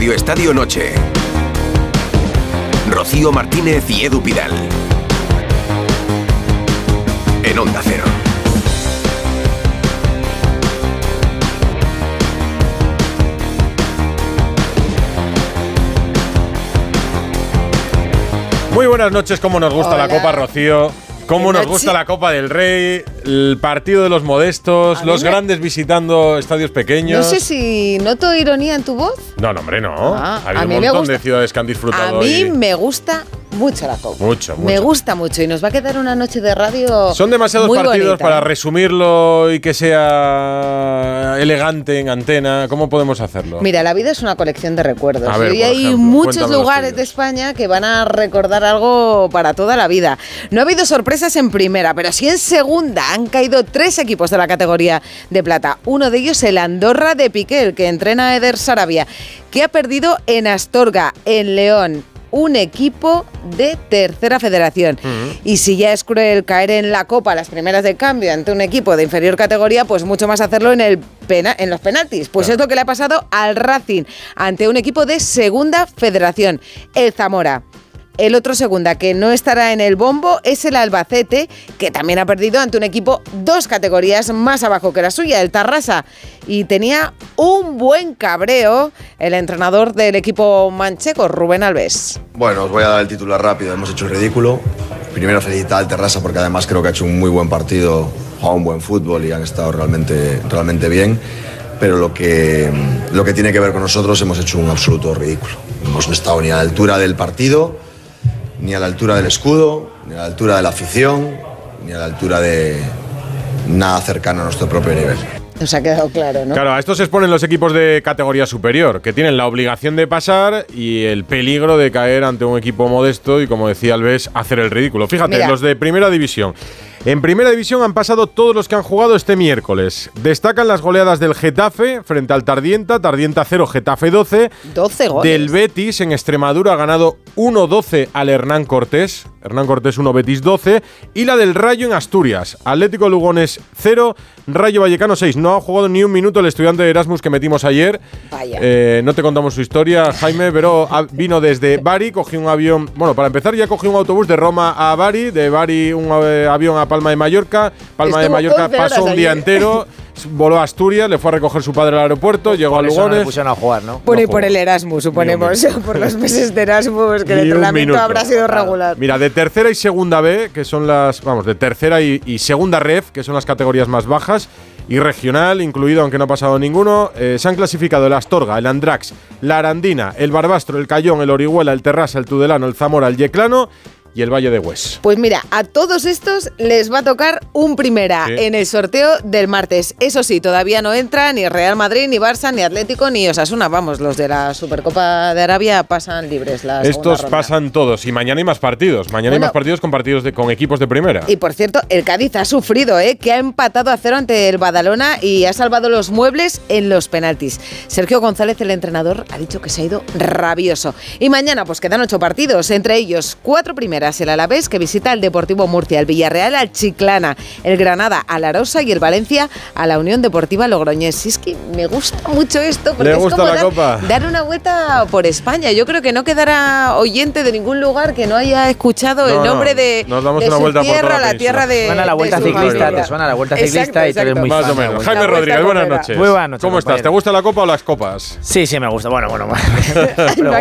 Radio Estadio Noche. Rocío Martínez y Edu Pidal. En Onda Cero. Muy buenas noches, cómo nos gusta la. Copa, Rocío. Cómo nos gusta la Copa del Rey, el partido de los modestos, A mí los me- grandes visitando estadios pequeños. No sé si noto ironía en tu voz. No, no, hombre, no. Ah, ha habido a un mí me montón gusta. de ciudades que han A disfrutado. mí y- me gusta mucho la Copa. Mucho, Me mucho. gusta mucho y nos va a quedar una noche de radio. Son demasiados muy partidos bonita, para ¿eh? resumirlo y que sea elegante en antena. ¿Cómo podemos hacerlo? Mira, la vida es una colección de recuerdos. A ver, y hay ejemplo, muchos lugares de España que van a recordar algo para toda la vida. No ha habido sorpresas en primera, pero sí en segunda. Han caído tres equipos de la categoría de plata. Uno de ellos, el Andorra de Piqué, el que entrena a Eder Sarabia, que ha perdido en Astorga, en León. Un equipo de tercera federación. Y si ya es cruel caer en la copa las primeras de cambio ante un equipo de inferior categoría, pues mucho más hacerlo en, el pena- en los penaltis. Pues Claro. es lo que le ha pasado al Racing ante un equipo de segunda federación, el Zamora. El otro segunda que no estará en el bombo es el Albacete, que también ha perdido ante un equipo dos categorías más abajo que la suya, el Tarrasa. Y tenía un buen cabreo el entrenador del equipo mancheco, Rubén Alves. Bueno, os voy a dar el titular rápido. Hemos hecho el ridículo. Primero felicitar al Terrassa porque además creo que ha hecho un muy buen partido, jugado un buen fútbol y han estado realmente, realmente bien. Pero lo que, lo que tiene que ver con nosotros hemos hecho un absoluto ridículo. Hemos estado ni a la altura del partido, ni a la altura del escudo, ni a la altura de la afición, ni a la altura de nada cercano a nuestro propio nivel. Nos ha quedado claro, ¿no? Claro, a esto se exponen los equipos de categoría superior, que tienen la obligación de pasar y el peligro de caer ante un equipo modesto y, como decía Alves, hacer el ridículo. Fíjate, Mira. los de primera división. En primera división han pasado todos los que han jugado este miércoles. Destacan las goleadas del Getafe frente al Tardienta, Tardienta 0, Getafe 12. 12 goles. Del Betis en Extremadura ha ganado 1-12 al Hernán Cortés. Hernán Cortés 1, Betis 12. Y la del Rayo en Asturias. Atlético Lugones 0, Rayo Vallecano 6. No ha jugado ni un minuto el estudiante de Erasmus que metimos ayer. Vaya. Eh, no te contamos su historia, Jaime, pero vino desde Bari, cogió un avión. Bueno, para empezar, ya cogió un autobús de Roma a Bari, de Bari un eh, avión a Palma de Mallorca. Palma de Mallorca 11 pasó un día allí. entero. Voló a Asturias, le fue a recoger su padre al aeropuerto, llegó a Por eso no le Lugones. pusieron a jugar, ¿no? Por, no por el Erasmus, suponemos. Por los meses de Erasmus, que el entrenamiento habrá sido regular. Mira, de tercera y segunda B, que son las, vamos, de tercera y, y segunda ref, que son las categorías más bajas, y regional, incluido, aunque no ha pasado ninguno, eh, se han clasificado el Astorga, el Andrax, la Arandina, el Barbastro, el Cayón, el Orihuela, el Terrassa, el Tudelano, el Zamora, el Yeclano y el Valle de Hues. Pues mira, a todos estos les va a tocar un primera Sí. en el sorteo del martes. Eso sí, todavía no entra ni Real Madrid, ni Barça, ni Atlético, ni Osasuna. Vamos, los de la Supercopa de Arabia pasan libres la Estos pasan todos y mañana hay más partidos. Mañana hay más partidos con partidos de, con equipos de primera. Y por cierto, el Cádiz ha sufrido, ¿eh? que ha empatado a cero ante el Badalona y ha salvado los muebles en los penaltis. Sergio González, el entrenador, ha dicho que se ha ido rabioso. Y mañana, pues quedan ocho partidos, entre ellos cuatro primeras: el Alavés, que visita al Deportivo Murcia, el Villarreal al Chiclana, el Granada a la Rosa y el Valencia a la Unión Deportiva Logroñés. Y es que me gusta mucho esto porque ¿Le es gusta como la dar, Copa? dar una vuelta por España. Yo creo que no quedará oyente de ningún lugar que no haya escuchado No, el no, nombre de, nos damos de una su vuelta por tierra, la la tierra de Suena la vuelta ciclista, te suena la vuelta Exacto, ciclista y tú eres exacto. muy Más fan o menos. Jaime Rodríguez, buenas noches. Muy buenas noches, ¿Cómo estás? compañero. ¿Te gusta la Copa o las copas? Sí, sí, me gusta. Bueno, bueno. Es Pregunta tampoco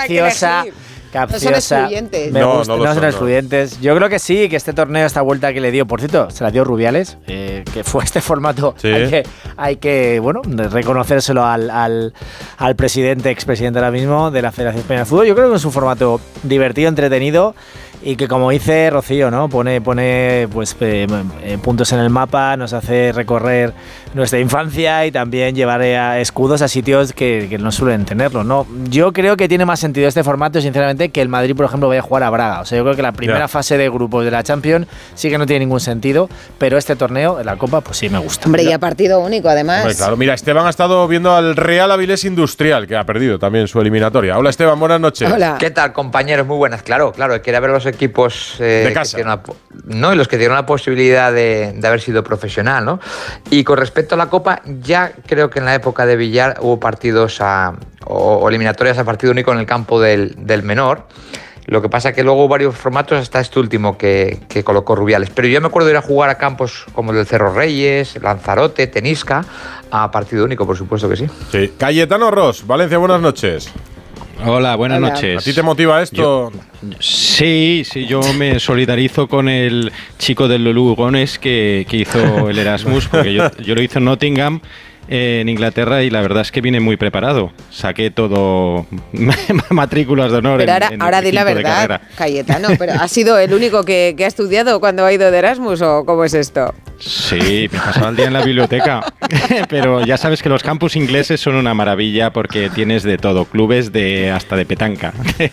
hay que capciosa. Capciosa. No son excluyentes. Me No, gusta- no lo no son son, no. excluyentes. Yo creo que sí, que este torneo, esta vuelta que le dio, por cierto, se la dio Rubiales, eh, que fue este formato. Sí. Hay, que, hay que, bueno, reconocérselo al, al, al presidente, expresidente ahora mismo de la Federación Española de Fútbol. Yo creo que es un formato divertido, entretenido y que como dice Rocío, ¿no? Pone, pone pues eh, eh, puntos en el mapa, nos hace recorrer nuestra infancia y también llevar a escudos a sitios que, que no suelen tenerlo, ¿no? Yo creo que tiene más sentido este formato, sinceramente, que el Madrid, por ejemplo, vaya a jugar a Braga. O sea, yo creo que la primera fase de grupos de la Champions sí que no tiene ningún sentido, pero este torneo, la Copa, pues sí me gusta. Hombre, y a partido único, además. Hombre, claro. Mira, Esteban ha estado viendo al Real Avilés Industrial, que ha perdido también su eliminatoria. Hola, Esteban, buenas noches. Hola. ¿Qué tal, compañeros? Muy buenas. Claro, claro, quiere ver los equipos eh, De que casa. tienen la po- no, y los que tienen la posibilidad de, de haber sido profesional, ¿no? Y con respecto a la Copa, ya creo que en la época de Villar hubo partidos a, o, eliminatorias a partido único en el campo del, menor. Lo que pasa que luego hubo varios formatos hasta este último que, que colocó Rubiales. Pero yo me acuerdo de ir a jugar a campos como el del Cerro Reyes, Lanzarote, Tenisca, a partido único, por supuesto que sí. Sí. Cayetano Ross, Valencia, buenas noches. Hola, buenas Hola. noches. ¿A ti te motiva esto? Sí, sí, yo me solidarizo con el chico del Lulu Gones que, que hizo el Erasmus, porque yo, yo lo hice en Nottingham, eh, en Inglaterra, y la verdad es que vine muy preparado. Saqué todo matrículas de honor. Pero ahora, en ahora di la verdad. Cayetano, pero ¿ha sido el único que, que ha estudiado cuando ha ido de Erasmus o cómo es esto? Sí, me pasaba el día en la biblioteca. Pero ya sabes que los campus ingleses son una maravilla porque tienes de todo, clubes de hasta de petanca.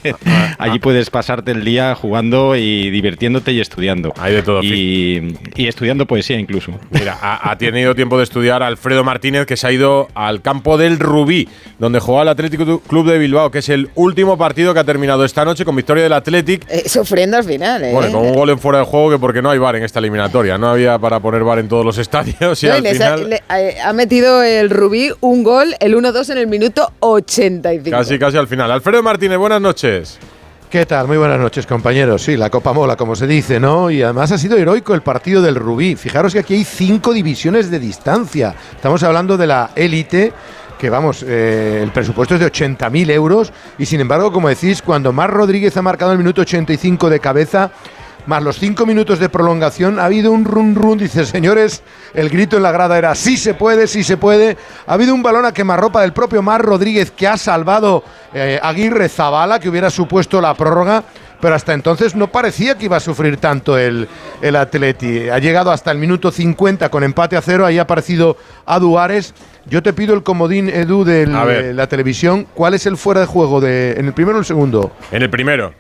Allí puedes pasarte el día jugando y divirtiéndote y estudiando. Hay de todo, Y, y estudiando poesía incluso. Mira, ha, ha tenido tiempo de estudiar Alfredo Martínez, que se ha ido al campo del Rubí, donde jugaba el Atlético Club de Bilbao, que es el último partido que ha terminado esta noche con victoria del Athletic. Eh, sufriendo al final, ¿eh? Bueno, con un gol en fuera de juego, que porque no hay bar en esta eliminatoria. No había para poner bar en todos los estadios. Y No, al les ha, final, le- eh, ha metido el Rubí un gol, el 1-2 en el minuto 85. casi, casi al final. Alfredo Martínez, buenas noches. ¿Qué tal? Muy buenas noches, compañeros. Sí, la Copa Mola, como se dice, ¿no? Y además ha sido heroico el partido del Rubí. Fijaros que aquí hay cinco divisiones de distancia. Estamos hablando de la élite, que vamos, eh, el presupuesto es de 80.000 euros. Y sin embargo, como decís, cuando Mar Rodríguez ha marcado el minuto 85 de cabeza, más los cinco minutos de prolongación, ha habido un run run, dice, señores, el grito en la grada era, sí se puede, sí se puede. Ha habido un balón a quemarropa del propio Mar Rodríguez que ha salvado eh, Aguirre Zabala, que hubiera supuesto la prórroga. Pero hasta entonces no parecía que iba a sufrir tanto el, el Atleti. Ha llegado hasta el minuto 50 con empate a cero. Ahí ha aparecido Adu Ares. Yo te pido el comodín, Edu, de la televisión. ¿Cuál es el fuera de juego? De, ¿En el primero o el segundo? En el primero.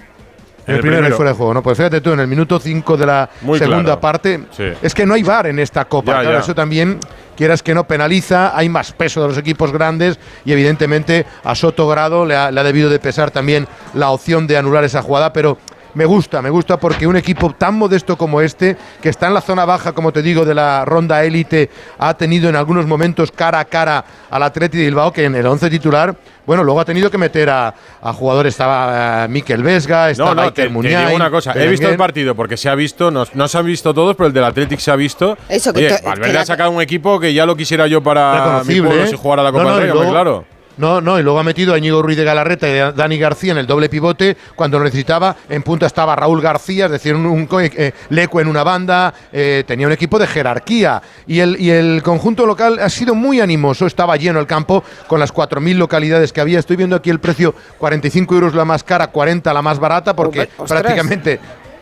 En el, primero, el fuera de juego, ¿no? Pues fíjate tú, en el minuto 5 de la Muy segunda claro. parte, Sí. es que no hay VAR en esta Copa. Ya, claro, ya. eso también, quieras que no, penaliza, hay más peso de los equipos grandes y evidentemente a Soto Grado le ha, le ha debido de pesar también la opción de anular esa jugada, pero me gusta, me gusta porque un equipo tan modesto como este, que está en la zona baja, como te digo, de la ronda élite, ha tenido en algunos momentos cara a cara al Atleti de Bilbao, que en el 11 titular, bueno, luego ha tenido que meter a, a jugadores, estaba eh, Mikel Vesga, estaba No, no, Iker te, digo una cosa. He visto el partido porque se ha visto, no, no se han visto todos, pero el del Athletic se ha visto. Eso, que Oye, to- que Valverde la- ha sacado un equipo que ya lo quisiera yo para mi pueblo ¿eh? si jugara la Copa No, no, del Rey, luego- claro. No, no, y luego ha metido a Íñigo Ruiz de Galarreta y a Dani García en el doble pivote cuando lo necesitaba. En punta estaba Raúl García, es decir, un, un eh, Leco en una banda, eh, tenía un equipo de jerarquía. Y el, y el conjunto local ha sido muy animoso, estaba lleno el campo con las 4.000 localidades que había. Estoy viendo aquí el precio, 45 euros la más cara, 40 la más barata, porque ostras. prácticamente...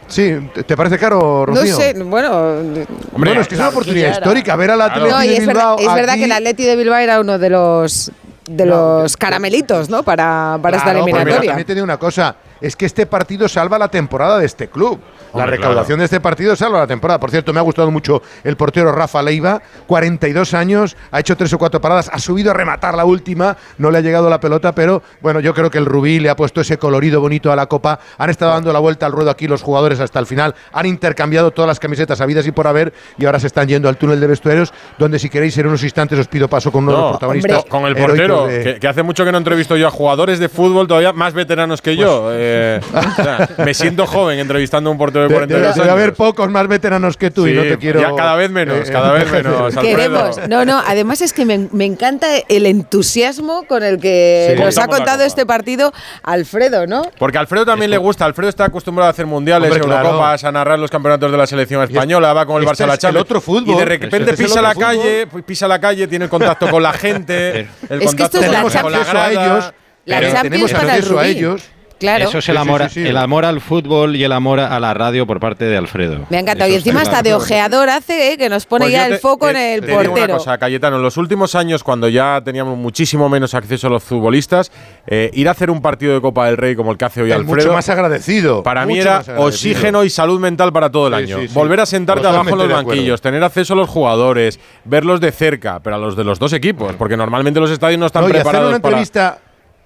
Sí, ¿te- ¿te parece caro, No Rocío? sé, bueno. Hombre, bueno, es que es una oportunidad histórica ver al Atleti No, de es, verdad, Bilbao es verdad que el Atleti de Bilbao era uno de los de No, los caramelitos, ¿no? Para, para esta Claro, mira, eliminatoria. también te digo una cosa, es que este partido salva la temporada de este club. la recaudación de este partido salva la temporada. Por cierto, me ha gustado mucho el portero Rafa Leiva, 42 años, ha hecho tres o cuatro paradas, ha subido a rematar la última, no le ha llegado la pelota, pero bueno, yo creo que el Rubí le ha puesto ese colorido bonito a la copa. Han estado dando la vuelta al ruedo aquí los jugadores hasta el final, han intercambiado todas las camisetas habidas y por haber y ahora se están yendo al túnel de vestuarios, donde si queréis en unos instantes os pido paso con uno de los protagonistas. hombre. con el portero, de- que, que hace mucho que no entrevisto yo a jugadores de fútbol todavía más veteranos que yo. Eh, o sea, me siento joven entrevistando a un portero de De- 42 debe, años. debe haber pocos más veteranos que tú y no te quiero. ya cada vez menos, eh, cada vez menos. Alfredo. Queremos. No, no, además es que me, me encanta el entusiasmo con el que Sí. nos ha Contamos la contado este partido Alfredo, ¿no? Porque a Alfredo también le gusta. Alfredo está acostumbrado a hacer mundiales, Hombre, claro. Eurocopas, a narrar los campeonatos de la selección española, va con el este Barça a la es el Champions. otro fútbol. Y de repente Este pisa la fútbol. calle, pues pisa la calle, tiene el contacto con la gente, el Es que contacto esto es la con, con la acceso a ellos. La Pero Champions tenemos para el acceso a ellos. Claro. Eso es el Sí, sí, amor, sí, sí. el amor al fútbol y el amor a la radio por parte de Alfredo. Me ha encantado. Y Eso está encima hasta de ojeador hace eh, que nos pone Pues ya el te- foco te- en el te digo portero. una cosa, Cayetano, en los últimos años, cuando ya teníamos muchísimo menos acceso a los futbolistas, eh, ir a hacer un partido de Copa del Rey como el que hace hoy Es Alfredo, mucho más agradecido. para mí era oxígeno y salud mental para todo el Sí, año. sí, sí. Volver a sentarte abajo en los banquillos, tener acceso a los jugadores, verlos de cerca, pero a los de los dos equipos, porque normalmente los estadios no están No, y hacer preparados una para. entrevista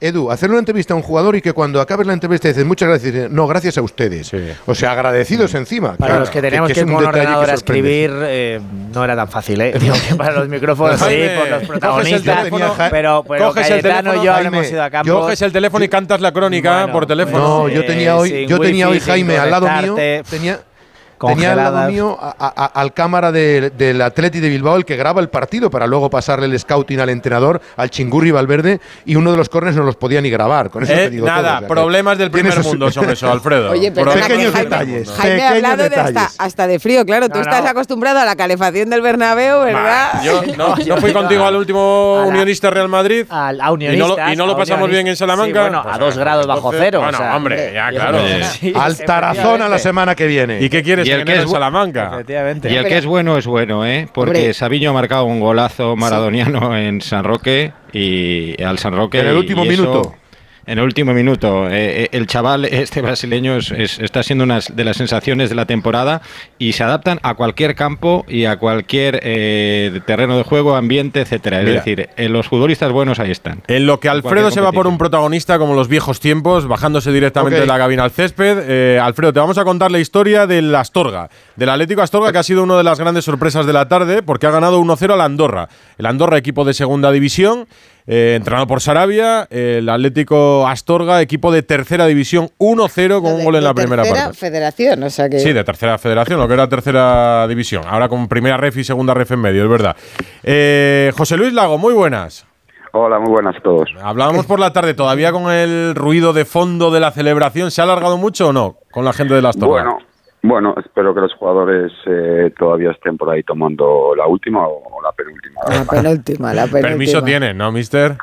Edu, hacer una entrevista a un jugador y que cuando acabes la entrevista dices muchas gracias, dices, no, gracias a ustedes. Sí. O sea, agradecidos encima. Para claro, los que teníamos que, es ir con un que ordenador a escribir, eh, no era tan fácil, ¿eh? Digo que para los micrófonos sí, por los coges el protagonistas. teléfono, pero pero coges el Cayetano y yo teléfono, Jaime, ido a campo. Coges el teléfono y cantas la crónica Bueno, por teléfono. No, yo tenía hoy, yo tenía hoy Jaime al lado mío, tenía Tenía al lado mío a- a- a- al cámara de- del Atleti de Bilbao, el que graba el partido, para luego pasarle el scouting al entrenador, al Chingurri Valverde, y uno de los corners no los podía ni grabar. Con eso Eh, te digo todo, nada, o sea que problemas del primer mundo son eso, Alfredo. Oye, pero pequeños detalles. Jaime ha hablado de hasta, de frío, claro. Tú estás no. acostumbrado a la calefacción del Bernabéu, ¿verdad? Yo no, fui contigo al último Unionista Real Madrid. A y no lo, unionistas, y no lo pasamos bien en. Salamanca. Sí, bueno, a dos grados bajo cero. Bueno, hombre, ya, claro. Al Tarazona la semana que viene. ¿Y qué quieres Y el que es Salamanca? Efectivamente. Y el que es bueno es bueno, ¿eh? Porque Hombre. Sabiño ha marcado un golazo maradoniano en San Roque y al San Roque. En el y último eso- minuto. En el último minuto. Eh, eh, el chaval, este brasileño, es- es- está siendo una de las sensaciones de la temporada y se adaptan a cualquier campo y a cualquier eh, terreno de juego, ambiente, etcétera. Es Mira. decir, eh, los futbolistas buenos ahí están. En lo que Alfredo se va por un protagonista como los viejos tiempos, bajándose directamente de la cabina al césped. eh, Alfredo, te vamos a contar la historia del Astorga, del Atlético Astorga, que ha sido una de las grandes sorpresas de la tarde, porque ha ganado 1-0 al Andorra. El Andorra, equipo de segunda división, eh, entrenado por Sarabia. El Atlético Astorga, equipo de tercera división, 1-0 con un gol en la primera tercera parte. federación, o sea que... Sí, de tercera federación, lo que era tercera división. Ahora con primera ref y segunda ref en medio, es verdad. Eh, José Luis Lago, muy buenas. Hola, muy buenas a todos. Hablábamos por la tarde, todavía con el ruido de fondo de la celebración. ¿Se ha alargado mucho o no con la gente de las Torres? Bueno, bueno, espero que los jugadores eh, todavía estén por ahí tomando la última o la penúltima. la penúltima, la penúltima. Permiso tienen, ¿no, mister?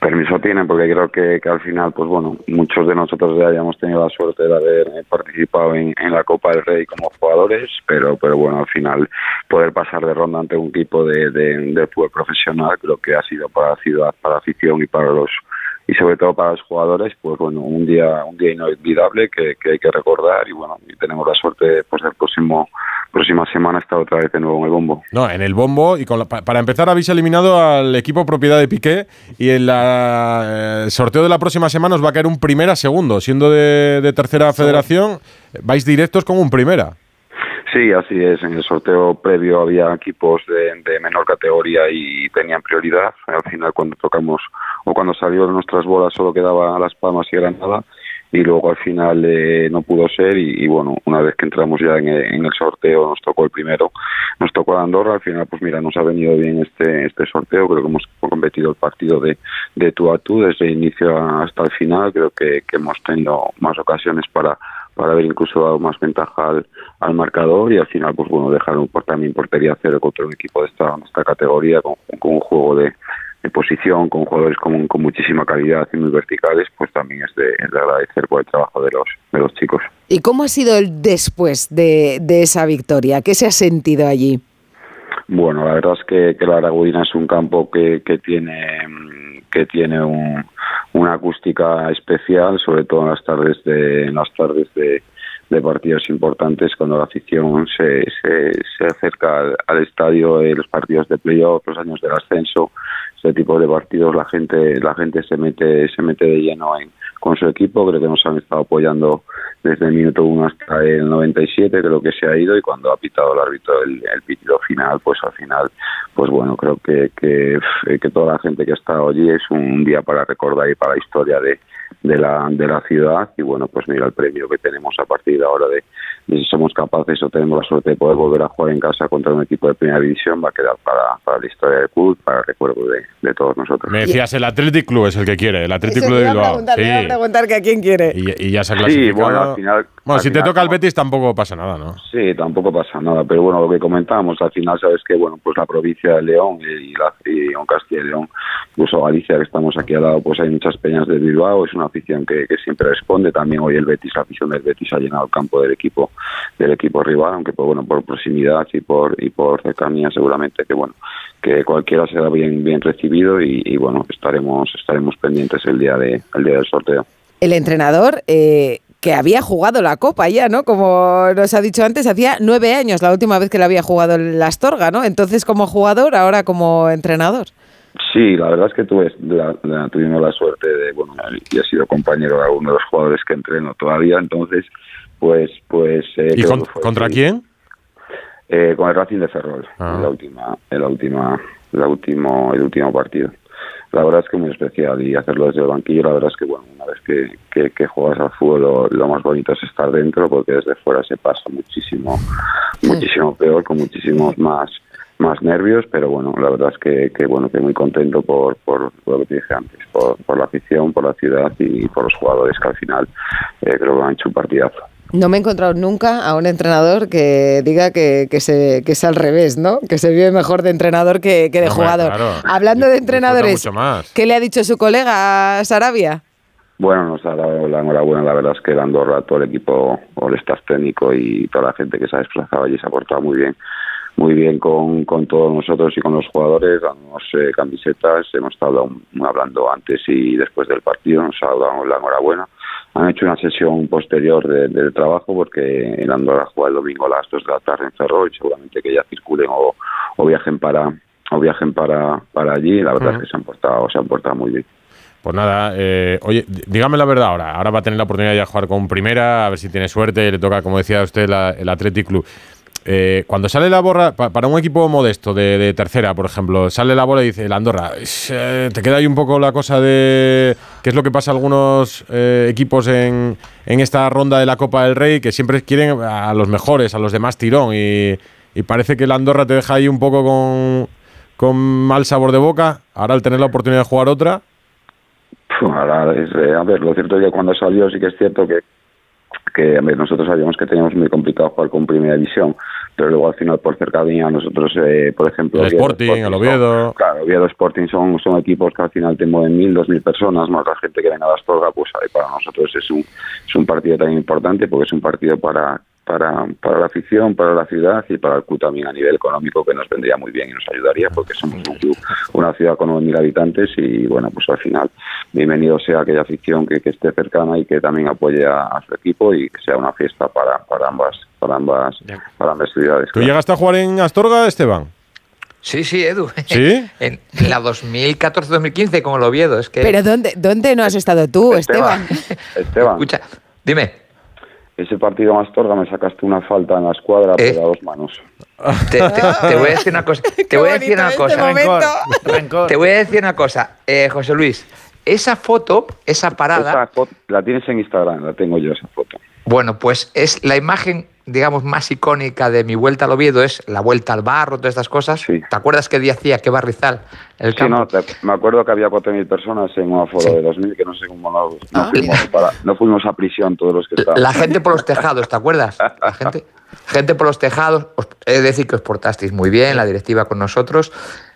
Permiso tienen porque creo que, que al final, pues bueno, muchos de nosotros ya hayamos tenido la suerte de haber eh, participado en, en la Copa del Rey como jugadores, pero pero bueno, al final poder pasar de ronda ante un equipo de, de, de fútbol profesional creo que ha sido para la ciudad, para la afición y para los y sobre todo para los jugadores, pues bueno, un día un día inolvidable que, que hay que recordar y bueno, y tenemos la suerte pues del próximo próxima semana estar otra vez de nuevo en el bombo. No, en el bombo. Y con la- pa- para empezar, habéis eliminado al equipo propiedad de Piqué. Y en la, eh, el sorteo de la próxima semana os va a caer un primera segundo. Siendo de, de tercera federación, vais directos con un primera. Sí, así es. En el sorteo previo había equipos de, de menor categoría y tenían prioridad. Al final, cuando tocamos o cuando salieron nuestras bolas, solo quedaba Las Palmas y Granada. Y luego al final eh, no pudo ser. Y, bueno, una vez que entramos ya en el, en el sorteo, nos tocó el primero, nos tocó Andorra. Al final, pues mira, nos ha venido bien este este sorteo. Creo que hemos competido el partido de, de tú a tú desde el inicio hasta el final. Creo que hemos tenido más ocasiones para para haber incluso dado más ventaja al, al marcador y al final pues bueno dejaron por también portería cero contra un equipo de esta, de esta categoría con, con un juego de, de posición con jugadores con, con muchísima calidad y muy verticales pues también es de, es de agradecer por el trabajo de los de los chicos ¿Y cómo ha sido el después de, de esa victoria? ¿Qué se ha sentido allí? Bueno, la verdad es que, que la Aragudina es un campo que, que tiene que tiene un- una acústica especial, sobre todo en las tardes de las tardes de, de partidos importantes cuando la afición se, se, se acerca al, estadio en los partidos de playoff, los años del ascenso, ese tipo de partidos la gente la gente se mete se mete de lleno en, con su equipo, creo que nos han estado apoyando desde el minuto 1 hasta el 97, creo que se ha ido y cuando ha pitado el árbitro el, el pitido final, pues al final, pues bueno, creo que, que, que toda la gente que ha estado allí es un día para recordar y para la historia de, de la, de la ciudad. Y bueno, pues mira el premio que tenemos a partir de ahora de, de si somos capaces o tenemos la suerte de poder volver a jugar en casa contra un equipo de primera división va a quedar para, para la historia del club, para el recuerdo de, de todos nosotros. Me decías, el Athletic Club es el que quiere, el Athletic Club de Bilbao. preguntar, Sí. preguntar que a quién quiere. Y, y ya se ha Sí, clasificado. bueno, al final... Bueno, al si te final, toca el Betis tampoco pasa nada, ¿no? Sí, tampoco pasa nada, pero bueno, lo que comentábamos, al final sabes que, bueno, pues la provincia de León y, la, y León, Castilla y León, incluso Galicia, que estamos aquí al lado, pues hay muchas peñas de Bilbao, es una afición que, que siempre responde, también hoy el Betis, la afición del Betis ha llenado el campo del equipo del equipo rival, aunque pues bueno, por proximidad y por y por cercanía seguramente que bueno, que cualquiera será bien bien recibido y, y, bueno, estaremos estaremos pendientes el día de el día del sorteo. El entrenador eh, que había jugado la Copa ya, ¿no? Como nos ha dicho antes, hacía nueve años la última vez que la había jugado el Astorga, ¿no? Entonces como jugador, ahora como entrenador. Sí, la verdad es que tuve, la, la- tuvimos la suerte de, bueno, y he sido compañero de alguno de los jugadores que entreno todavía, entonces, pues, pues. eh, ¿Y con- contra sí. quién? Eh, con el Racing de Ferrol, Ah. en la última, en la última, la último, el último partido. La verdad es que muy especial y hacerlo desde el banquillo, la verdad es que bueno, una vez que, que, que juegas al fútbol, lo, lo más bonito es estar dentro, porque desde fuera se pasa muchísimo, muchísimo peor, con muchísimos más más nervios, pero bueno, la verdad es que, que bueno, que muy contento por, por, por lo que te dije antes, por, por la afición, por la ciudad y por los jugadores que al final eh, creo que han hecho un partidazo. No me he encontrado nunca a un entrenador que diga que, que, se, que es al revés, ¿no? Que se vive mejor de entrenador que, que de jugador. claro. Hablando de entrenadores, mucho más. ¿qué le ha dicho su colega Sarabia? Bueno, nos ha dado la enhorabuena, la verdad es que el Andorra, todo el equipo, o el staff técnico y toda la gente que se ha desplazado allí se ha portado muy bien, muy bien con, con todos nosotros y con los jugadores, damos eh, camisetas, hemos estado hablando antes y después del partido, nos ha dado la enhorabuena. Han hecho una sesión posterior de- del trabajo porque el Andorra juega el domingo a las 2 de la tarde en Ferrol y seguramente que ya circulen o, o viajen para o viajen para, para allí. La verdad es que se han portado, se han portado muy bien. Pues nada, eh, oye, dígame la verdad ahora. Ahora va a tener la oportunidad de jugar con primera, a ver si tiene suerte. Le toca, como decía usted, la- el Athletic Club. Eh, cuando sale la borra, pa- para un equipo modesto de, tercera, por ejemplo, sale la bola y dice el Andorra, "Ish, eh, te queda ahí un poco la cosa de qué es lo que pasa a algunos eh, equipos en, en esta ronda de la Copa del Rey, que siempre quieren a los mejores, a los de más tirón, y, parece que el Andorra te deja ahí un poco con, con mal sabor de boca. Ahora al tener la oportunidad de jugar otra, ahora eh, a ver, lo cierto es que cuando salió sí que es cierto que, que nosotros sabíamos que teníamos muy complicado jugar con Primera División, pero luego al final por cercanía nosotros, eh, por ejemplo... El Oviedo, Sporting, el son- Oviedo. claro, Oviedo Sporting son, son equipos que al final te mueven mil, dos mil personas, más la gente que venga a Astorga, pues ahí para nosotros es un, es un partido también importante porque es un partido para, para, para la afición, para la ciudad y para el club también a nivel económico que nos vendría muy bien y nos ayudaría porque somos un club, una ciudad con 9.000 habitantes y bueno, pues al final bienvenido sea aquella afición que, que esté cercana y que también apoye a, a su equipo y que sea una fiesta para, para ambas para ambas para ambas ciudades. ¿tú llegaste a jugar en Astorga, Esteban? Sí, sí, Edu. ¿Sí? En, en la 2014-2015 como el Oviedo. Es que, Pero ¿dónde, ¿dónde no has estado tú, Esteban? Esteban, escucha, dime, ese partido en Astorga me sacaste una falta en la escuadra Eh. pero a dos manos. te, te- te voy a decir una cosa. Te Qué voy a decir una este cosa. Rencor. Te voy a decir una cosa, eh, José Luis. Esa foto, esa parada, Esa foto, la tienes en Instagram, la tengo yo esa foto. Bueno, pues es la imagen, digamos, más icónica de mi vuelta al Oviedo, es la vuelta al barro, todas estas cosas. Sí. ¿Te acuerdas qué día hacía, qué barrizal? El Sí, no, te- me acuerdo que había 4.000 personas en un aforo Sí. de 2.000, que no sé cómo no, Ah. fuimos para- no fuimos a prisión todos los que estaban. La gente por los tejados, ¿te acuerdas? La gente, gente por los tejados. Os- He de decir que os portasteis muy bien, la directiva con nosotros.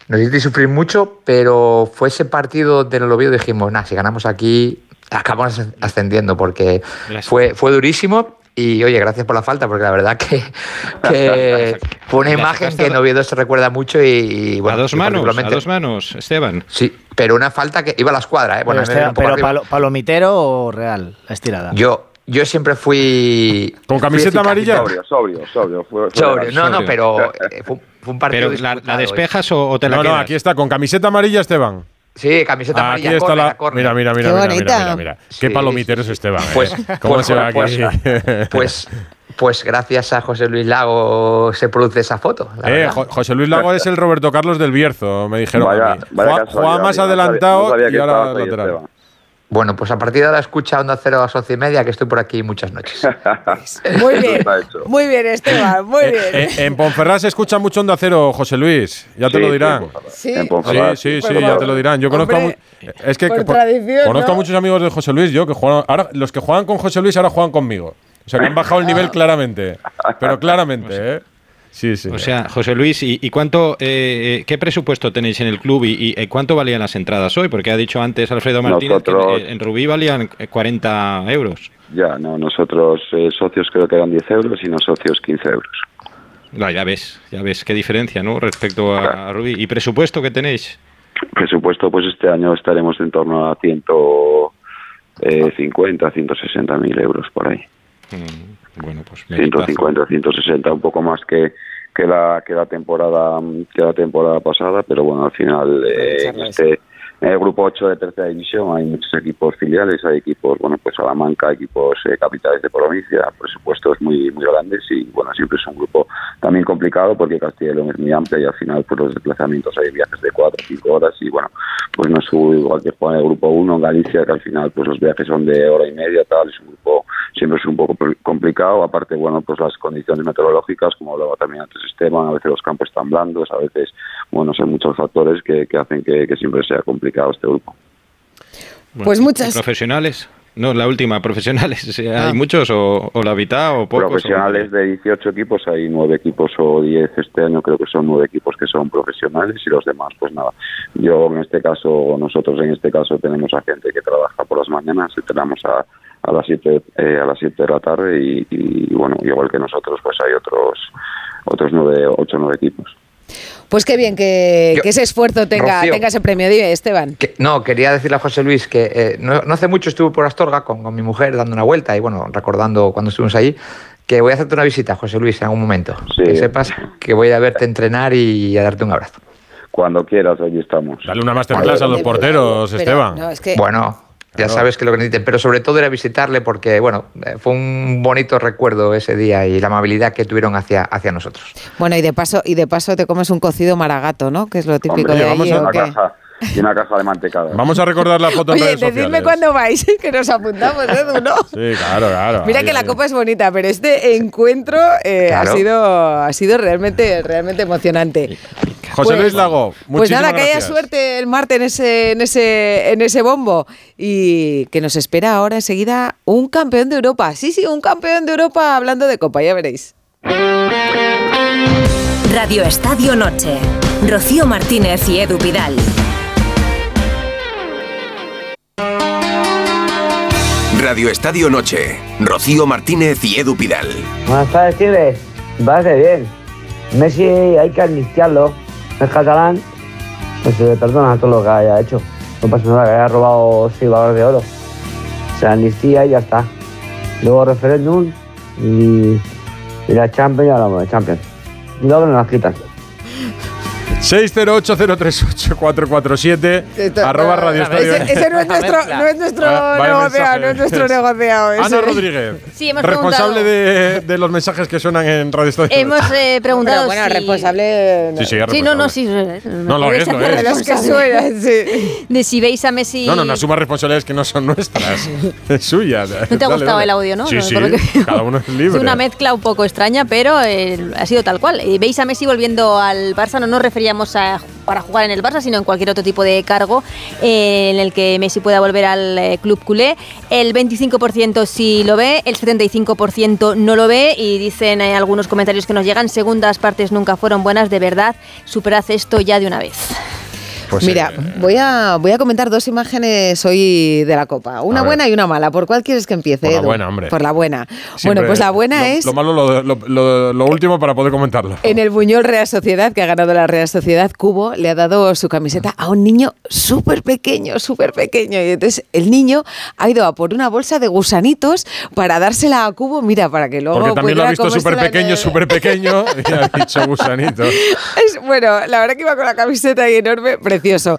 Nos hicisteis sufrir mucho, pero fue ese partido del Oviedo dijimos, nah, si ganamos aquí, acabamos ascendiendo, porque Gracias. fue, fue durísimo. Y oye, gracias por la falta, porque la verdad que, que fue una imagen que en Oviedo se recuerda mucho y, y, bueno, a dos manos, a dos manos, Esteban. Sí, pero una falta que iba a la escuadra, ¿eh? Bueno, pero Esteban, pero palo- palomitero o real, la estirada. yo, yo siempre fui. ¿Con camiseta amarilla? Sobrio, sobrio, sobrio. Fue, fue Sobrio. legal. No, no, pero eh, fue, fue un partido. Pero la, la disputado, ¿eh? despejas o, o te la No, no, aquí está, con camiseta amarilla, Esteban. Sí, camiseta Aquí amarilla. está córner, la. Mira, mira, mira, Qué mira, mira, bonita. mira, mira. Qué Sí, palomitero sí, es Esteban. ¿eh? Pues, ¿Cómo pues, se ve aquí? pues, pues, pues gracias a José Luis Lago se produce esa foto. la Eh. Jo- José Luis Lago es el Roberto Carlos del Bierzo, me dijeron Vaya- a mí. vaya Juega- casualidad, juega más yo no sabía- adelantado no sabía y ahora lateral. Bueno, pues a partir de ahora escucha Onda Cero a las once y media, que estoy por aquí muchas noches. Muy bien, muy bien, Esteban, muy Eh, bien. eh, en Ponferrad se escucha mucho Onda Cero, José Luis. Ya te Sí, lo dirán. en. Sí. En Sí, Ponferrad. sí, ya te lo dirán. Yo conozco a es que por conozco ¿no? a muchos amigos de José Luis, yo que juegan ahora los que juegan con José Luis ahora juegan conmigo. O sea, que han bajado el nivel claramente, pero claramente, ¿eh? Sí, sí. O sea, José Luis, ¿y, y cuánto, eh, eh, qué presupuesto tenéis en el club y, y, eh, cuánto valían las entradas hoy? Porque ha dicho antes Alfredo Martínez Nosotros- que en, en Rubí valían eh, 40 euros. Ya, no, nosotros eh, socios creo que eran 10 euros y no socios 15 euros. No, ya ves, ya ves qué diferencia, ¿no? Respecto a, a Rubí. ¿Y presupuesto que tenéis? Presupuesto, pues este año estaremos en torno a 150, 160 mil euros por ahí. Mm, bueno, pues me 150, 160, un poco más que, que la que la temporada que la temporada pasada pero bueno al final eh, en este en el grupo 8 de tercera división hay muchos equipos filiales, hay equipos, bueno, pues Salamanca, equipos eh, capitales de provincia, presupuestos muy muy grandes y bueno, siempre es un grupo también complicado porque Castilla y León es muy amplia y al final pues los desplazamientos hay viajes de 4 o 5 horas y bueno, pues no es igual que jugar en el grupo 1 en Galicia que al final pues los viajes son de hora y media, tal, es un grupo siempre es un poco complicado, aparte bueno, pues las condiciones meteorológicas, como hablaba también antes Esteban, a veces los campos están blandos, a veces, bueno, son muchos factores que, que hacen que, que siempre sea complicado este grupo. Pues muchas. ¿Profesionales? No, la última, profesionales. ¿Hay Ah. muchos o, o la mitad o pocos? profesionales de 18 equipos, hay 9 equipos o 10 este año, creo que son 9 equipos que son profesionales y los demás, pues nada. Yo en este caso, nosotros en este caso tenemos a gente que trabaja por las mañanas y tenemos a, a las 7 eh, a las 7 de la tarde y, y, bueno, igual que nosotros, pues hay otros otros 9, 8 o 9 equipos. Pues qué bien que, Yo- que ese esfuerzo tenga, Rocío. tenga ese premio. Dime, Esteban. Que- no, quería decirle a José Luis que eh, no, no hace mucho estuve por Astorga con, con mi mujer dando una vuelta y bueno, recordando cuando estuvimos allí, que voy a hacerte una visita, José Luis, en algún momento. Sí. Que sepas que voy a verte entrenar y a darte un abrazo. Cuando quieras, allí estamos. Dale una masterclass a los porteros, Pero, Esteban. no, es que Bueno, ya sabes que lo que necesiten, pero sobre todo era visitarle porque, bueno, eh, fue un bonito recuerdo ese día y la amabilidad que tuvieron hacia, hacia nosotros. Bueno, y de paso, y de paso te comes un cocido maragato, ¿no? Que es lo típico Hombre, de vamos allí, a ¿o una qué? caja, y una caja de mantecada. Vamos a recordar la foto en Oye, redes decidme sociales. cuándo vais, que nos apuntamos, Edu, ¿no? Sí, claro, claro. Mira Ahí, que la copa es bonita, pero este encuentro eh, ha sido ha sido realmente realmente emocionante. José Pues- Luis Lago, Pues nada, que haya suerte el martes en ese en ese en ese bombo y que nos espera ahora enseguida un campeón de Europa. Sí, sí, un campeón de Europa hablando de copa, ya veréis. Radio Estadio Noche. Rocío Martínez y Edu Pidal. Radio Estadio Noche. Rocío Martínez y Edu Pidal. Buenas tardes, Tigres. Parece bien. Messi hay que amnistiarlo. Es catalán. Pues se le perdona todo lo que haya hecho. No pasa nada, que haya robado seis balones de oro. Se amnistía y ya está. Luego referéndum y, y la Champions y hablamos de Champions. Y luego nos las quitan. 608038447 Esto- arroba Radio Estadio. Ese, ese no es nuestro, no es nuestro Ah, negociado, no es nuestro negociado. ese. Ana Rodríguez, Sí, hemos responsable de, de los mensajes que suenan en Radio Estadio. Hemos eh, preguntado Pero bueno, si... responsable. Sí, sí, es Sí, no, no, responsable. sí. No lo es, no De es. los que suenan, sí. De si veis a Messi... No, no, no asuma responsabilidades que no son nuestras, es suya. ¿No te ha gustado el audio, no? Sí, No, cada uno es Es libre. una mezcla un poco extraña, pero eh, ha sido tal cual. Y veis a Messi volviendo al Barça, no nos referíamos a para jugar en el Barça, sino en cualquier otro tipo de cargo eh, en el que Messi pueda volver al eh, club culé. El 25% sí lo ve, el 75% no lo ve y dicen eh, algunos comentarios que nos llegan, segundas partes nunca fueron buenas, de verdad, superad esto ya de una vez. Pues, Mira, eh, voy a, voy a comentar dos imágenes hoy de la Copa. Una ver. buena y una mala. ¿Por cuál quieres que empiece? Por la Edu? buena, hombre. Por la buena. siempre bueno, pues la buena lo- es Lo malo, lo, lo- último para poder comentarlo. en el Buñol Real Sociedad, que ha ganado la Real Sociedad, Cubo le ha dado su camiseta a un niño súper pequeño, súper pequeño. Y entonces el niño ha ido a por una bolsa de gusanitos para dársela a Cubo, mira, para que luego Porque también lo ha visto súper pequeño, el- súper pequeño y ha dicho gusanito. Es, bueno, la verdad que iba con la camiseta ahí enorme, precioso.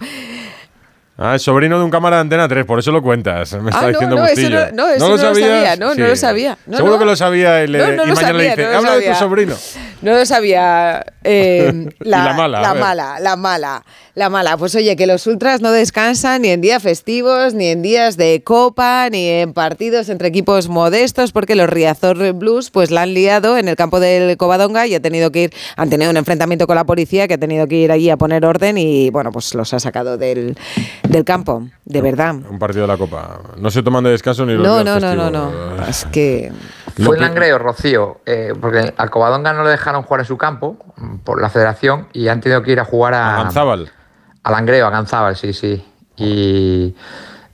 Ah, es sobrino de un cámara de Antena 3, por eso lo cuentas. Me está Ah, no, diciendo no, eso Bustillo. no- no, eso no lo sabías? sabía, no, no lo sabía. Seguro que lo sabía y, le- No, no y lo mañana le sabía, dice, no lo habla de tu sobrino. No lo sabía. eh, Y la mala, La mala, la mala, la mala. Pues oye, que los ultras no descansan ni en días festivos, ni en días de copa, ni en partidos entre equipos modestos, porque los Riazor Blues pues la han liado en el campo del Covadonga y ha tenido que ir, han tenido un enfrentamiento con la policía que ha tenido que ir allí a poner orden y bueno, pues los ha sacado del, del campo, de verdad. Un partido de la Copa. No se toman de descanso ni los No, días no, no, no, festivos. no. Es que Fue en que- Langreo, Rocío, eh, porque al Covadonga no le dejaron jugar en su campo mm, por la federación y han tenido que ir a jugar a, A Ganzábal. a Langreo, a Ganzábal, sí, sí. Y,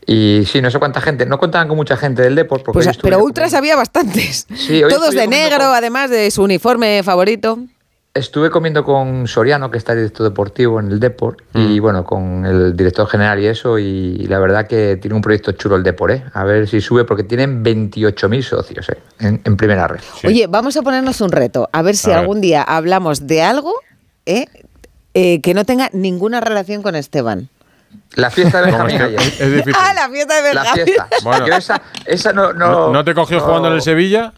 y sí, no sé cuánta gente, no contaban con mucha gente del Depor. Porque Pues, pero ultras había bastantes. Sí, Todos de negro, con- además de su uniforme favorito. Estuve comiendo con Soriano, que está director deportivo en el Deport, y bueno, con el director general y eso, y la verdad que tiene un proyecto chulo el Deport, ¿eh? A ver si sube, porque tienen 28.000 socios ¿eh? en, en primera red. Oye, vamos a ponernos un reto, a ver si A ver. algún día hablamos de algo ¿eh? Eh, que no tenga ninguna relación con Esteban. La fiesta de Benjamín es que ayer. es difícil. Ah, la fiesta de La Benjamín. fiesta. Bueno. Yo esa, esa no, no, ¿No, no te cogió jugando en el Sevilla?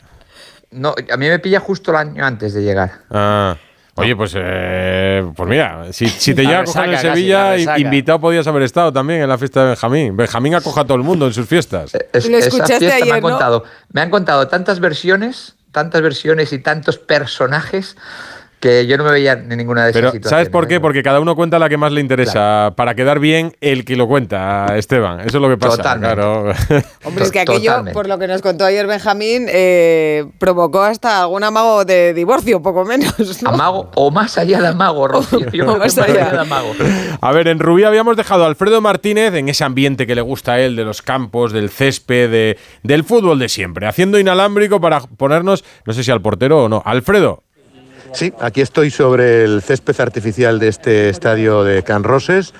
No, a mí me pilla justo el año antes de llegar. Ah. Oye, pues, eh, pues mira, si, si te llega a coger en casi, Sevilla, invitado podías haber estado también en la fiesta de Benjamín. Benjamín acoja a todo el mundo en sus fiestas. Es- esa fiesta me han contado, me han contado tantas versiones, tantas versiones y tantos personajes que yo no me veía en ninguna de esas Pero, situaciones. ¿sabes por qué? Porque cada uno cuenta la que más le interesa. Para quedar bien el que lo cuenta, Esteban. Eso es lo que pasa. Totalmente. Claro. Hombre, es que aquello, Totalmente. por lo que nos contó ayer Benjamín, eh, provocó hasta algún amago de divorcio, poco menos. ¿no? Amago o más allá de amago, Rocío. Yo que Más allá de amago. A ver, en Rubí habíamos dejado a Alfredo Martínez en ese ambiente que le gusta a él, de los campos, del césped, de- del fútbol de siempre, haciendo inalámbrico para ponernos, no sé si al portero o no. Alfredo, Sí, aquí estoy sobre el césped artificial de este estadio de Can Roses,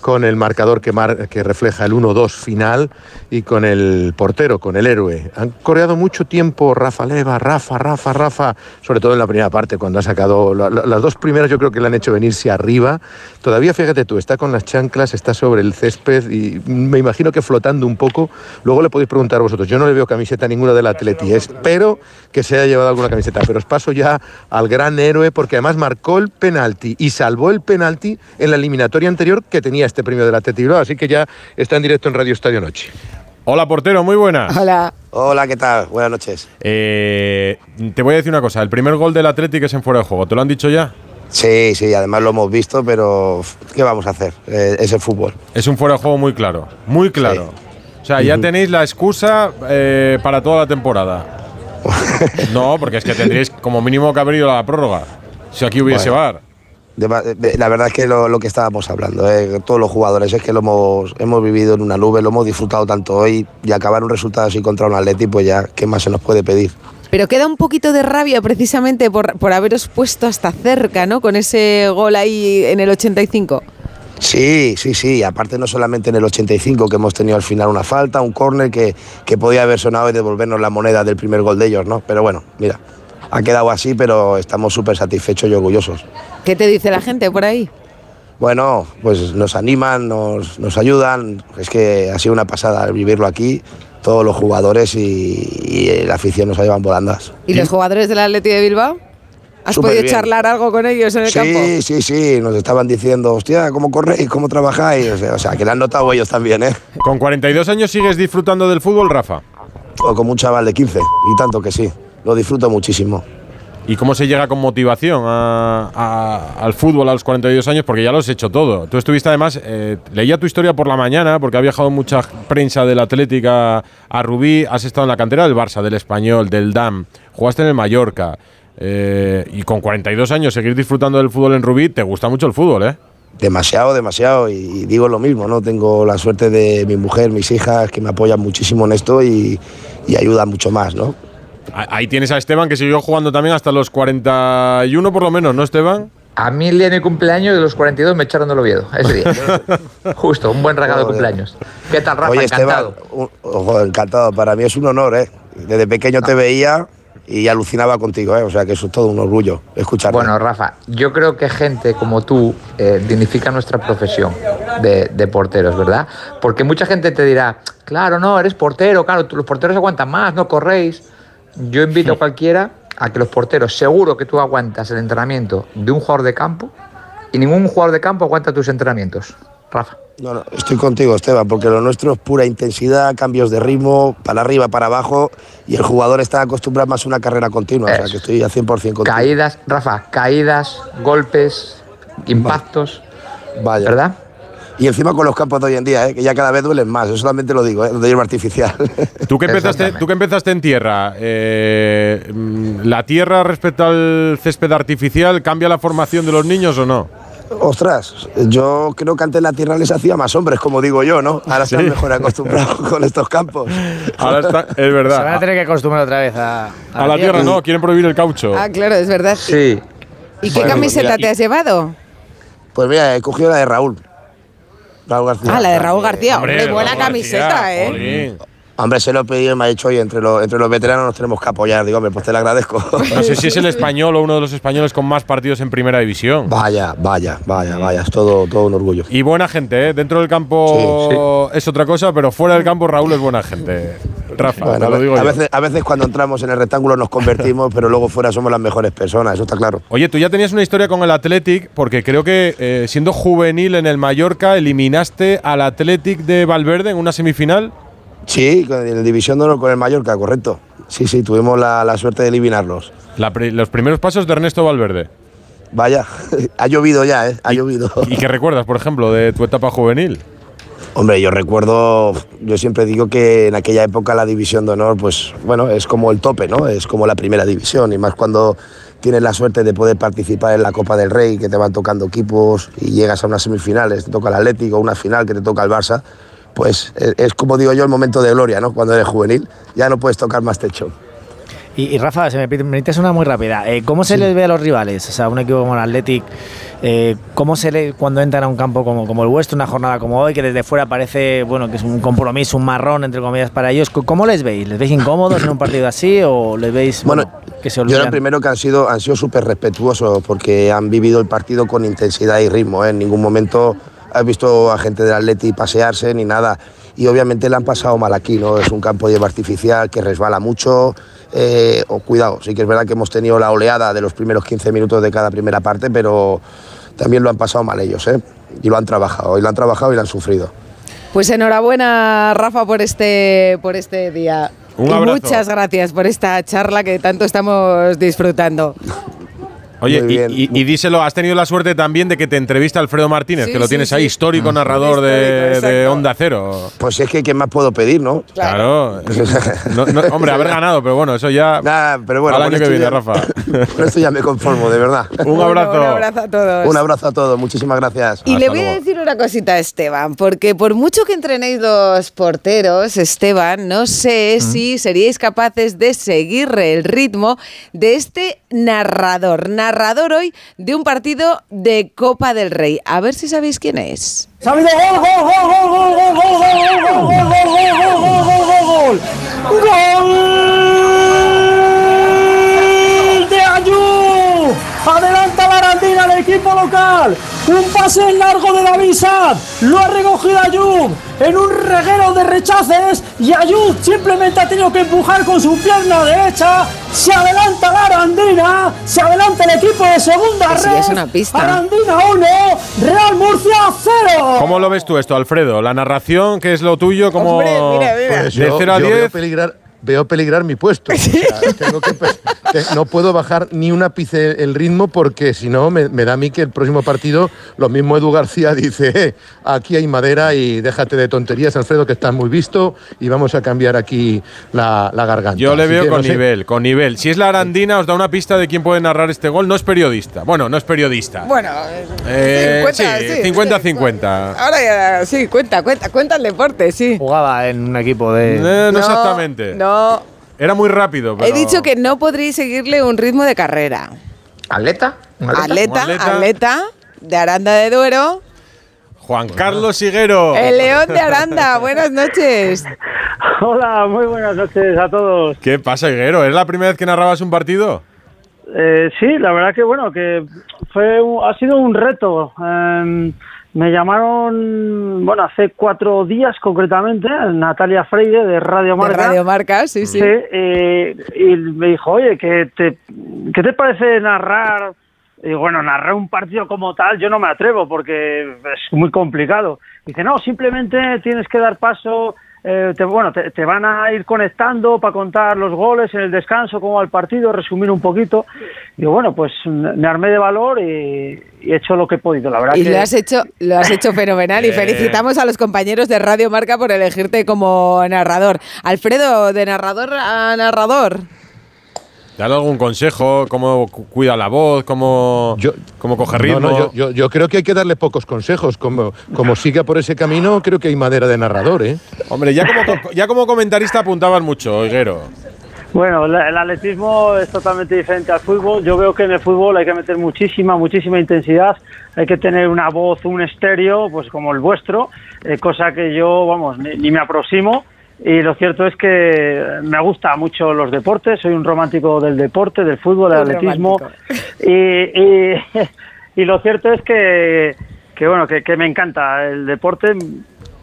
con el marcador que, mar- que refleja el 1-2 final y con el portero, con el héroe. Han coreado mucho tiempo Rafa Leva, Rafa, Rafa, Rafa, sobre todo en la primera parte, cuando ha sacado la- la- las dos primeras, yo creo que le han hecho venirse arriba. Todavía, fíjate tú, está con las chanclas, está sobre el césped y me imagino que flotando un poco. Luego le podéis preguntar vosotros. Yo no le veo camiseta ninguna del Atleti, espero que se haya llevado alguna camiseta, pero os paso ya al gran héroe porque además marcó el penalti y salvó el penalti en la eliminatoria anterior que tenía este premio del Atleti Bilbao, así que ya está en directo en Radio Estadio Noche. hola portero, muy buenas. Hola. Hola, ¿qué tal? Buenas noches. Eh, te voy a decir una cosa, el primer gol del Atlético es en fuera de juego, ¿te lo han dicho ya? Sí, sí, además lo hemos visto, pero ¿qué vamos a hacer? Eh, es el fútbol. Es un fuera de juego muy claro, muy claro. O sea, ya tenéis la excusa eh, para toda la temporada. no, porque es que tendríais como mínimo que haber ido a la prórroga. Si aquí hubiese Bueno. VAR. De- de- la verdad es que lo, lo que estábamos hablando, eh, todos los jugadores, es que lo hemos, hemos vivido en una nube, lo hemos disfrutado tanto hoy y acabar un resultado así contra un Atleti, pues ya, ¿qué más se nos puede pedir? Pero queda un poquito de rabia precisamente por, por haberos puesto hasta cerca, ¿no? Con ese gol ahí en el 85. Sí, sí, sí. Aparte no solamente en el 85 que hemos tenido al final una falta, un córner que, que podía haber sonado y devolvernos la moneda del primer gol de ellos, ¿no? Pero bueno, mira, ha quedado así, pero estamos súper satisfechos y orgullosos. ¿Qué te dice la gente por ahí? Bueno, pues nos animan, nos, nos ayudan. Es que ha sido una pasada vivirlo aquí, todos los jugadores y, y la afición nos llevan volandas. ¿Y los jugadores del Atleti de Bilbao? ¿Has Súper podido bien. charlar algo con ellos en el campo? Sí, sí, sí, nos estaban diciendo, hostia, ¿cómo corréis? ¿Cómo trabajáis? O sea, o sea, que lo han notado ellos también, ¿eh? Con 42 años sigues disfrutando del fútbol, Rafa. O como un chaval de 15, y tanto que sí, lo disfruto muchísimo. ¿Y cómo se llega con motivación a- a- al fútbol a los 42 años? Porque ya lo has hecho todo. Tú estuviste además, eh, leía tu historia por la mañana, porque ha viajado mucha prensa del Atlética a Rubí, has estado en la cantera del Barça, del Español, del DAM, jugaste en el Mallorca, eh, y con 42 años seguir disfrutando del fútbol en Rubí, te gusta mucho el fútbol, ¿eh? Demasiado, demasiado, y, y digo lo mismo, ¿no? Tengo la suerte de mi mujer, mis hijas, que me apoyan muchísimo en esto y, y ayudan mucho más, ¿no? Ahí tienes a Esteban que siguió jugando también hasta los 41 por lo menos, ¿no, Esteban? A mí el día de mi cumpleaños de los 42 me echaron del Oviedo, ese día. Justo, un buen regalo de cumpleaños. ¿Qué tal, Rafa? Oye, Encantado. Esteban, un- ojo, encantado, para mí es un honor, ¿eh? Desde pequeño te veía y alucinaba contigo, ¿eh? O sea que eso es todo un orgullo escucharte. Bueno, Rafa, yo creo que gente como tú eh, dignifica nuestra profesión de, de porteros, ¿verdad? Porque mucha gente te dirá, claro, no, eres portero, claro, los porteros aguantan más, no corréis. Yo invito a cualquiera a que los porteros, seguro que tú aguantas el entrenamiento de un jugador de campo y ningún jugador de campo aguanta tus entrenamientos. Rafa. No, no, estoy contigo, Esteban, porque lo nuestro es pura intensidad, cambios de ritmo, para arriba, para abajo, y el jugador está acostumbrado más a una carrera continua, o sea que estoy al 100% contigo. Caídas, Rafa, caídas, golpes, impactos. Vaya. ¿Verdad? Y encima con los campos de hoy en día, ¿eh? que ya cada vez duelen más, yo solamente lo digo, ¿eh? de hierba artificial. ¿Tú que, empezaste, tú que empezaste en tierra, eh, mm, ¿la tierra respecto al césped artificial cambia la formación de los niños o no? Ostras, yo creo que antes la tierra les hacía más hombres, como digo yo, ¿no? Ahora están Sí. mejor acostumbrados con estos campos. Ahora está, es Se van a verdad. tener que acostumbrar otra vez a, A la tierra no, quieren prohibir el caucho. Ah, claro, es verdad. Sí. ¿Y qué camiseta mira, te has llevado? Pues mira, he cogido la de Raúl. Raúl García. Ah, la de Raúl García. Hombre, Hombre, buena Raúl camiseta, García, ¿eh? Hombre, se lo he pedido y me ha dicho, oye, entre los, entre los veteranos nos tenemos que apoyar. Digo, hombre, pues te lo agradezco. No sé si es el español o uno de los españoles con más partidos en primera división. Vaya, vaya, vaya, vaya, es todo, todo un orgullo. Y buena gente, ¿eh? Dentro del campo es otra cosa, pero fuera del campo Raúl es buena gente. Rafa, Bueno, te a, lo ve- digo a yo. veces, a veces cuando entramos en el rectángulo nos convertimos, pero luego fuera somos las mejores personas, eso está claro. Oye, tú ya tenías una historia con el Athletic, porque creo que eh, siendo juvenil en el Mallorca eliminaste al Athletic de Valverde en una semifinal. Sí, con- en el División de Honor con el Mallorca, correcto. Sí, sí, tuvimos la, la suerte de eliminarlos. La pri- los primeros pasos de Ernesto Valverde. Vaya, ha llovido ya, ¿eh? Ha llovido. ¿Y qué recuerdas, por ejemplo, de tu etapa juvenil? Hombre, yo recuerdo, yo siempre digo que en aquella época la división de honor, pues bueno, es como el tope, ¿no? Es como la primera división y más cuando tienes la suerte de poder participar en la Copa del Rey, que te van tocando equipos y llegas a unas semifinales, te toca el Atlético, una final que te toca el Barça, pues es, es como digo yo el momento de gloria, ¿no? Cuando eres juvenil, ya no puedes tocar más techo. Y, y Rafa, se me permites una muy rápida. Eh, ¿Cómo se les ve a los rivales? O sea, un equipo como el Athletic, eh, ¿cómo se le cuando entran a un campo como, como el vuestro, una jornada como hoy, que desde fuera parece bueno que es un compromiso, un marrón, entre comillas, para ellos? ¿Cómo les veis? ¿Les veis incómodos en un partido así o les veis bueno, que se Yo olvidan? lo primero que han sido han sido súper respetuosos porque han vivido el partido con intensidad y ritmo. ¿eh? En ningún momento has visto a gente del Atleti pasearse ni nada. Y obviamente le han pasado mal aquí, ¿no? Es un campo de hierba artificial que resbala mucho. Eh, o cuidado, sí que es verdad que hemos tenido la oleada de los primeros 15 minutos de cada primera parte, pero también lo han pasado mal ellos, ¿eh? Y lo han trabajado, y lo han trabajado y lo han sufrido. Pues enhorabuena, Rafa, por este, por este día. Un y abrazo. muchas gracias por esta charla que tanto estamos disfrutando. Oye, Muy y, bien. y- y díselo, has tenido la suerte también de que te entrevista Alfredo Martínez, Sí, que lo sí, tienes sí. ahí, histórico narrador de, Histórico, de. Onda Cero. Pues es que, ¿qué más puedo pedir, no? Claro. No- no- hombre, haber ganado, pero bueno, eso ya. Nada, pero bueno, al año que viene, ya- Rafa. Con esto ya me conformo, de verdad. Un Bueno, abrazo. un abrazo a todos. Un abrazo a todos, muchísimas gracias. Y Hasta le voy a decir una cosita a Esteban, porque por mucho que entrenéis los porteros, Esteban, no sé si seríais capaces de seguir el ritmo de este narrador. Narrador hoy de un partido de Copa del Rey. A ver si sabéis quién es. ¡Gol, ¡Adelanta la Arandina, el equipo local! Un pase en largo de David Saad. Lo ha recogido Ayub en un reguero de rechaces y Ayub simplemente ha tenido que empujar con su pierna derecha. Se adelanta la Arandina. Se adelanta el equipo de segunda Pues sí, red. es una pista. Arandina 1, Real Murcia 0. ¿Cómo lo ves tú esto, Alfredo? La narración, que es lo tuyo, como Hombre, mira, mira. Pues de yo, 0 a yo 10. Veo peligrar, veo peligrar mi puesto. O sea, tengo que pe- que no puedo bajar ni un ápice el ritmo porque si no me, me da a mí que el próximo partido lo mismo Edu García dice, "Eh, aquí hay madera y déjate de tonterías, Alfredo, que estás muy visto y vamos a cambiar aquí la, la garganta. Yo le Así veo que con no sé. nivel, con nivel. Si es la Arandina, os da una pista de quién puede narrar este gol. No es periodista. Bueno, no es periodista. Bueno, Eh, 50, sí, sí, 50-50. Ahora ya, sí, cuenta, cuenta, cuenta el deporte, sí. Jugaba en un equipo de... Eh, no, exactamente. No, Era muy rápido, pero. he dicho que no podréis seguirle un ritmo de carrera. ¿Atleta? ¿Un Atleta, atleta, atleta. de Aranda de Duero. Juan Carlos Higuero. El León de Aranda, buenas noches. Hola, muy buenas noches a todos. ¿Qué pasa, Higuero? ¿Es la primera vez que narrabas un partido? Eh, sí, la verdad que bueno, que fue ha sido un reto. Em, me llamaron, bueno, hace cuatro días concretamente, Natalia Freire de Radio De Marca. Radio Marca, sí, sí. Sí, eh, y me dijo, oye, ¿qué te, ¿qué te parece narrar? Y bueno, narrar un partido como tal yo no me atrevo porque es muy complicado. Dice, no, simplemente tienes que dar paso, eh, te, bueno, te, te van a ir conectando para contar los goles en el descanso, como al partido, resumir un poquito. Y bueno, pues me armé de valor y, y he hecho lo que he podido, la verdad Y que... lo has hecho, lo has hecho fenomenal y felicitamos a los compañeros de Radio Marca por elegirte como narrador. Alfredo, de narrador a narrador. ¿Te dado algún consejo? ¿Cómo cu- cuida la voz? ¿Cómo, cómo coge ritmo? no, yo, yo- yo creo que hay que darle pocos consejos. Como, como siga por ese camino, creo que hay madera de narrador, ¿eh? Hombre, ya como, co- ya como comentarista apuntaban mucho, Higuero. Bueno, el atletismo es totalmente diferente al fútbol. Yo veo que en el fútbol hay que meter muchísima, muchísima intensidad. Hay que tener una voz, un estéreo, pues como el vuestro, eh, cosa que yo, vamos, ni, ni me aproximo. Y lo cierto es que me gusta mucho los deportes. Soy un romántico del deporte, del fútbol, del atletismo. Y, y, y lo cierto es que, que bueno, que, que me encanta el deporte.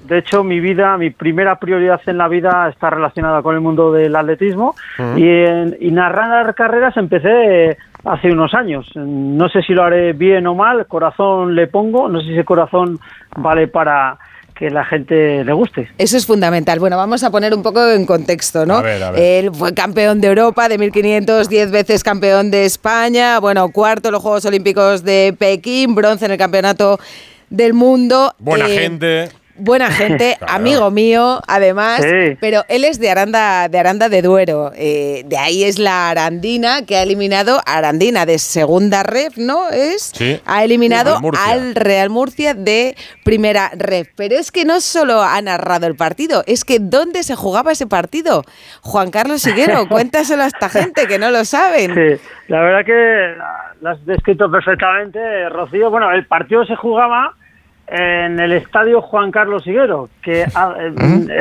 De hecho, mi vida, mi primera prioridad en la vida está relacionada con el mundo del atletismo y, en- y narrar carreras empecé hace unos años. No sé si lo haré bien o mal, corazón le pongo, no sé si ese corazón vale para que la gente le guste. Eso es fundamental. Bueno, vamos a poner un poco en contexto, ¿no? A ver, a ver. Él fue campeón de Europa de 1500, 10 veces campeón de España, bueno, cuarto en los Juegos Olímpicos de Pekín, bronce en el Campeonato del Mundo. Buena Eh, gente. Buena gente, Claro. amigo mío, además, Sí. pero él es de Aranda, de Aranda de Duero. eh, de ahí es la Arandina que ha eliminado Arandina de segunda ref, ¿no? Es Sí. ha eliminado Al Real Murcia de primera ref. Pero es que no solo ha narrado el partido, es que ¿dónde se jugaba ese partido? Juan Carlos Higuero, cuéntaselo a esta gente que no lo saben. Sí, la verdad que lo has descrito perfectamente, Rocío. Bueno, el partido se jugaba en el estadio Juan Carlos Higuero, que ah, eh,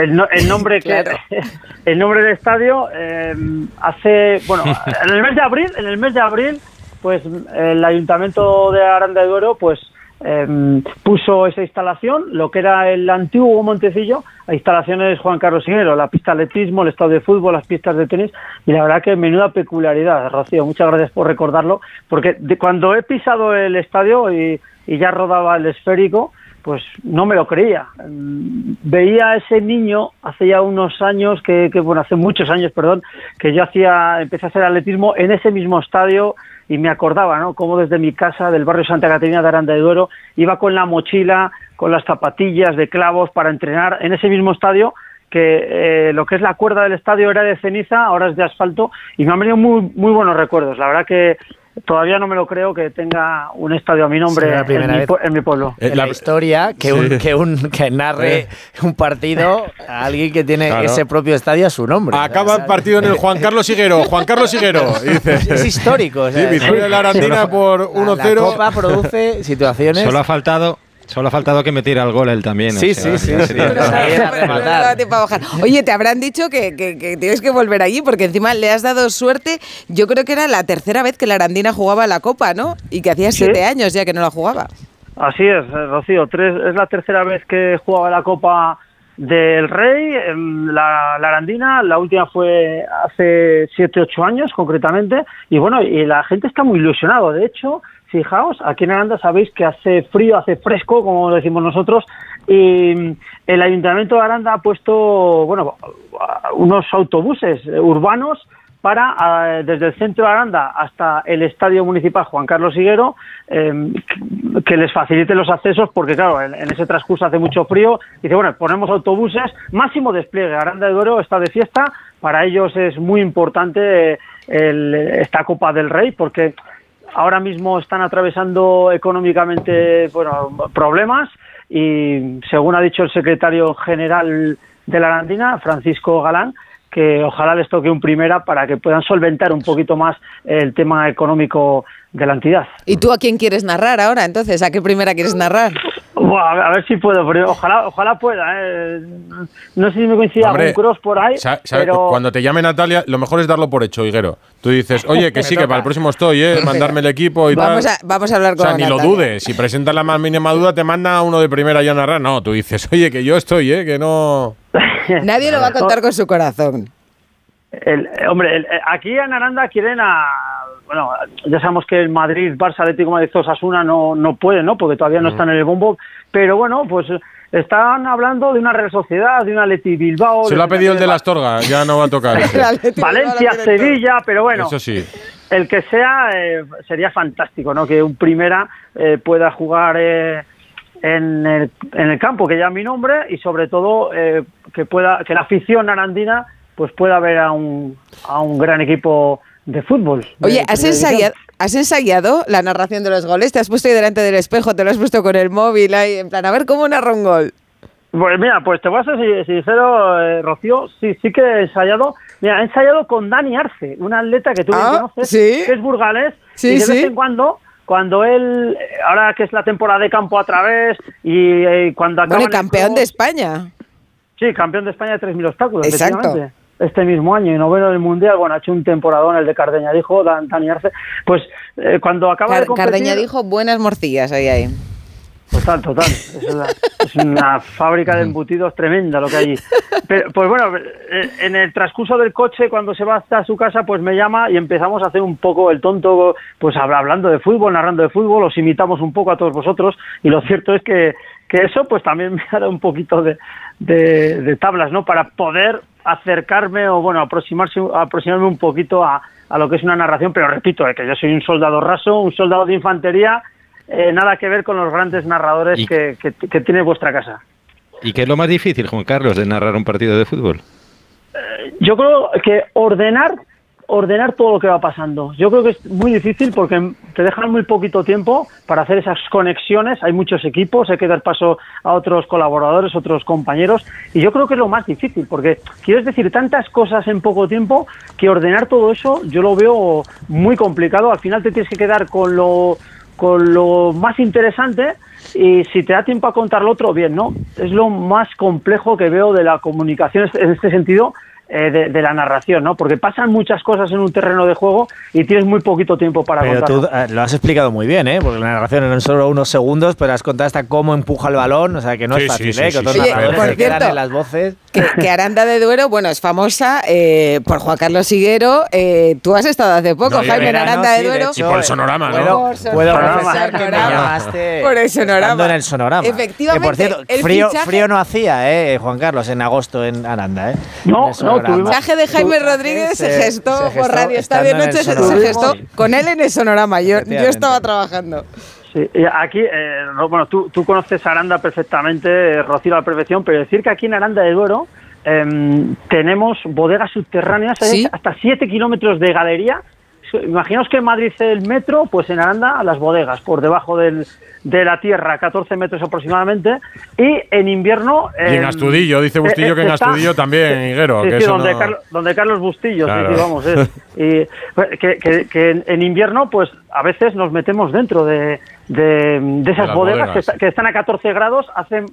el, no- el nombre que Claro. el nombre del estadio eh, hace bueno en el mes de abril en el mes de abril pues el ayuntamiento de Aranda de Duero pues eh, puso esa instalación, lo que era el antiguo Montecillo, a instalaciones Juan Carlos Higuero, la pista de atletismo, el estadio de fútbol, las pistas de tenis, y la verdad que menuda peculiaridad, Rocío, muchas gracias por recordarlo, porque de- cuando he pisado el estadio y, y ya rodaba el esférico, pues no me lo creía. Mm, Veía a ese niño hace ya unos años, que, que, bueno, hace muchos años, perdón, que yo hacía, empecé a hacer atletismo en ese mismo estadio y me acordaba, ¿no? Cómo desde mi casa del barrio Santa Catarina de Aranda de Duero iba con la mochila, con las zapatillas de clavos para entrenar en ese mismo estadio que eh, lo que es la cuerda del estadio era de ceniza, ahora es de asfalto y me han venido muy muy buenos recuerdos. La verdad que todavía no me lo creo que tenga un estadio a mi nombre la en primera mi, vez. pue- en mi pueblo. en la, historia que, un, que, un, que narre un partido a alguien que tiene Claro. ese propio estadio a su nombre. Acaba el partido en el Juan Carlos Higuero. Juan Carlos Higuero. Es histórico. o Sí, victoria de la Arandina por La 1-0. Copa produce situaciones. Solo ha faltado, solo ha faltado que metiera el gol él también. o Sí, sea, sí, sí, sería-. Oye, te habrán dicho que, que- que tienes que volver allí porque encima le has dado suerte. Yo creo que era la tercera vez que la Arandina jugaba la Copa, ¿no? Y que hacía Sí. siete años ya que no la jugaba. Así es, eh, Rocío. Tres, es la tercera vez que jugaba la Copa del Rey, la, la Arandina. La última fue hace 7, 8 años, concretamente. Y bueno, y la gente está muy ilusionado. De hecho, fijaos, aquí en Aranda sabéis que hace frío, hace fresco, como decimos nosotros. Y mm, el Ayuntamiento de Aranda ha puesto, bueno, unos autobuses urbanos para desde el centro de Aranda hasta el Estadio Municipal Juan Carlos Higuero eh, que- que les facilite los accesos porque claro en, en ese transcurso hace mucho frío dice bueno ponemos autobuses máximo despliegue Aranda de Duero está de fiesta para ellos es muy importante eh, el- esta Copa del Rey porque ahora mismo están atravesando económicamente bueno, problemas y según ha dicho el secretario general de la Arandina, Francisco Galán, que ojalá les toque un primera para que puedan solventar un poquito más el tema económico de la entidad. ¿Y tú a quién quieres narrar ahora entonces? ¿A qué primera quieres narrar? A, ver, a ver si puedo, pero ojalá, ojalá pueda. ¿eh? No sé si me coincide Hombre, algún cross por ahí, sabe- pero Cuando te llame Natalia, lo mejor es darlo por hecho, Higuero. Tú dices, oye, que sí, que para el próximo estoy, ¿eh? Mandarme el equipo y Vamos tal. a, vamos a hablar O con sea, ni lo dudes. Si presentas la más mínima duda, te manda uno de primera ya a narrar. No, tú dices, oye, que yo estoy, ¿eh? Que no. Nadie lo va a contar con su corazón. El, hombre, el- aquí en Aranda quieren a. Bueno, ya sabemos que el Madrid, Barça, Atlético Madrid, Osasuna no, no pueden, ¿no? Porque todavía no Mm. están en el bombo. Pero bueno, pues eh, están hablando de una Real Sociedad, de una Leti Bilbao. Se lo ha pedido el de la Astorga, ya no va a tocar. Valencia, Sevilla, pero bueno. Eso sí. el que sea eh, sería fantástico, ¿no? Que un primera eh, pueda jugar eh, en, el, en el campo que llama mi nombre y sobre todo eh, que pueda que la afición arandina pues pueda ver a un, a un gran equipo de fútbol. Oye, de ¿has ensayado, ¿has ensayado la narración de los goles? ¿Te has puesto ahí delante del espejo? ¿Te lo has puesto con el móvil ahí? En plan, a ver cómo narra un gol. Pues mira, pues te voy a ser sin- sincero, eh, Rocío, sí, sí que he ensayado, Mira, he ensayado con Dani Arce, un atleta que tú Ah, conoces, sí. que es burgalés, Sí, y de vez en cuando, cuando él, ahora que es la temporada de campo a través, y eh, cuando acaba Bueno, campeón de España. Sí, campeón de España de 3.000 obstáculos, Exacto. efectivamente. Este mismo año, y noveno del Mundial, bueno, ha hecho un temporadón el de Cardeña, dijo Dan- Dani Arce. Pues eh, cuando acaba de Car- competir... Cardeña dijo buenas morcillas ahí ahí. Total, total. Es una, es una fábrica de embutidos tremenda lo que hay allí. Pero, pues bueno, eh, en el transcurso del coche, cuando se va hasta su casa, pues me llama y empezamos a hacer un poco el tonto, pues habla- hablando de fútbol, narrando de fútbol, os imitamos un poco a todos vosotros y lo cierto es que, que eso pues también me ha dado un poquito de, de, de tablas, ¿no? Para poder acercarme o, bueno, aproximarse, aproximarme un poquito a, a lo que es una narración, pero repito, eh, que yo soy un soldado raso, un soldado de infantería, eh, nada que ver con los grandes narradores que, que, que tiene vuestra casa. ¿Y qué es lo más difícil, Juan Carlos, de narrar un partido de fútbol? Yo creo que ordenar ordenar todo lo que va pasando. Yo creo que es muy difícil porque te dejan muy poquito tiempo para hacer esas conexiones. Hay muchos equipos, hay que dar paso a otros colaboradores, otros compañeros. Y yo creo que es lo más difícil porque quieres decir tantas cosas en poco tiempo que ordenar todo eso yo lo veo muy complicado. Al final te tienes que quedar con lo, con lo más interesante y si te da tiempo a contar lo otro, bien, ¿no? Es lo más complejo que veo de la comunicación en este sentido eh, de, de la narración, ¿no? Porque pasan muchas cosas en un terreno de juego y tienes muy poquito tiempo para Pero contarlo. tú eh, lo has explicado muy bien, ¿eh? Porque la narración eran solo unos segundos, pero has contado hasta cómo empuja el balón, o sea que no Sí, es fácil, sí, ¿eh? sí, que otros narradores por se quedan cierto, en las voces. Que, que Aranda de Duero, bueno, es famosa eh, por Juan Carlos Higuero. eh, tú has estado hace poco, No, Jaime, en Aranda sí, de de Duero. Y por el sonorama, ¿no? Puedo, Por puedo sonorama. confesar que me llamaste Por el sonorama. en el sonorama. Efectivamente, Que, por cierto, el frío, fichaje- frío no hacía, ¿eh? Juan Carlos, en agosto en Aranda, ¿eh? No, no, El mensaje de Jaime Rodríguez se, se- gestó se por Radio en el Noche, se, se gestó con él en el sonorama. Yo, yo estaba trabajando. Sí, y aquí, eh, no, bueno, tú, tú conoces Aranda perfectamente, eh, Rocío a la perfección, pero decir que aquí en Aranda de Duero em, tenemos bodegas subterráneas, hay ¿Sí? hasta 7 kilómetros de galería. Imaginaos que en Madrid es el metro, pues en Aranda las bodegas, por debajo del, de la tierra, 14 metros aproximadamente, y en invierno... Y en Astudillo, dice Bustillo eh, que en está- Astudillo también, Higuero. Sí, que sí, eso donde, no- Carlos, donde Carlos Bustillo, sí, Claro. sí, vamos. es. Y que, que- que en, invierno, pues a veces nos metemos dentro de, de, de esas bodegas. Que, está- que están a 14 grados, hacen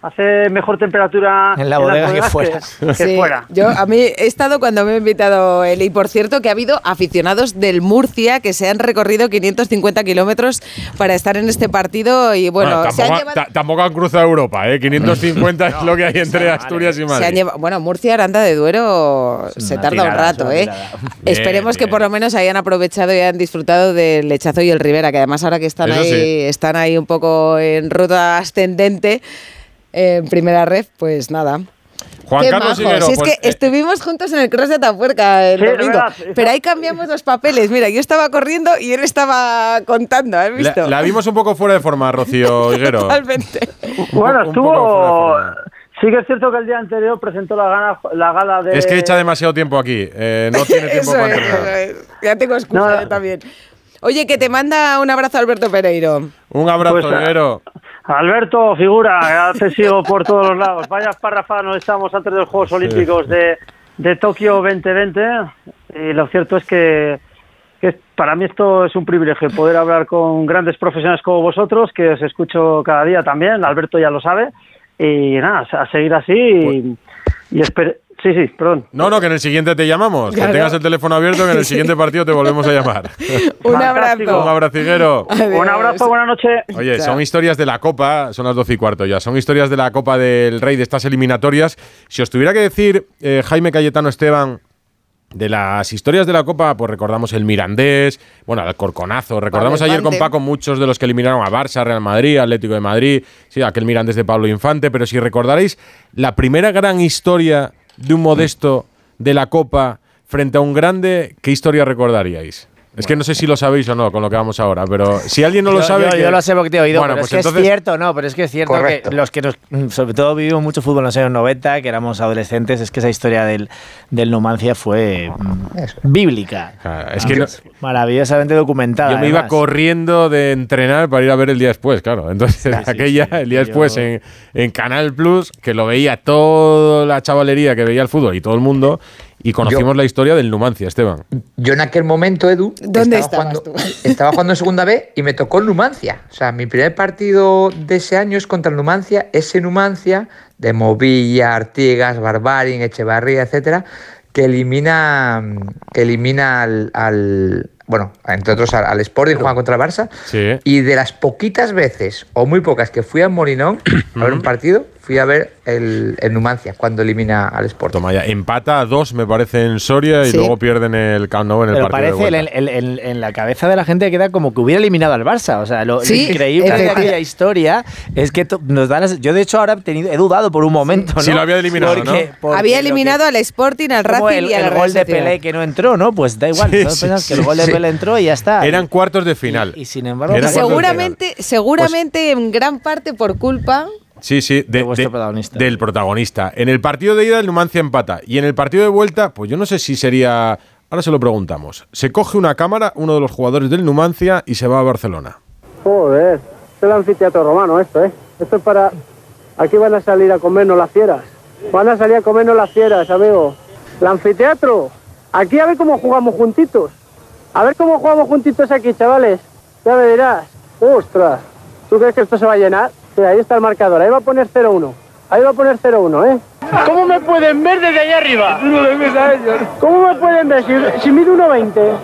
hace mejor temperatura En la bodega que fuera. que Sí, fuera. Yo, a mí he estado cuando me ha invitado él. Y por cierto, que ha habido aficionados del Murcia que se han recorrido 550 kilómetros para estar en este partido. Y bueno, Bueno, se han tampoco, llevado. ta- tampoco han cruzado Europa, ¿eh? 550 es lo que hay entre Asturias y Madrid. Se han llevado- bueno, Murcia, Aranda de Duero se tarda un tirada, rato, ¿eh? Esperemos que por lo menos hayan aprovechado y hayan disfrutado del lechazo y el Rivera, que además ahora que están Eso ahí, sí. están ahí un poco en ruta ascendente en primera red, pues nada. Juan Qué Carlos. Higuero, Si es pues, que eh, estuvimos juntos en el Cross de Tapuerca el Sí, domingo. verdad. Pero ahí cambiamos los papeles. Mira, yo estaba corriendo y él estaba contando, ¿has visto? la, la vimos un poco fuera de forma, Rocío Higuero. Totalmente. Bueno, estuvo... Sí que es cierto que el día anterior presentó la, gana, la gala de... Es que echa demasiado tiempo aquí. eh, no tiene tiempo para entrenar. es. Ya tengo excusa No, yo también. Oye, que te manda un abrazo Alberto Pereiro. Un abrazo, Pues, ah, Higuero. Alberto, figura, ya te sigo por todos los lados. Vaya parrafadas nos estamos antes de los Juegos Olímpicos de, de Tokio 2020. Y lo cierto es que, que para mí esto es un privilegio, poder hablar con grandes profesionales como vosotros, que os escucho cada día también. Alberto ya lo sabe. Y nada, a seguir así y, y espero... Sí, sí, perdón. No, no, que en el siguiente te llamamos. Claro. Que tengas el teléfono abierto, que en el siguiente partido te volvemos a llamar. Un. Un abrazo. abrazo, Higuero. Un abrazo, buenas noches. Oye, son historias de la Copa, son las 12 y cuarto ya, son historias de la Copa del Rey de estas eliminatorias. Si os tuviera que decir, eh, Jaime Cayetano Esteban, de las historias de la Copa, pues recordamos el Mirandés, bueno, el Corconazo, recordamos Pablo ayer con. Paco muchos de los que eliminaron a Barça, Real Madrid, Atlético de Madrid, sí, aquel Mirandés de Pablo Infante, pero si recordaréis la primera gran historia de un modesto de la Copa frente a un grande, ¿qué historia recordaríais? Es que no sé si lo sabéis o no con lo que vamos ahora, pero si alguien no lo yo, sabe. yo, que- yo lo sé porque te he oído, Bueno, pero pues es que entonces- es cierto, no, pero es que es cierto Correcto. que los que nos, mm, sobre todo vivimos mucho fútbol en los años 90, que éramos adolescentes, es que esa historia del, del Numancia fue mm, bíblica. Ah, es que no- Maravillosamente documentada. Yo me iba además. corriendo de entrenar para ir a ver el día después, claro. Entonces, Sí, sí, aquella, sí. el día Yo- después en, en Canal Plus, que lo veía toda la chavalería que veía el fútbol y todo el mundo, y conocimos la historia del Numancia, Esteban. Yo en aquel momento, Edu, ¿Dónde estaba, estabas jugando, tú? estaba jugando en segunda B y me tocó el Numancia. O sea, mi primer partido de ese año es contra el Numancia, ese Numancia de Movilla, Artigas, Barbarin, Echevarría, etcétera, que elimina, que elimina al, al- bueno, entre otros al, al Sporting, juega contra el Barça. Sí. Y de las poquitas veces, o muy pocas, que fui a Molinón a ver un partido, fui a ver el, el Numancia cuando elimina al Sporting. Toma ya, empata a dos, me parece, en Soria y Sí. luego pierden el Camp Nou en el Pero partido de parece, vuelta. en, en- en- en la cabeza de la gente queda como que hubiera eliminado al Barça. O sea, lo, lo Sí, increíble de aquella historia es que nos da las- Yo, de hecho, ahora he, tenido, he dudado por un momento. ¿no? Sí, lo había eliminado, ¿no? porque Había lo que- eliminado al Sporting, al Racing el, y a la el gol de. Pelé que no entró, ¿no? Pues da igual. Sí, ¿no? sí, sí, que el gol de sí. Pelé entró y ya está. Eran cuartos de final. Y, y sin embargo, pues, de Seguramente, seguramente en gran parte por culpa Sí, sí, de- vuestro de- protagonista. del protagonista. En el partido de ida el Numancia empata y en el partido de vuelta, pues yo no sé si sería, ahora se lo preguntamos. Se coge una cámara, uno de los jugadores del Numancia y se va a Barcelona. Joder, es el anfiteatro romano esto, ¿eh? Esto es para... Aquí van a salir a comernos las fieras. Van a salir a comernos las fieras, amigo. El anfiteatro. Aquí a ver cómo jugamos juntitos. A ver cómo jugamos juntitos aquí, chavales. Ya me dirás. Ostras. ¿Tú crees que esto se va a llenar? Sí, ahí está el marcador. Ahí va a poner 0-1. Ahí va a poner 0-1, ¿eh? ¿Cómo me pueden ver desde allá arriba? No a ellos. ¿Cómo me pueden ver si, si mido 1,20?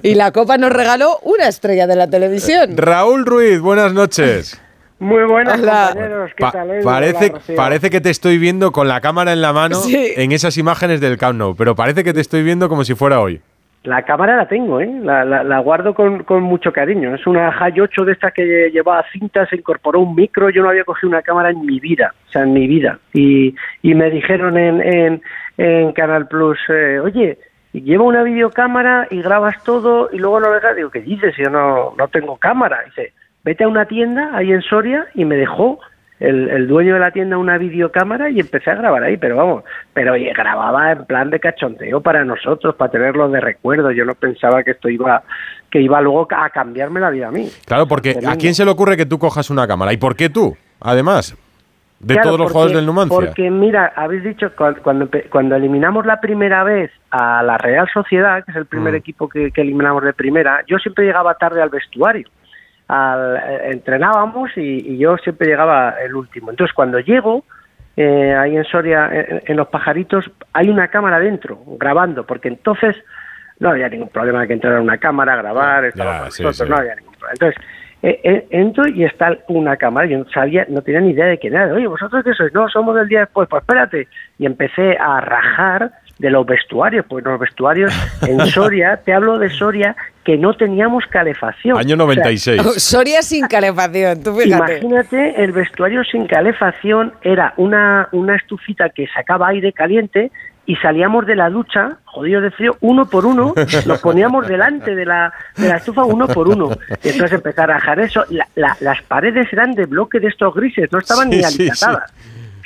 y la Copa nos regaló una estrella de la televisión. Raúl Ruiz, buenas noches. Muy buenas, Hola. compañeros. ¿Qué Pa- tal? eh? parece, Hola, parece que te estoy viendo con la cámara en la mano Sí. en esas imágenes del Camp Nou, pero parece que te estoy viendo como si fuera hoy. La cámara la tengo, ¿eh? La, la- la guardo con, con mucho cariño. Es una High 8 de estas que llevaba cinta, se incorporó un micro. Yo no había cogido una cámara en mi vida, o sea, en mi vida. Y, y me dijeron en, en, Canal Plus, eh, oye, lleva una videocámara y grabas todo y luego lo dejas. Digo, ¿qué dices? Yo no, no tengo cámara. Dice, vete a una tienda ahí en Soria y me dejó el, el dueño de la tienda una videocámara y empecé a grabar ahí, pero vamos, pero oye, grababa en plan de cachondeo para nosotros, para tenerlo de recuerdo. Yo no pensaba que esto iba, que iba luego a cambiarme la vida a mí. Claro, porque ¿a quién se le ocurre que tú cojas una cámara? ¿Y por qué tú? Además, de Claro, todos los porque- jugadores del Numancia. Porque mira, habéis dicho cu- cuando, cuando eliminamos la primera vez a la Real Sociedad, que es el primer Mm. equipo que, que eliminamos de primera, yo siempre llegaba tarde al vestuario. Al, eh, entrenábamos y, y yo siempre llegaba el último. Entonces, cuando llego, eh, ahí en Soria, en, en Los Pajaritos, hay una cámara dentro, grabando, porque entonces no había ningún problema de que entrara una cámara a grabar, estábamos sí, nosotros, sí. no había ningún problema. Entonces, eh, eh, entro y está una cámara, yo no sabía, no tenía ni idea de quién era. Oye, ¿vosotros qué sois? No, somos del día después, pues espérate. Y empecé a rajar de los vestuarios, pues los vestuarios en Soria, te hablo de Soria, que no teníamos calefacción. Año O sea, 96. Soria sin calefacción, tú fíjate. Imagínate, el vestuario sin calefacción era una, una estufita que sacaba aire caliente y salíamos de la ducha, jodidos de frío, uno por uno, nos poníamos delante de la, de la estufa uno por uno. Y entonces empezar a rajar eso. La- la- las paredes eran de bloque de estos grises, no estaban Sí, ni sí, sí.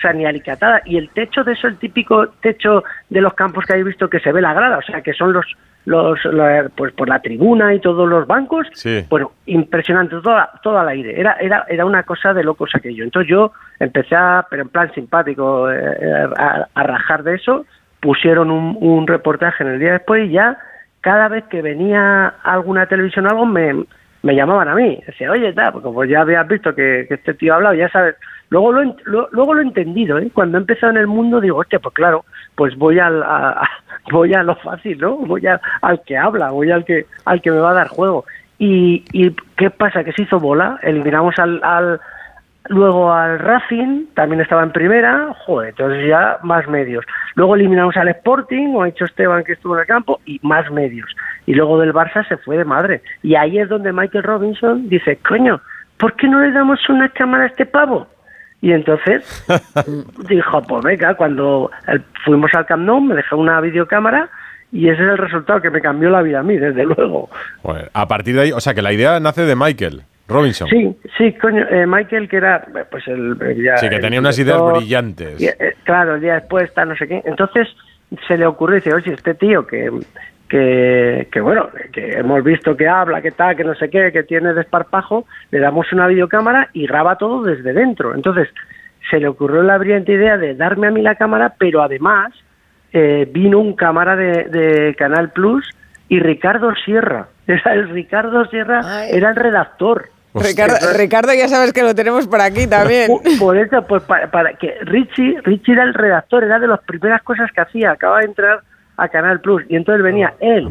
Sea, ni alicatadas. Y el techo de eso, el típico techo de los campos que habéis visto que se ve la grada, o sea, que son los, los, la- pues por la tribuna y todos los bancos, Sí. bueno, impresionante, todo, todo al aire. Era, era, era una cosa de locos aquello. Entonces yo empecé, a, pero en plan simpático, eh, a, a rajar de eso. Pusieron un, un reportaje en el día después y ya cada vez que venía alguna televisión o algo me, me llamaban a mí. Decía, oye, tal, como ya habías visto que, este tío ha hablado, ya sabes. Luego lo, luego lo he entendido, ¿eh? Cuando he empezado en el mundo digo, hostia, pues claro, pues voy al, a, voy a lo fácil, ¿no? Voy al que habla, voy al que, al que me va a dar juego. Y, y ¿qué pasa? Que se hizo bola, eliminamos al, al luego al Racing, también estaba en primera, joder, entonces ya más medios. Luego eliminamos al Sporting, o ha dicho Esteban que estuvo en el campo, y más medios. Y luego del Barça se fue de madre. Y ahí es donde Michael Robinson dice, coño, ¿por qué no le damos una cámara a este pavo? Y entonces dijo, pues venga, cuando fuimos al Camp Nou me dejó una videocámara y ese es el resultado que me cambió la vida a mí, desde luego. A partir de ahí, o sea que la idea nace de Michael Robinson. Sí, sí, coño, eh, Michael que era pues el, ya- Sí, que el tenía unas ideas brillantes. y, eh, claro, el día después está no sé qué. Entonces se le ocurrió y dice, oye, este tío que, que, que bueno, que hemos visto que habla, que tal, que no sé qué, que tiene desparpajo, le damos una videocámara y graba todo desde dentro. Entonces se le ocurrió la brillante idea de darme a mí la cámara, pero además eh, vino un cámara de, de Canal Plus y Ricardo Sierra. Era el Ricardo Sierra, era el redactor. Ricardo, Ricardo, ya sabes que lo tenemos por aquí también. Por, eso, pues para, para que Richie, Richie era el redactor, era de las primeras cosas que hacía, acaba de entrar a Canal Plus y entonces venía él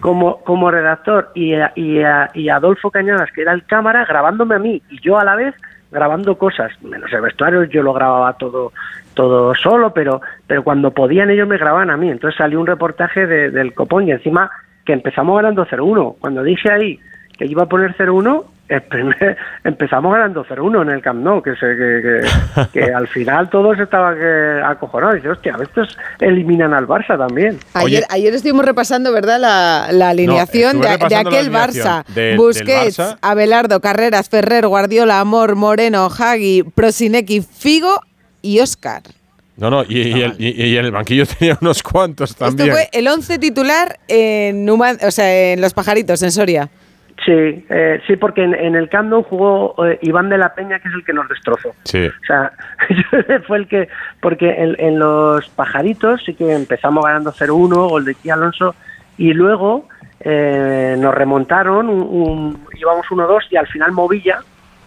como, como redactor y, y, y Adolfo Cañadas, que era el cámara, grabándome a mí y yo a la vez grabando cosas, menos el vestuario, yo lo grababa todo todo solo, pero pero cuando podían ellos me grababan a mí. Entonces salió un reportaje de- del Copón y encima que empezamos ganando 0-1. Cuando dije ahí que iba a poner 0-1, el primer- empezamos ganando 0-1 en el Camp Nou, que, se, que, que- que al final todos estaban acojonados. Dice, hostia, estos eliminan al Barça también. Ayer, ayer estuvimos repasando, ¿verdad? La, la alineación de, de repasando la aquel alineación Barça. Busquets, Barça. Abelardo, Carreras, Ferrer, Guardiola, Amor, Moreno, Hagi, Prosinecki, Figo y Oscar. No, no, y, y el, y- y en el banquillo tenía unos cuantos Esto también. fue el 11 titular en, Numan- o sea, en Los Pajaritos, en Soria. Sí, eh, sí, porque en, en el Camp Nou jugó eh, Iván de la Peña, que es el que nos destrozó. Sí. O sea, fue el que, porque en, en los pajaritos sí que empezamos ganando 0-1, gol de Key Alonso, y luego eh, nos remontaron, un, un- íbamos 1-2 y al final Movilla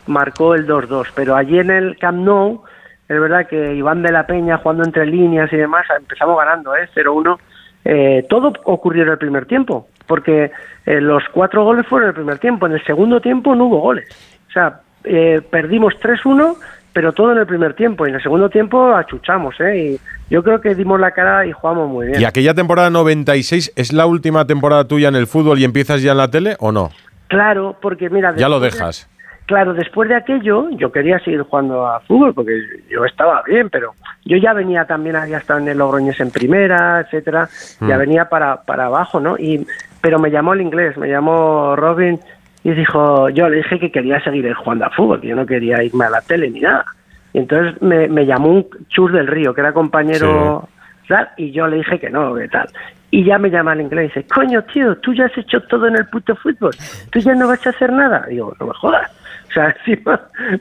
marcó el 2-2. Pero allí en el Camp Nou, es verdad que Iván de la Peña jugando entre líneas y demás, empezamos ganando, ¿eh? 0-1. Eh, todo ocurrió en el primer tiempo, porque eh, los cuatro goles fueron en el primer tiempo. En el segundo tiempo no hubo goles. O sea, eh, perdimos 3-1, pero todo en el primer tiempo. Y en el segundo tiempo achuchamos, ¿eh? Y yo creo que dimos la cara y jugamos muy bien. ¿Y aquella temporada 96 es la última temporada tuya en el fútbol y empiezas ya en la tele o no? Claro, porque mira... Ya lo dejas. Claro, después de aquello, yo quería seguir jugando a fútbol porque yo estaba bien, pero yo ya venía también, había estado en el Logroñés en primera, etcétera, ya Mm. venía para, para abajo, ¿no? Y, pero me llamó el inglés, me llamó Robin y dijo, yo le dije que quería seguir jugando a fútbol, que yo no quería irme a la tele ni nada. Y entonces me, me llamó un Chus del Río, que era compañero, tal, y yo le dije que no, que tal. Y ya me llama el inglés y dice, coño, tío, tú ya has hecho todo en el puto fútbol, tú ya no vas a hacer nada. Y digo, no me jodas. O sea,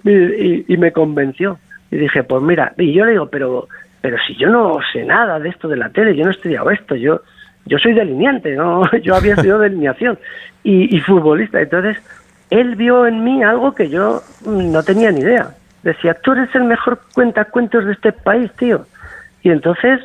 y, me convenció. Y dije, pues mira, y yo le digo, pero, pero si yo no sé nada de esto de la tele, yo no he estudiado esto, yo, yo soy delineante, ¿no? Yo había estudiado delineación y, futbolista. Entonces, él vio en mí algo que yo no tenía ni idea. Decía, tú eres el mejor cuentacuentos de este país, tío. Y entonces,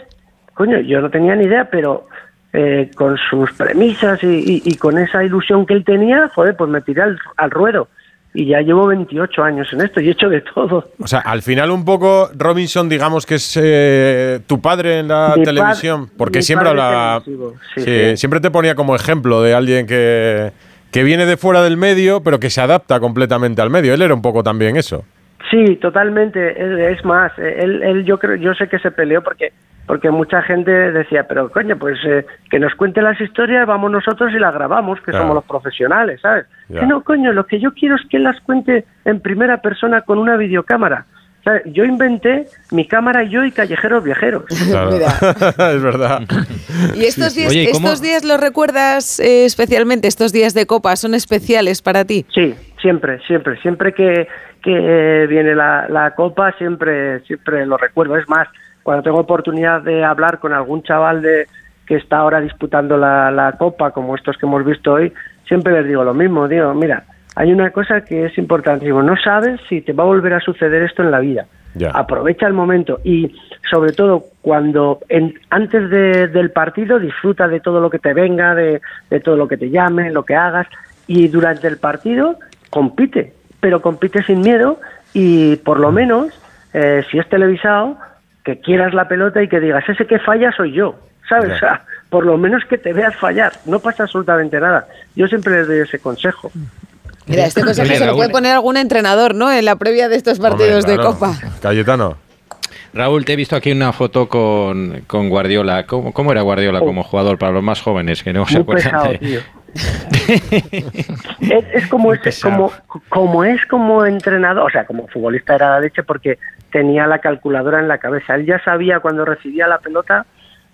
coño, yo no tenía ni idea, pero eh, con sus premisas y con esa ilusión que él tenía, joder, pues me tiré al, al ruedo. Y ya llevo 28 años en esto y he hecho de todo. O sea, al final un poco Robinson, digamos que es eh, tu padre en la Mi televisión, porque siempre sí, sí. siempre te ponía como ejemplo de alguien que, que viene de fuera del medio, pero que se adapta completamente al medio. Él era un poco también eso. Sí, totalmente. Es, más, eh, él, él yo creo, yo sé que se peleó porque porque mucha gente decía, pero coño, pues eh, que nos cuente las historias, vamos nosotros y las grabamos, que Claro. somos los profesionales, ¿sabes? Que no, coño, lo que yo quiero es que él las cuente en primera persona con una videocámara. ¿Sabes? Yo inventé mi cámara y yo y callejeros viajeros. Claro. es verdad. ¿Y estos días, Oye, ¿y cómo- estos días los recuerdas eh, especialmente? ¿Estos días de Copa son especiales para ti? Sí, siempre, siempre, siempre que, que viene la, la copa, siempre, siempre lo recuerdo. Es más, cuando tengo oportunidad de hablar con algún chaval de que está ahora disputando la, la copa, como estos que hemos visto hoy, siempre les digo lo mismo. Digo, mira, hay una cosa que es importantísimo. No sabes si te va a volver a suceder esto en la vida. Ya. Aprovecha el momento y, sobre todo, cuando en- antes de- del partido disfruta de todo lo que te venga, de, de todo lo que te llame, lo que hagas, y durante el partido compite, pero compite sin miedo y, por lo menos, eh, si es televisado, que quieras la pelota y que digas, ese que falla soy yo, ¿sabes? Ya. O sea, por lo menos que te veas fallar, no pasa absolutamente nada. Yo siempre les doy ese consejo. Mira, este consejo se lo puede poner algún entrenador, ¿no? En la previa de estos partidos Hombre, de. Copa. Cayetano. Raúl, te he visto aquí una foto con, con Guardiola. ¿Cómo, cómo era Guardiola como jugador para los más jóvenes que no se Muy acuerdan pesado, de- tío. Es, es como es como como es como entrenador, o sea, como futbolista era la leche porque tenía la calculadora en la cabeza. Él ya sabía cuando recibía la pelota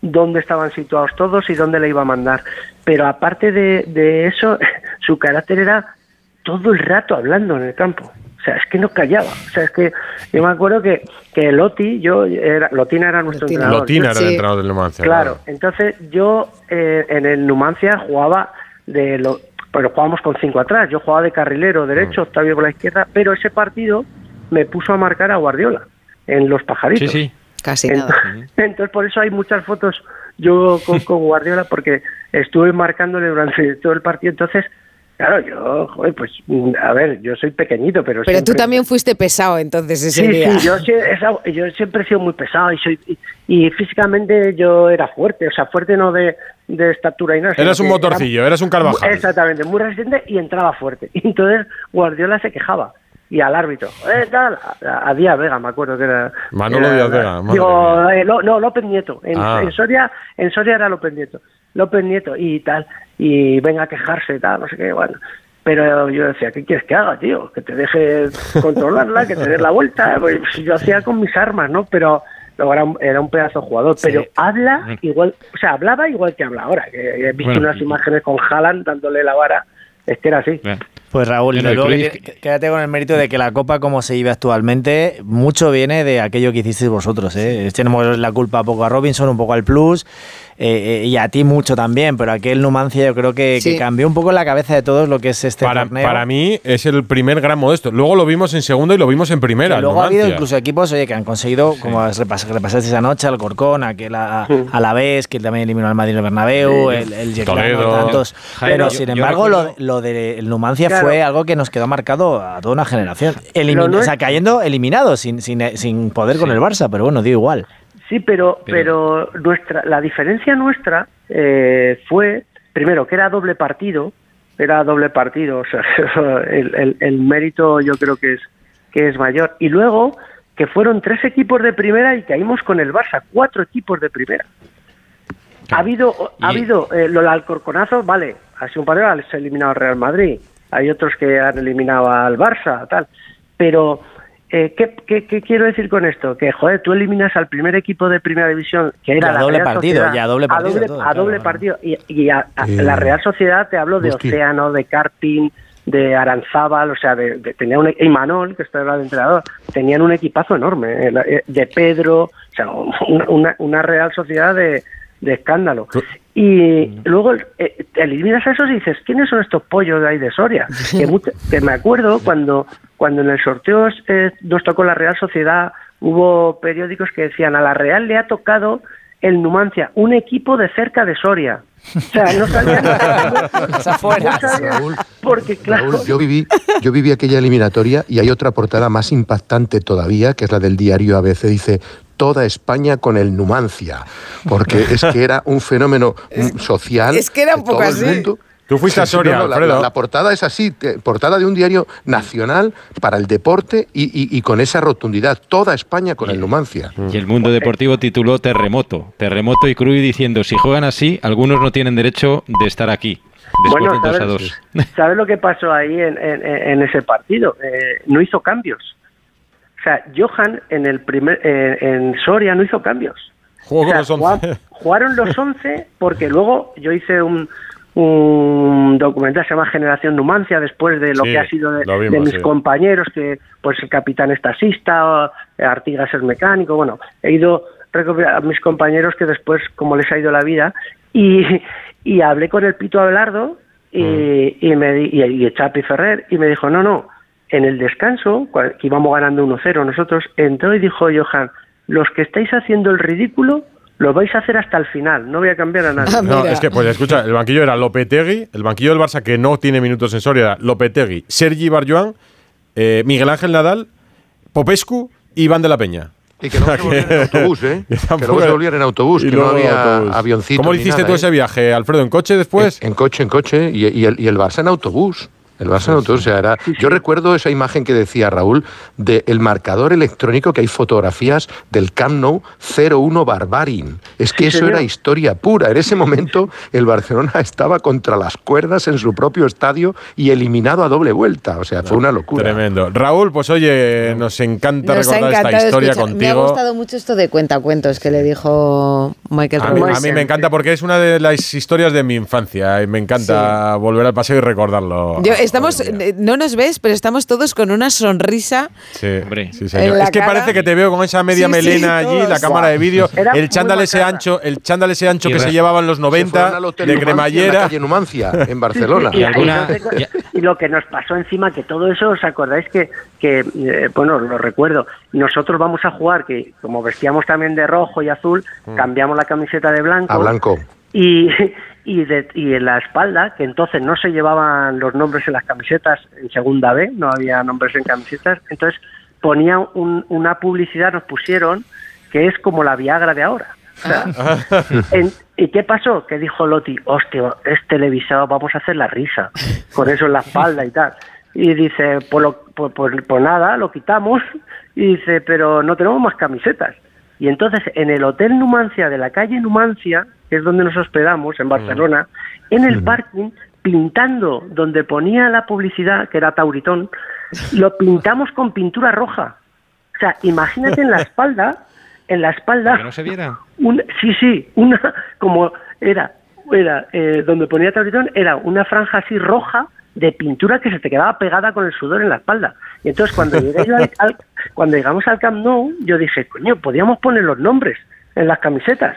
dónde estaban situados todos y dónde le iba a mandar. Pero aparte de, de eso, su carácter era todo el rato hablando en el campo. O sea, es que no callaba. O sea, es que yo me acuerdo que, que Loti, yo era, Lotina era nuestro entrenador. Lotina era el entrenador del Numancia. Claro, entonces yo eh, en el Numancia jugaba de lo, pero jugábamos con cinco atrás. Yo jugaba de carrilero derecho, Octavio por la izquierda, pero ese partido me puso a marcar a Guardiola en los pajaritos. Sí, sí. Casi Entonces, entonces por eso hay muchas fotos yo con, con Guardiola porque estuve marcándole durante todo el partido. Entonces, claro, yo, joder, pues mm, a ver, yo soy pequeñito, pero Pero tú siempre- también fuiste pesado entonces ese Sí, día. sí, yo, yo siempre he sido muy pesado y soy y, y físicamente yo era fuerte, o sea, fuerte no de, de estatura y nada. Eras un que era- motorcillo, eras un Carvajal. Exactamente, muy resistente y entraba fuerte. Y entonces Guardiola se quejaba y al árbitro, eh, tal, a, a Díaz Vega, me acuerdo que era. Manolo era- Díaz Vega, Digo, eh, Lo- no, López Nieto. En, Ah. en Soria, en Soria era López Nieto. López Nieto y tal, y venga a quejarse, tal, no sé qué, bueno. Pero yo decía, ¿qué quieres que haga, tío? Que te deje controlarla, que te des la vuelta. Pues yo hacía con mis armas, ¿no? Pero luego era un, era un pedazo de jugador. Pero habla igual, o sea, hablaba igual que habla ahora. Que he visto Bueno, unas imágenes con Haaland dándole la vara. Es que era así. Pues Raúl, Bueno, y luego Cruyff- que- quédate con el mérito de que la Copa como se vive actualmente, mucho viene de aquello que hicisteis vosotros. ¿eh? Tenemos la culpa un poco a Robinson, un poco al Plus, eh, eh, y a ti mucho también, pero aquel Numancia yo creo que, cambió un poco en la cabeza de todos lo que es este Para, torneo. para mí es el primer gran modesto. Luego lo vimos en segundo y lo vimos en primera. Y luego ha habido incluso equipos oye, que han conseguido, como repas- repasaste esa noche, al Corcón, aquel a, a la vez, que también eliminó al Madrid el Bernabéu, Sí. el, el Yeclano, Toledo. tantos. Jaime, Pero yo- sin embargo, recuerdo- lo, lo del Numancia Claro. fue algo que nos quedó marcado a toda una generación. Elimin- no o sea, cayendo eliminado, sin, sin, sin poder con el Barça, pero bueno, dio igual. Sí, pero, pero nuestra, la diferencia nuestra eh, fue, primero, que era doble partido, era doble partido, o sea, el, el- el mérito yo creo que es, que es mayor. Y luego, que fueron tres equipos de primera y caímos con el Barça, cuatro equipos de primera. Ha habido, ha habido eh, lo del Alcorconazo, vale, ha sido un partido, se ha eliminado al Real Madrid, hay otros que han eliminado al Barça, tal, pero eh, ¿qué, qué, qué quiero decir con esto? Que, joder, tú eliminas al primer equipo de primera división, que era Y a la doble Real partido, Sociedad, y a doble partido, A doble, todo, a doble claro. partido. Y, y a, a Eh, la Real Sociedad, te hablo de. Océano, de Carpin, de Aranzábal, o sea, de, de- tenía un, y Manol, que está el entrenador, tenían un equipazo enorme, eh, la- eh, de Pedro, o sea, una Real Sociedad de, de escándalo. Y luego eh, eliminas a esos y dices, ¿quiénes son estos pollos de ahí de Soria? que, mucho- que me acuerdo cuando, cuando en el sorteo eh, nos tocó la Real Sociedad, hubo periódicos que decían, a la Real le ha tocado el Numancia, un equipo de cerca de Soria. O sea, no sabían afuera. no porque claro, Raúl, yo viví, yo viví aquella eliminatoria y hay otra portada más impactante todavía, que es la del diario ABC, dice toda España con el Numancia, porque es que era un fenómeno mm, social. es que era un de poco todo el así. mundo. Tú fuiste a Soria, no, no, la-. La, la portada es así, portada de un diario nacional para el deporte y, y- y con esa rotundidad, toda España con el Numancia. Y el mundo deportivo tituló Terremoto. Terremoto y Cruz diciendo, si juegan así, algunos no tienen derecho de estar aquí. Después Bueno, del 2 a ¿sabes? 2. ¿sabes lo que pasó ahí en, en- en ese partido? Eh, no hizo cambios. O sea, Johan en el primer eh, en Soria no hizo cambios. Jugó O sea, con los once. jugá- Jugaron los 11 porque luego yo hice un, un documental que se llama Generación Numancia después de lo Sí, que ha sido de, lo vimos, de mis sí. compañeros que pues el capitán es taxista, eh, Artigas es mecánico, bueno, he ido recopilando a mis compañeros que después como les ha ido la vida y, y hablé con el Pito Abelardo y, Mm. y me y, y Chapi Ferrer y me dijo, "No, no, en el descanso, que íbamos ganando 1-0 nosotros, entró y dijo Johan, los que estáis haciendo el ridículo lo vais a hacer hasta el final, no voy a cambiar a nadie. No, es que, pues escucha, el banquillo era Lopetegui, el banquillo del Barça que no tiene minutos en Soria era Lopetegui, Sergi Barjuan, eh, Miguel Ángel Nadal, Popescu y Iván de la Peña. Y que no se volvieran en autobús, ¿eh? Que luego se era- volvieran en autobús, y que no había autobús. avioncito. ¿Cómo hiciste nada, tú ¿eh? ese viaje, Alfredo? ¿En coche después? En, en coche, en coche, y, y el, y el Barça en autobús. El Barça autobús, o sea, era- yo recuerdo esa imagen que decía Raúl del marcador electrónico que hay fotografías del Camp Nou 0-1 Barbarin. Es que Sí, eso señor. era historia pura. En ese momento el Barcelona estaba contra las cuerdas en su propio estadio y eliminado a doble vuelta. O sea, fue una locura. Tremendo. Raúl, pues oye, nos encanta Nos ha recordar esta historia escuchar. Me ha contigo. gustado mucho esto de cuentacuentos que le dijo Michael A mí, a mí me encanta porque es una de las historias de mi infancia y me encanta volver al paseo y recordarlo. Yo es estamos, eh, no nos ves, pero estamos todos con una sonrisa. Sí, señor. Es que cara. parece que te veo con esa media Sí, sí, melena allí, la cámara de vídeo, Era el chándal ese ancho, el chándal ese ancho que se llevaba en los Se fueron 90 al Hotel de Numancia, En la cremallera. calle Numancia, en Barcelona. Y, alguna- entonces, y lo que nos pasó encima, que todo eso, ¿os acordáis que, que eh, bueno, lo recuerdo, nosotros vamos a jugar, que como vestíamos también de rojo y azul, cambiamos la camiseta de blanco. A blanco. Y, y, de- y en la espalda, que entonces no se llevaban los nombres en las camisetas en segunda B, no había nombres en camisetas, entonces ponían un- una publicidad, nos pusieron, que es como la Viagra de ahora. O sea, en- ¿Y qué pasó? Que dijo Loti, hostia, es televisado, vamos a hacer la risa, con eso en la espalda y tal. Y dice, pues, lo- pues, pues- pues nada, lo quitamos, y dice, pero no tenemos más camisetas. Y entonces en el Hotel Numancia de la calle Numancia, que es donde nos hospedamos, en Barcelona, en el parking, pintando donde ponía la publicidad, que era Tauritón, lo pintamos con pintura roja. O sea, imagínate en la espalda, en la espalda, Que no se viera. un- sí, sí, una como era, era eh, donde ponía Tauritón, era una franja así roja de pintura que se te quedaba pegada con el sudor en la espalda. Y entonces cuando llegué yo al- al- cuando llegamos al Camp Nou, yo dije, coño, podríamos poner los nombres en las camisetas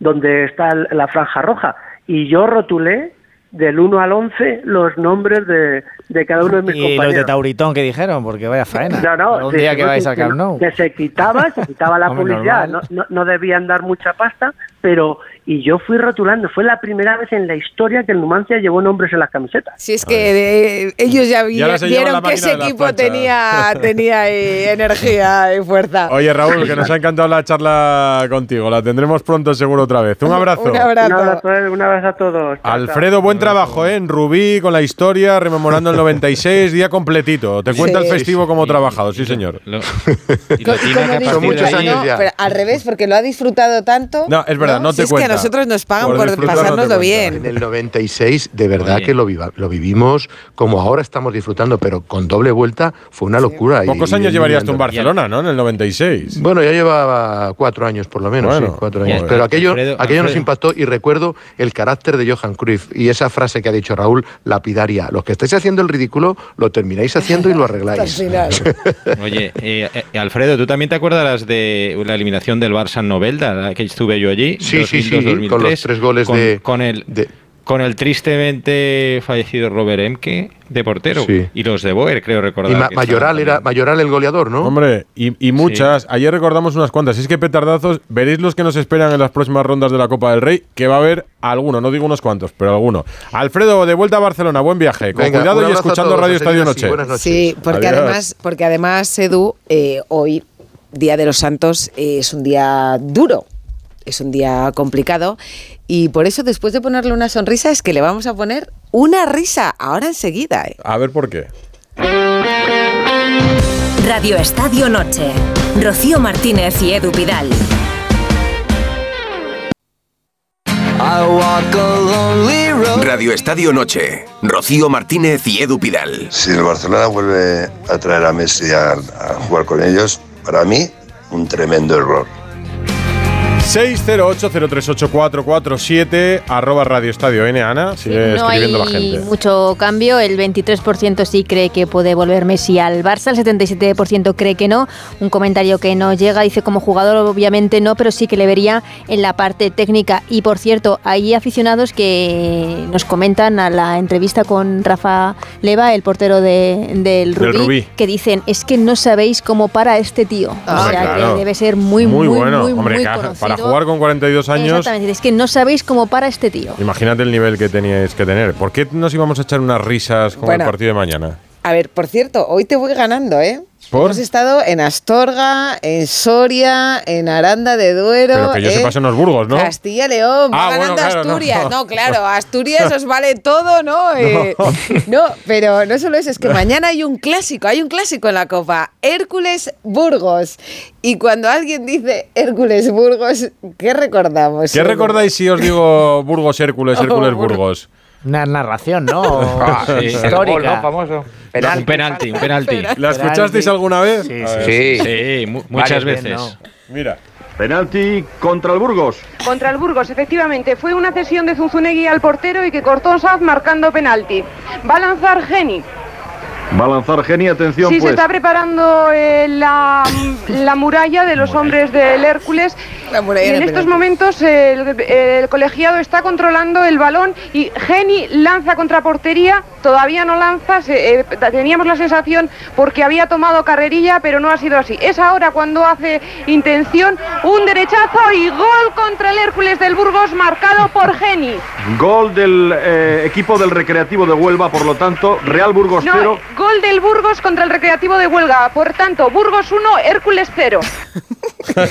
donde está la franja roja. Y yo rotulé del 1 al 11 los nombres de, de cada uno de mis Y los de compañeros. Tauritón que dijeron, porque vaya faena. No, no, un sí, día sí, que vais que Camp no, Nou. Que se quitaba, se quitaba la Hombre, publicidad, no, no, no debían dar mucha pasta, pero y yo fui rotulando, fue la primera vez en la historia que el Numancia llevó nombres en las camisetas. Si es que eh, ellos ya, vi- vieron que ese de equipo planchas. tenía, tenía ahí energía y fuerza. Oye, Raúl, que nos ha encantado la charla contigo. La tendremos pronto seguro otra vez. Un abrazo. Un abrazo. Un abrazo, eh, un abrazo a todos. Alfredo, buen trabajo, ¿eh? En Rubí, con la historia, rememorando el 96, día completito. Te cuenta Sí. el festivo como trabajado, sí, señor. Lo- y lo tiene como dice- de muchos años no, ya. pero al revés, porque lo ha disfrutado tanto. No, es verdad, no te Si a nosotros nos pagan Por por, pasárnoslo cuenta. En bien. el 96, de verdad que lo, viva- lo vivimos como ahora estamos disfrutando, pero con doble vuelta fue una locura. y- Pocos y- años y- llevarías tú en Barcelona, ¿no? En el 96. Bueno, ya llevaba cuatro años por lo menos, Bueno. sí, cuatro años. Pero aquello, Alfredo- aquello nos impactó y recuerdo el carácter de Johan Cruyff y esa frase que ha dicho Raúl, lapidaria. Los que estáis haciendo el ridículo, lo termináis haciendo y lo arregláis. Oye, eh, eh, Alfredo, ¿tú también te acuerdas de la eliminación del Barça en Novelda, que estuve yo allí? Sí, sí, sí, 2002-2003, con los tres goles con- de- Con el, de- con el tristemente fallecido Robert Emke de portero. Sí. Y los de Boer, creo recordar. Y Ma- que Mayoral era también. Mayoral el goleador, ¿no? Hombre, y, y muchas. Ayer recordamos unas cuantas. Es que petardazos, veréis los que nos esperan en las próximas rondas de la Copa del Rey, que va a haber alguno, no digo unos cuantos, pero alguno. Alfredo, de vuelta a Barcelona, buen viaje. Con Venga, cuidado y escuchando todos, Radio Estadio. Noche. Buenas noches. Sí, porque Adiós. además, porque además, Edu, eh, hoy, Día de los Santos, eh, es un día duro, es un día complicado. Y por eso, después de ponerle una sonrisa, es que le vamos a poner una risa ahora enseguida. eh. A ver por qué. Radio Estadio Noche. Rocío Martínez y Edu Pidal. Radio Estadio Noche. Rocío Martínez y Edu Pidal. Si el Barcelona vuelve a traer a Messi a, a jugar con ellos, para mí, un tremendo error. 608-038-447 arroba Radio Estadio N, Ana. Sigue no hay escribiendo la gente. mucho cambio. El 23% sí cree que puede volver Messi al Barça, el 77% cree que no. Un comentario que no llega, dice como jugador obviamente no, pero sí que le vería en la parte técnica. Y por cierto, hay aficionados que nos comentan a la entrevista con Rafa Leva, el portero de- del Rubí, Rubí. que dicen, es que no sabéis cómo para este tío. o Hombre, sea, claro. que debe ser muy, muy, bueno. muy, Hombre, muy. Para jugar con 42 años, Exactamente, es que no sabéis cómo para este tío. imagínate el nivel que teníais que tener. ¿Por qué nos íbamos a echar unas risas con Bueno. el partido de mañana? A ver, por cierto, hoy te voy ganando, ¿eh? ¿Por? Hemos estado en Astorga, en Soria, en Aranda de Duero. Pero que yo ¿eh? sepa son los Burgos, ¿no? Castilla León, va Ah, bueno, ganando claro, Asturias. no. No, claro, Asturias os vale todo, ¿no? Eh, no, pero no solo eso, es que mañana hay un clásico, hay un clásico en la Copa, Hércules Burgos. Y cuando alguien dice Hércules Burgos, ¿qué recordamos? ¿Qué recordáis si os digo Burgos Hércules, Oh, Hércules Bur- Burgos? Una narración, ¿no? Ah, sí, el Histórica. gol, ¿no? Famoso. Penalti. Un penalti, un penalti. ¿La escuchasteis alguna vez? Sí, sí, mu- muchas veces. Mira. Penalti contra el Burgos. Contra el Burgos, efectivamente. Fue una cesión de Zunzunegui al portero y que cortó Saz marcando penalti. Va a lanzar Geni. Va a lanzar Geni, atención Sí, se pues. está preparando eh, la, la muralla de los hombres del Hércules. La muralla y en estos momentos eh, el, el colegiado está controlando el balón y Geni lanza contra portería. Todavía no lanza. se- eh, teníamos la sensación porque había tomado carrerilla, pero no ha sido así. Es ahora cuando hace intención un derechazo y gol contra el Hércules del Burgos marcado por Geni. Gol del eh, equipo del Recreativo de Huelva, por lo tanto, Real Burgos No, 0. Gol del Burgos contra el Recreativo de Huelga. Por tanto, Burgos 1, Hércules 0. O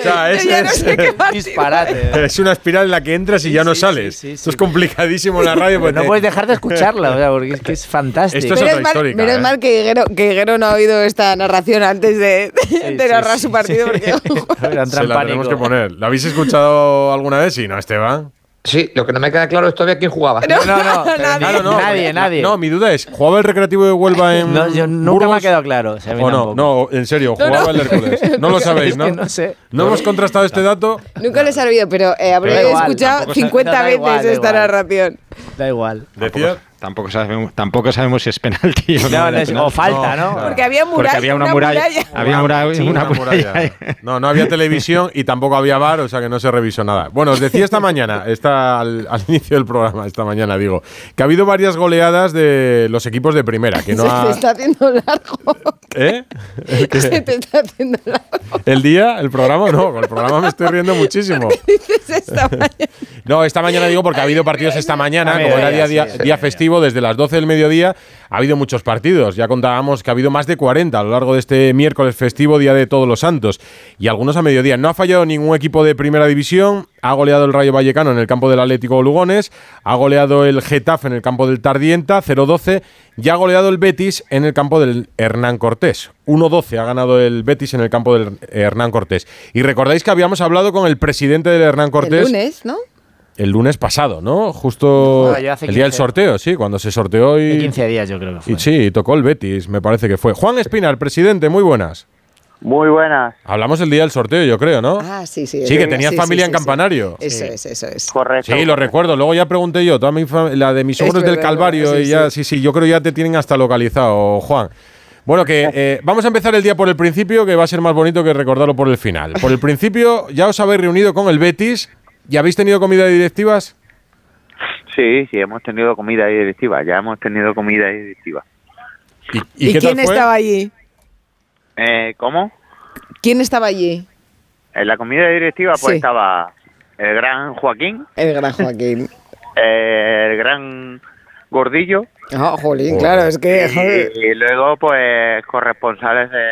sea, es, Yo ya no es- sé qué más Disparate. es una espiral en la que entras y ya no sales. Esto es complicadísimo en la radio. Pues porque no puedes dejar de escucharla, o sea, porque es que es fantástico. Esto es Menos otra mal, menos ¿eh? mal que Higuero, que Higuero no ha oído esta narración antes de, de sí, narrar sí, su partido. Porque, Se en la tenemos que poner. ¿La habéis escuchado alguna vez? Sí, ¿no, Esteban? Sí, lo que no me queda claro es todavía quién jugaba. No, no, Nadie. no. nadie, nadie. No, mi duda es, ¿jugaba el Recreativo de Huelva en No, yo nunca me ha quedado claro. o sea, a mí ¿O no? No, en serio, No, jugaba no. el Hércules. No lo sabéis, Es ¿no? que no sé. No hemos contrastado este dato. nunca le he sabido, pero eh, habré igual, escuchado tampoco sa- 50 da veces igual, da esta narración. Da igual. Decía. Tampoco sabemos, tampoco sabemos si es penalti o no. No, era no es- penalti. o falta, ¿no? Porque había Porque muralla. había una muralla. Había muralla, Sí, una muralla. muralla. No, no había televisión y tampoco había bar, o sea que no se revisó nada. Bueno, os decía esta mañana, está al, al inicio del programa, esta mañana digo, que ha habido varias goleadas de los equipos de primera, que no Se te está haciendo largo. ¿Eh? Se te está haciendo largo. ¿El día? ¿El programa? No, con el programa me estoy riendo muchísimo. Dices esta mañana. No, esta mañana digo porque ha habido partidos esta mañana, A como era día, día, sí, día sí. Desde las 12 del mediodía, ha habido muchos partidos. Ya contábamos que ha habido más de 40 a lo largo de este miércoles festivo, Día de Todos los Santos, y algunos a mediodía. No ha fallado ningún equipo de primera división, ha goleado el Rayo Vallecano en el campo del Atlético Lugones, ha goleado el Getafe en el campo del Tardienta, 0-12, y ha goleado el Betis en el campo del Hernán Cortés. 1-12 ha ganado el Betis en el campo del Hernán Cortés. Y recordáis que habíamos hablado con el presidente del Hernán Cortés El lunes, ¿no? El lunes pasado, ¿no? Justo Ah, el día del 15. sorteo, sí, cuando se sorteó y, De 15 días yo creo que fue. y sí, y tocó el Betis, me parece que fue. Juan Espinar, presidente, muy buenas. Muy buenas. Hablamos el día del sorteo, yo creo, ¿no? Ah, sí, sí. Sí, que tenías sí, familia sí, en sí, sí. Campanario. Eso es, eso es. Correcto. Sí, lo recuerdo. Luego ya pregunté yo, toda mi la de mis suegros del Calvario, sí, y ya, sí. sí, yo creo ya te tienen hasta localizado, Juan. Bueno, que eh, vamos a empezar el día por el principio, que va a ser más bonito que recordarlo por el final. Por el principio, ya os habéis reunido con el Betis y habéis tenido comida de directivas. Sí, sí, hemos tenido comida directiva, ya hemos tenido comida directiva. ¿Y, ¿Y, qué tal quién fue? estaba allí? Eh, ¿Cómo? ¿Quién estaba allí? En la comida directiva pues Sí. estaba el gran Joaquín, El gran Joaquín. eh, el gran Gordillo Ah, jolín, claro, es que. joder. y, y luego pues corresponsales de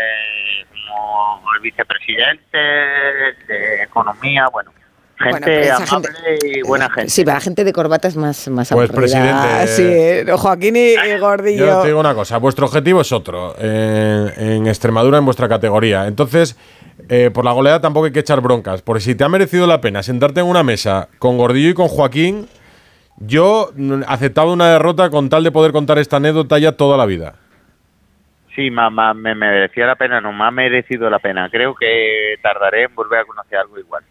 como el vicepresidente de economía, Bueno, gente amable y buena gente. Sí, para gente de corbatas más, más Pues, aburrida. presidente, Sí, eh, Joaquín y, y Gordillo. Yo te digo una cosa, vuestro objetivo es otro, en, en Extremadura, en vuestra categoría. Entonces, eh, por la goleada tampoco hay que echar broncas, porque si te ha merecido la pena sentarte en una mesa con Gordillo y con Joaquín, yo mm, aceptaba una derrota con tal de poder contar esta anécdota ya toda la vida. Sí, ma- ma- me merecía la pena, no me ha merecido la pena. Creo que tardaré en volver a conocer algo igual.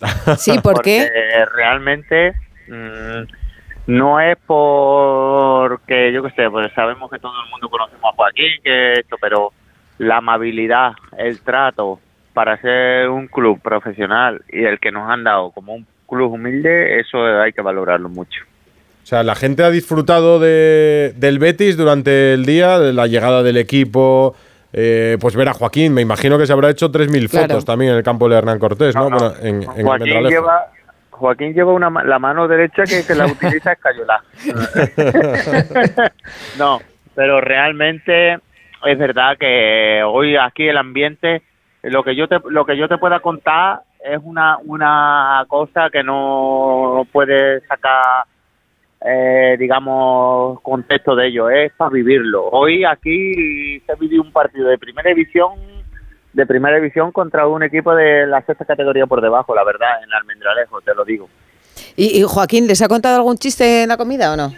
Sí, ¿por qué? Porque realmente mm, no es porque, yo qué sé, pues sabemos que todo el mundo conocemos a Joaquín, que esto, pero la amabilidad, el trato para ser un club profesional y el que nos han dado como un club humilde, eso hay que valorarlo mucho. O sea, la gente ha disfrutado de, del Betis durante el día, de la llegada del equipo, eh, pues ver a Joaquín, me imagino que se habrá hecho 3.000 Claro. fotos también en el campo de Hernán Cortés, ¿no? Bueno, en, en Joaquín lleva, Joaquín lleva una, la mano derecha que, que la utiliza escayola. no, pero realmente es verdad que hoy aquí el ambiente, lo que yo te, lo que yo te pueda contar es una, una cosa que no puede sacar, eh, digamos, contexto de ello, es para vivirlo. Hoy aquí se vivió un partido de primera división de primera división contra un equipo de la sexta categoría por debajo, la verdad, en Almendralejo, te lo digo. ¿Y, y Joaquín, les ha contado algún chiste en la comida o no?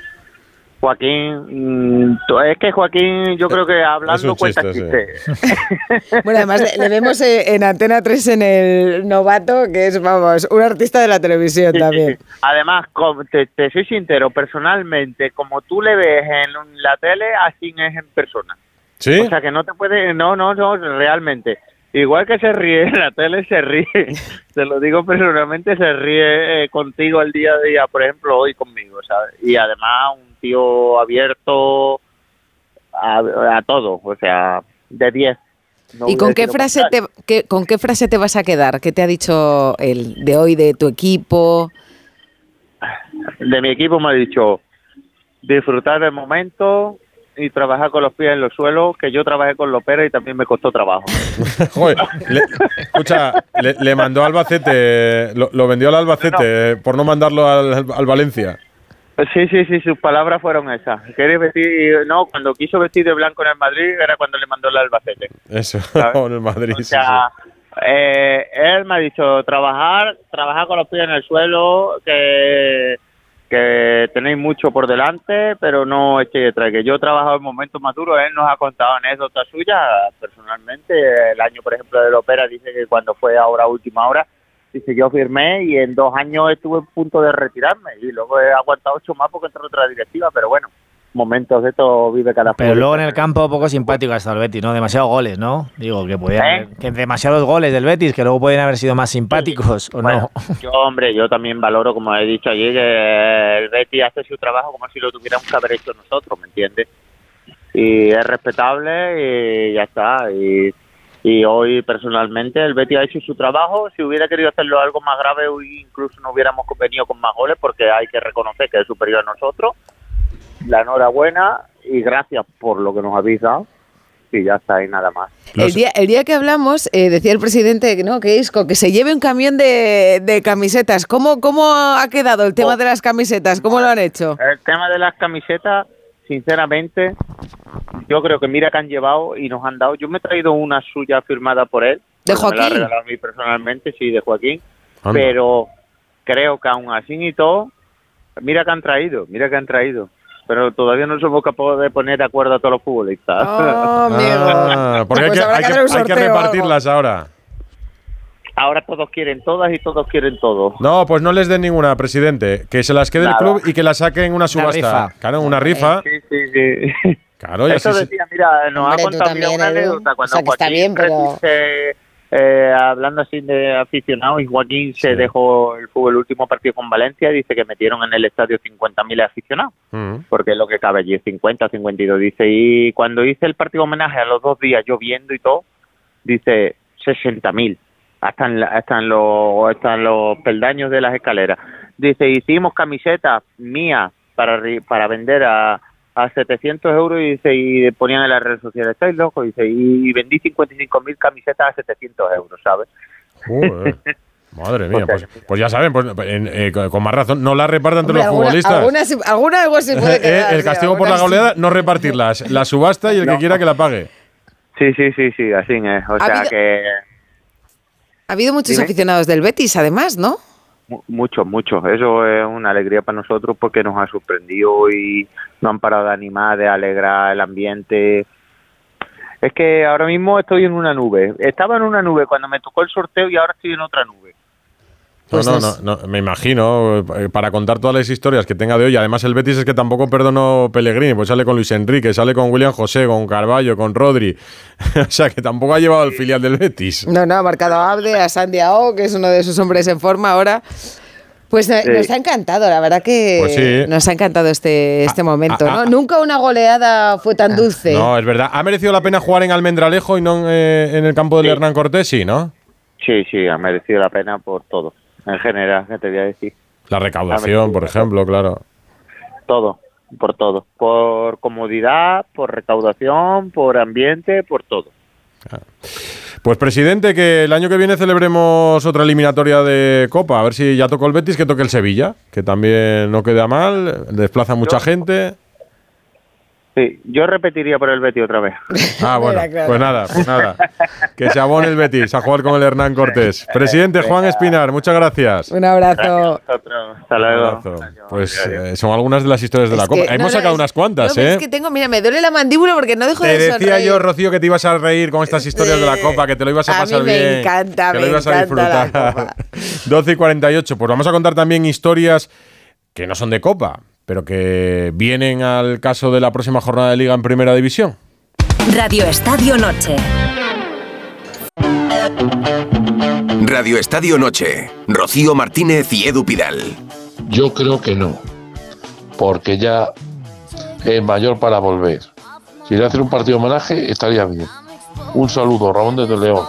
Joaquín, mm, es que Joaquín, yo creo que hablando cuenta chiste. Bueno, además le, le vemos eh, en Antena 3 en el novato, que es, vamos, un artista de la televisión también. Además, te, te soy sincero, personalmente, como tú le ves en la tele, así es en persona. ¿Sí? O sea que no te puede, no, no, no, realmente. Igual que se ríe en la tele, se ríe. Te lo digo personalmente, se ríe eh, contigo al día a día, por ejemplo, hoy conmigo, ¿sabes? Y además un tío abierto a, a todo, o sea, de 10. No ¿Y con qué, frase te, qué- con qué frase te vas a quedar? ¿Qué te ha dicho él de hoy, de tu equipo? de mi equipo me ha dicho disfrutar del momento y trabajar con los pies en los suelos, que yo trabajé con Lopera y también me costó trabajo. Joder, le- escucha, le, le mandó a Albacete, lo, lo vendió al Albacete eh, por no mandarlo al, al Valencia. Sí, sí, sí, sus palabras fueron esas. Quiere vestir, no, cuando quiso vestir de blanco en el Madrid era cuando le mandó el Albacete. Eso, en el Madrid. O sí, sea, eh, él me ha dicho trabajar, trabajar con los pies en el suelo, que, que tenéis mucho por delante, pero no eche detrás. Que yo he trabajado en momentos más duros, él nos ha contado anécdotas suyas personalmente. El año, por ejemplo, de la ópera dice que cuando fue ahora última hora, dice yo firmé y en dos años estuve a punto de retirarme y luego he aguantado ocho más porque entró otra directiva, pero bueno, momentos de esto vive cada Pero luego en el campo poco simpático hasta el Betis, ¿no? Demasiados goles, ¿no? Digo, que podían ¿Eh? que demasiados goles del Betis, que luego pueden haber sido más simpáticos, ¿o Bueno, no? yo, hombre, yo también valoro, como he dicho allí, que el Betty hace su trabajo como si lo tuviéramos que haber hecho nosotros, ¿me entiendes? Y es respetable y ya está. Y, y hoy, personalmente, el Betty ha hecho su trabajo. Si hubiera querido hacerlo algo más grave, hoy incluso no hubiéramos venido con más goles, porque hay que reconocer que es superior a nosotros. La enhorabuena y gracias por lo que nos habéis dado. Y ya está, y nada más. El día, el día que hablamos, eh, decía el presidente que no, que Isco, que se lleve un camión de, de camisetas. ¿Cómo, ¿Cómo ha quedado el Oh. tema de las camisetas? ¿Cómo lo han hecho? El tema de las camisetas, sinceramente, yo creo que mira que han llevado y nos han dado. Yo me he traído una suya firmada por él. ¿De porque Me la Joaquín? regalado a mí personalmente, sí, de Joaquín. Anda. Pero creo que aún así y todo, mira que han traído, mira que han traído. Pero todavía no somos capaces de poner de acuerdo a todos los futbolistas. Ah, porque hay Pues que, hay hay repartirlas ahora. Ahora todos quieren todas y todos quieren todo. No, pues no les den ninguna, presidente. Que se las quede el club y que las saquen una subasta. rifa. Claro, una rifa. Sí, sí, sí. Claro, y Eso decía, mira, nos Hombre, ha contado mira, una anécdota cuando O sea, que está Joaquín bien, pero- eh, hablando así de aficionados y Joaquín se dejó el fútbol el último partido con Valencia dice que metieron en el estadio 50.000 aficionados Mm. porque es lo que cabe allí 50 52 dice y cuando hice el partido homenaje a los dos días lloviendo y todo dice 60.000 hasta en, la- hasta en los hasta en los peldaños de las escaleras dice hicimos camisetas mías para para vender a a 700 euros y dice y ponían en las redes sociales estáis locos dice y vendí 55.000 camisetas a 700 euros ¿sabes? Joder. Madre mía, pues, pues ya saben, pues, en- eh, con más razón, no la repartan entre los alguna, futbolistas. alguna, alguna algo se puede Eh, quedar. el castigo por la sí. goleada, no repartirlas. La subasta y el que quiera que la pague. sí sí sí sí así es o Ha sea habido- que Ha habido muchos Dime. aficionados del Betis, además, ¿no? Mu- Mucho, mucho. Eso es una alegría para nosotros porque nos ha sorprendido y no han parado de animar, de alegrar el ambiente. Es que ahora mismo estoy en una nube. Estaba en una nube cuando me tocó el sorteo y ahora estoy en otra nube. No, Pues no, no, no, me imagino, eh, para contar todas las historias que tenga de hoy. Además, el Betis es que tampoco perdonó Pellegrini, pues sale con Luis Enrique, sale con William José, con Carballo, con Rodri. o sea, que tampoco ha llevado el filial del Betis. No, no, ha marcado a Abde, a Sandiao, que es uno de sus hombres en forma ahora. Pues eh, Sí. nos ha encantado, la verdad que Pues sí. nos ha encantado este, este momento. ah, ¿no? ah. Nunca una goleada fue tan dulce. No, es verdad. ¿Ha merecido la pena jugar en Almendralejo y no en, eh, en el campo del Hernán Cortés? Sí, ¿no? Sí, sí, ha merecido la pena por todo. En general, ¿qué te voy a decir? La recaudación, por ejemplo, claro. Todo, por todo. Por comodidad, por recaudación, por ambiente, por todo. Pues presidente, que el año que viene celebremos otra eliminatoria de Copa. A ver si ya tocó el Betis, que toque el Sevilla, que también no queda mal, desplaza mucha gente. Sí, yo repetiría por el Betty otra vez. Ah, bueno, pues nada, pues nada. Que se abone el Betis a jugar con el Hernán Cortés. Presidente Juan Espinar, muchas gracias. Un abrazo. Hasta luego. Pues eh, son algunas de las historias de Es la Copa. que- no, Hemos no, sacado es- unas cuantas, No, ¿eh? Es que tengo, mira, me duele la mandíbula porque no dejo Te de decía sonreír. yo, Rocío, que te ibas a reír con estas historias de la Copa, que te lo ibas a A mí pasar me bien. encanta, que me lo ibas a encanta la disfrutar. 12 y 48. Pues vamos a contar también historias que no son de Copa, pero que vienen al caso de la próxima jornada de Liga en Primera División. Radio Estadio Noche. Radio Estadio Noche. Rocío Martínez y Edu Pidal. Yo creo que no, porque ya es mayor para volver. Si le hacen un partido de homenaje, estaría bien. Un saludo, Ramón desde León.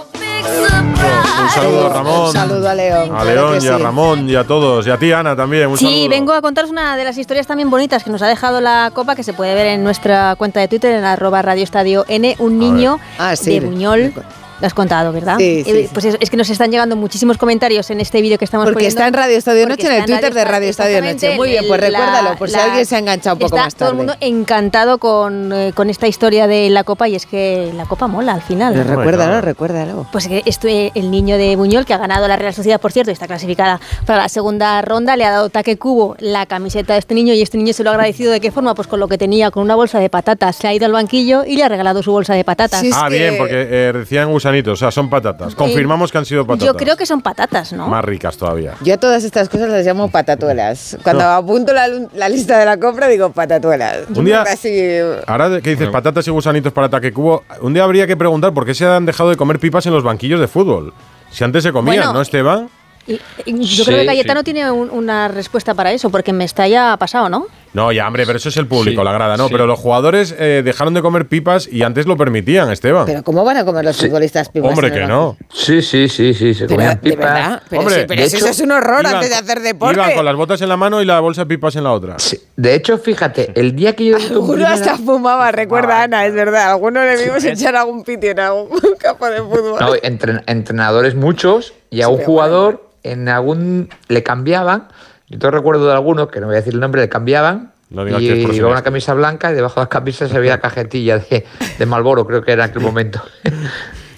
Un saludo a Ramón. Un saludo a León. A claro León y a sí. Ramón y a todos. Y a ti, Ana, también. Un Sí, saludo. vengo a contaros una de las historias también bonitas que nos ha dejado la Copa, que se puede ver en nuestra cuenta de Twitter, en arroba Radio Estadio N. Un niño Ah, sí. de Buñol. Lo has contado, ¿verdad? Sí, sí, Eh, sí. Pues es, es que nos están llegando muchísimos comentarios en este vídeo que estamos Porque poniendo. está en Radio Estadio Noche, en el Twitter de Radio Estadio Noche. Muy bien, pues recuérdalo, por si la- alguien se ha enganchado un poco está más todo el tarde. mundo encantado con, eh, con esta historia de la Copa y es que la Copa mola al final. Pero recuérdalo, recuérdalo. Pues que esto, eh, el niño de Buñol, que ha ganado la Real Sociedad, por cierto, y está clasificada para la segunda ronda, le ha dado taque cubo la camiseta de este niño y este niño se lo ha agradecido de qué forma, pues con lo que tenía, con una bolsa de patatas. Se ha ido al banquillo y le ha regalado su bolsa de patatas. ah, bien, porque eh, decían o sea, son patatas. Confirmamos que han sido patatas. Yo creo que son patatas, ¿no? Más ricas todavía. Yo a todas estas cosas las llamo patatuelas. Cuando No. apunto la, la lista de la compra digo patatuelas. Un día- Casi- Ahora que dices patatas y gusanitos para ataque cubo, un día habría que preguntar por qué se han dejado de comer pipas en los banquillos de fútbol. Si antes se comían, Bueno, ¿no, Esteban? Y- y yo Sí, creo que Cayetano sí. tiene un- una respuesta para eso, porque me está ya pasado, ¿no? No, ya, hombre, pero eso es el público, Sí, la grada, ¿no? sí. Pero los jugadores eh, dejaron de comer pipas y antes lo permitían, Esteban. Pero ¿cómo van a comer los futbolistas pipas? Hombre, que no. Sí, sí, sí, sí, se Pero, comían de pipas. verdad, pero, Hombre, sí, pero de si hecho, eso es un horror iban antes de hacer deporte. Iban con las botas en la mano y la bolsa de pipas en la otra. De hecho, fíjate, el día que yo Alguno primera- hasta fumaba, recuerda Ana, es verdad. Alguno le vimos echar algún pitio en algún campo de fútbol. No, entren- entrenadores muchos y a un jugador en algún le cambiaban. Yo te recuerdo de alguno, que no voy a decir el nombre, le cambiaban. No digas y si una camisa blanca y debajo de la camisa se veía la cajetilla de, de Malboro, creo que era en aquel momento.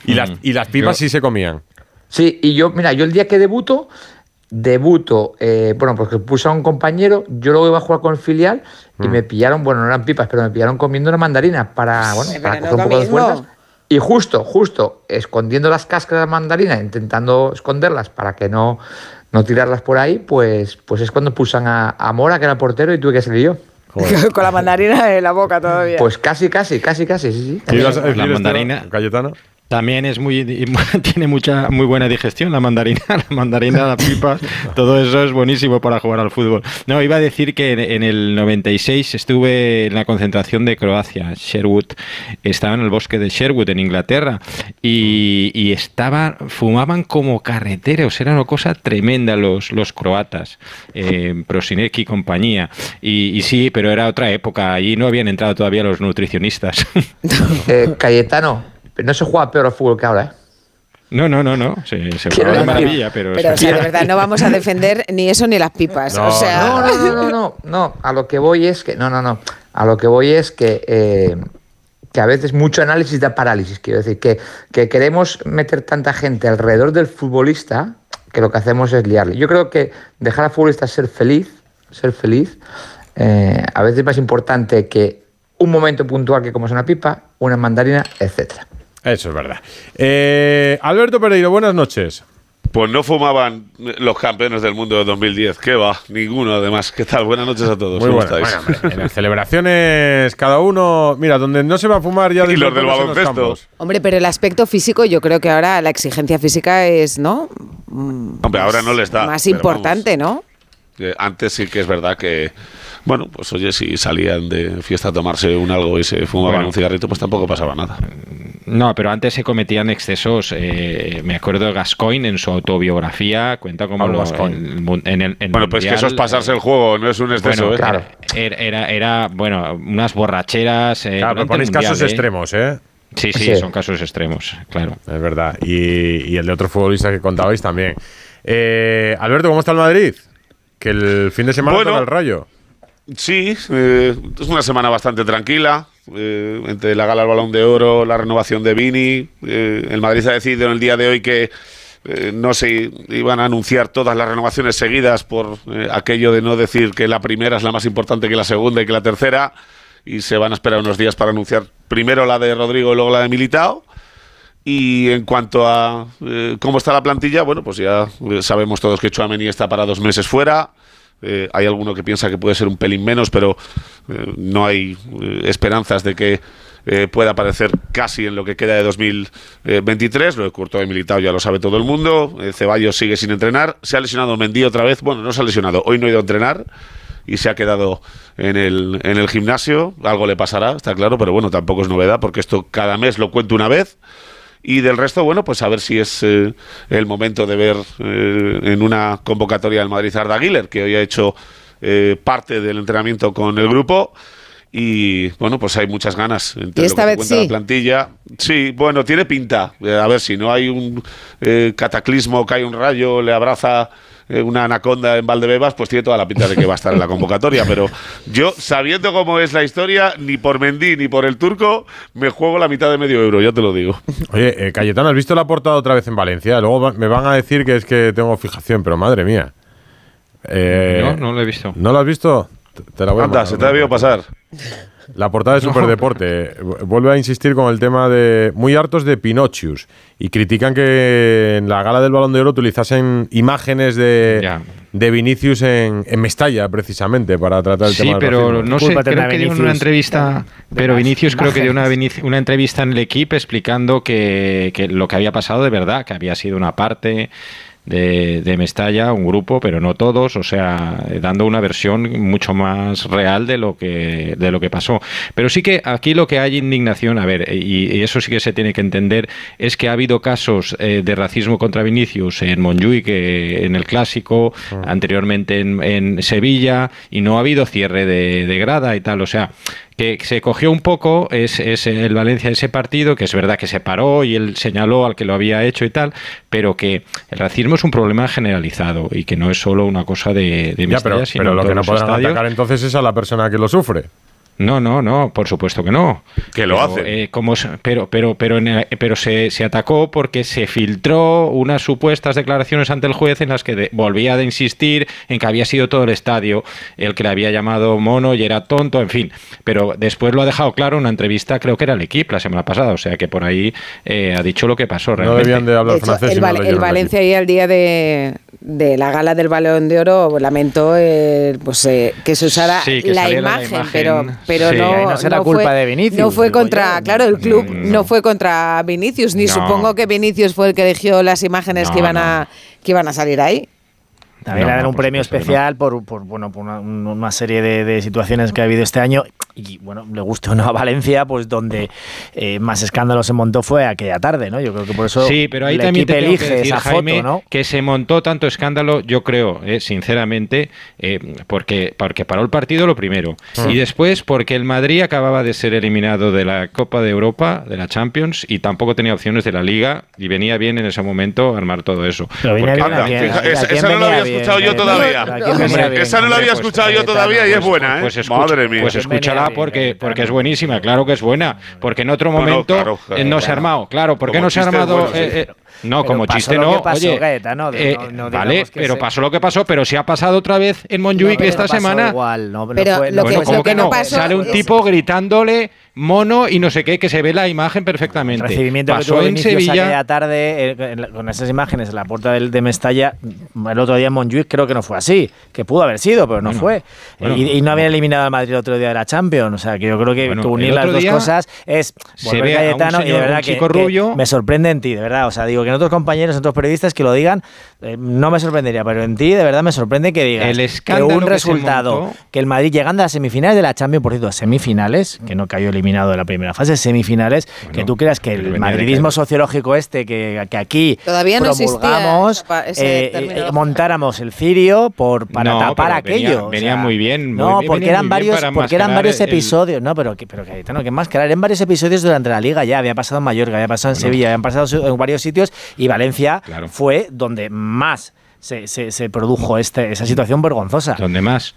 Y las, y las pipas sí se comían. Sí, y yo, mira, yo el día que debuto, debuto, eh, bueno, porque puse a un compañero, yo luego iba a jugar con el filial y me pillaron, bueno, no eran pipas, pero me pillaron comiendo una mandarina para, bueno, para coger no un poco de fuerzas. Y justo, justo, escondiendo las cáscaras de la mandarina, intentando esconderlas para que no, no tirarlas por ahí, pues, pues es cuando pusan a, a Mora, que era portero, y tuve que salir yo. con la mandarina en la boca todavía. Pues casi, casi, casi, casi, sí, sí. ¿Qué ibas a decir, La mandarina. Cayetano. También es muy tiene mucha muy buena digestión la mandarina, la mandarina, las pipas, todo eso es buenísimo para jugar al fútbol. No, iba a decir que en, en el 96 estuve en la concentración de Croacia, Sherwood, estaba en el bosque de Sherwood en Inglaterra y, y estaba fumaban como carreteros, era una cosa tremenda los los croatas, eh, y compañía. Y, y sí, pero era otra época, allí no habían entrado todavía los nutricionistas. Eh, Cayetano, no se juega peor al fútbol que ahora, ¿eh? No, no, no, no. Se, se de maravilla, pero. Pero, o sea, de verdad, no vamos a defender ni eso ni las pipas. o sea, no, no, no, no, no, no, a lo que voy es que, no, no, no, a lo que voy es que, eh, que a veces mucho análisis da parálisis, quiero decir, que, que queremos meter tanta gente alrededor del futbolista que lo que hacemos es liarle. Yo creo que dejar al futbolista ser feliz, ser feliz, eh, a veces es más importante que un momento puntual que como es una pipa, una mandarina, etcétera. Eso es verdad. Eh, Alberto Pereiro, buenas noches. Pues no fumaban los campeones del mundo de 2010. ¿Qué va? Ninguno, además. ¿Qué tal? Buenas noches a todos. Muy ¿Cómo buenas. estáis? Bueno, hombre, en las celebraciones, cada uno. Mira, donde no se va a fumar ya Y los del baloncesto. hombre, pero el aspecto físico, yo creo que ahora la exigencia física es, ¿no? Mm, Hombre, ahora no les da. Más importante, ¿no? vamos, eh, antes sí que es verdad que. Bueno, pues oye, si salían de fiesta a tomarse un algo y se fumaban Bueno. un cigarrito, pues tampoco pasaba nada. No, pero antes se cometían excesos. eh, me acuerdo de Gascoigne en su autobiografía, cuenta como lo, en, el mun- en el en Bueno, pues que eso es pasarse el juego, no es un exceso, bueno, ¿eh? claro, era, era, era, bueno, unas borracheras. eh, Claro, pero ponéis Mundial, casos ¿eh? extremos, ¿eh? Sí, sí, Sí. son casos extremos, claro. Es verdad. Y, y el de otro futbolista que contabais también. Eh, Alberto, ¿cómo está el Madrid? Que el fin de semana Bueno. toca el rayo. Sí, eh, es una semana bastante tranquila. Eh, entre la gala del Balón de Oro, la renovación de Vini. eh, el Madrid ha decidido en el día de hoy que eh, no se iban a anunciar todas las renovaciones seguidas por eh, aquello de no decir que la primera es la más importante que la segunda y que la tercera. Y se van a esperar unos días para anunciar primero la de Rodrigo y luego la de Militao. Y en cuanto a eh, cómo está la plantilla, bueno, pues ya sabemos todos que Chouameni está para dos meses fuera. Eh, hay alguno que piensa que puede ser un pelín menos, pero eh, no hay eh, esperanzas de que pueda aparecer casi en lo que queda de 2023. Lo de Courtois y Militao ya lo sabe todo el mundo. Ceballos sigue sin entrenar. Se ha lesionado Mendy otra vez. Bueno, no se ha lesionado. Hoy no ha ido a entrenar y se ha quedado en el, en el gimnasio. Algo le pasará, está claro, pero bueno, tampoco es novedad porque esto cada mes lo cuento una vez. Y del resto, bueno, pues a ver si es eh, el momento de ver eh, en una convocatoria del Madrid Arda Güler, que hoy ha hecho eh, parte del entrenamiento con el grupo. Y bueno, pues hay muchas ganas. Entre Y esta lo que vez cuenta sí. la plantilla. Sí, bueno, tiene pinta. A ver si no hay un eh, cataclismo, cae un rayo, le abraza una anaconda en Valdebebas, pues tiene toda la pinta de que va a estar en la convocatoria. Pero yo, sabiendo cómo es la historia, ni por Mendy ni por el turco, me juego la mitad de medio euro, ya te lo digo. Oye, eh, Cayetano, ¿has visto la portada otra vez en Valencia? Luego me van a decir que es que tengo fijación, pero madre mía. Eh, No, no lo he visto. ¿No lo has visto? Te- Te la voy Anda, se te ha ¿no? debido pasar. La portada de. Superdeporte vu- vuelve a insistir con el tema de muy hartos de Pinochius y critican que en la gala del Balón de Oro utilizasen imágenes de, de Vinicius en, en Mestalla precisamente para tratar el Sí, tema del pero racismo. no sé, creo que dio una entrevista, pero Vinicius creo que dio una, una entrevista en el equipo explicando que, que lo que había pasado de verdad, que había sido una parte de, de Mestalla, un grupo, pero no todos, o sea, eh, dando una versión mucho más real de lo que de lo que pasó. Pero sí que aquí lo que hay indignación, a ver, y, y eso sí que se tiene que entender, es que ha habido casos eh, de racismo contra Vinicius en Montjuic, que en el clásico, anteriormente en, en Sevilla, y no ha habido cierre de, de grada y tal, o sea, que se cogió un poco es, es el Valencia ese partido, que es verdad que se paró y él señaló al que lo había hecho y tal, pero que el racismo es un problema generalizado y que no es solo una cosa de, de Ya, pero, lo que no estadios. atacar entonces es a la persona que lo sufre. No, no, no, por supuesto que no. Que lo Pero, hace. eh, como se- pero pero, pero, en el- pero se, se atacó porque se filtró unas supuestas declaraciones ante el juez en las que de- volvía de insistir en que había sido todo el estadio el que le había llamado mono y era tonto, en fin. Pero después lo ha dejado claro en una entrevista, creo que era el equipo la semana pasada, o sea que por ahí eh, ha dicho lo que pasó realmente. debían de hablar De hecho, el, Val- el Valencia ahí al día de, de la gala del Balón de Oro lamentó eh, pues, eh, que se usara Sí, que la, imagen. pero, pero Sí, no, no será no culpa fue, de Vinicius, No fue contra, yo. claro, el club no, fue contra Vinicius, ni No. supongo que Vinicius fue el que eligió las imágenes No, que iban no. a que iban a salir ahí. También No, le dan no, un premio que especial por, por, bueno, por una, un- una serie de, de situaciones que ha habido este año. Y bueno, le guste o no a Valencia, pues donde eh, más escándalo se montó fue aquella tarde, ¿no? Yo creo que por eso Sí, pero ahí el también te que elige decir, esa Jaime, foto, ¿no? que se montó tanto escándalo, yo creo, eh, sinceramente, eh, porque, porque paró el partido lo primero. Mm. Y después porque el Madrid acababa de ser eliminado de la Copa de Europa, de la Champions, y tampoco tenía opciones de la Liga, y venía bien en ese momento armar todo eso. Pero bien, ¿a quién- Fija, a esa, no la había escuchado yo todavía. Esa no la había Hombre, escuchado yo todavía y es pues- buena, ¿eh? Pues escucha, Madre mía. Pues escúchala porque, porque es buenísima, claro que es buena. Porque en otro No, no, momento claro, claro, eh, no se ha armado. Claro, ¿por qué no se ha armado? bueno, sí. eh, eh, no, Pero como chiste no. pasó, Oye, Cayetano, de- eh, no- no vale, pero se- pasó lo que pasó, pero si ha pasado otra vez en Montjuic pero esta semana. igual, no- no Pero fue- lo no bueno, que- ¿cómo lo que que no no? pasó Sale un es- tipo gritándole mono y no sé qué, que se ve la imagen El perfectamente. recibimiento que Pasó tuvo en Sevilla. aquella tarde eh, con esas imágenes en la puerta del, de Mestalla, el otro día en Montjuic creo que no fue así, que pudo haber sido, pero no Bueno, fue. bueno. y, y no había eliminado al Madrid el otro día de la Champions, o sea que yo creo que, Bueno, que el unir las dos cosas es se volver ve a un Cayetano y de señor, verdad un que, que me sorprende en ti, de verdad, o sea, digo que en otros compañeros, en otros periodistas que lo digan, eh, no me sorprendería, pero en ti de verdad me sorprende que digas El que escándalo un que se resultado montó- que el Madrid llegando a las semifinales de la Champions, por cierto, semifinales, que no cayó eliminado de la primera fase, semifinales, que tú creas que pero el venía madridismo sociológico este que, que aquí Todavía no existía promulgamos, eh, eh, montáramos el cirio por para No, tapar pero venía- aquello. o venía sea, muy bien, No, muy- porque venía eran muy bien varios, porque eran enmascarar varios el- episodios, no, pero que, pero que más eran varios episodios durante la liga ya, había pasado en Mallorca, había pasado en Sevilla, habían pasado en varios sitios y Valencia fue donde más se, se- se produjo este, esa situación vergonzosa. ¿Dónde más?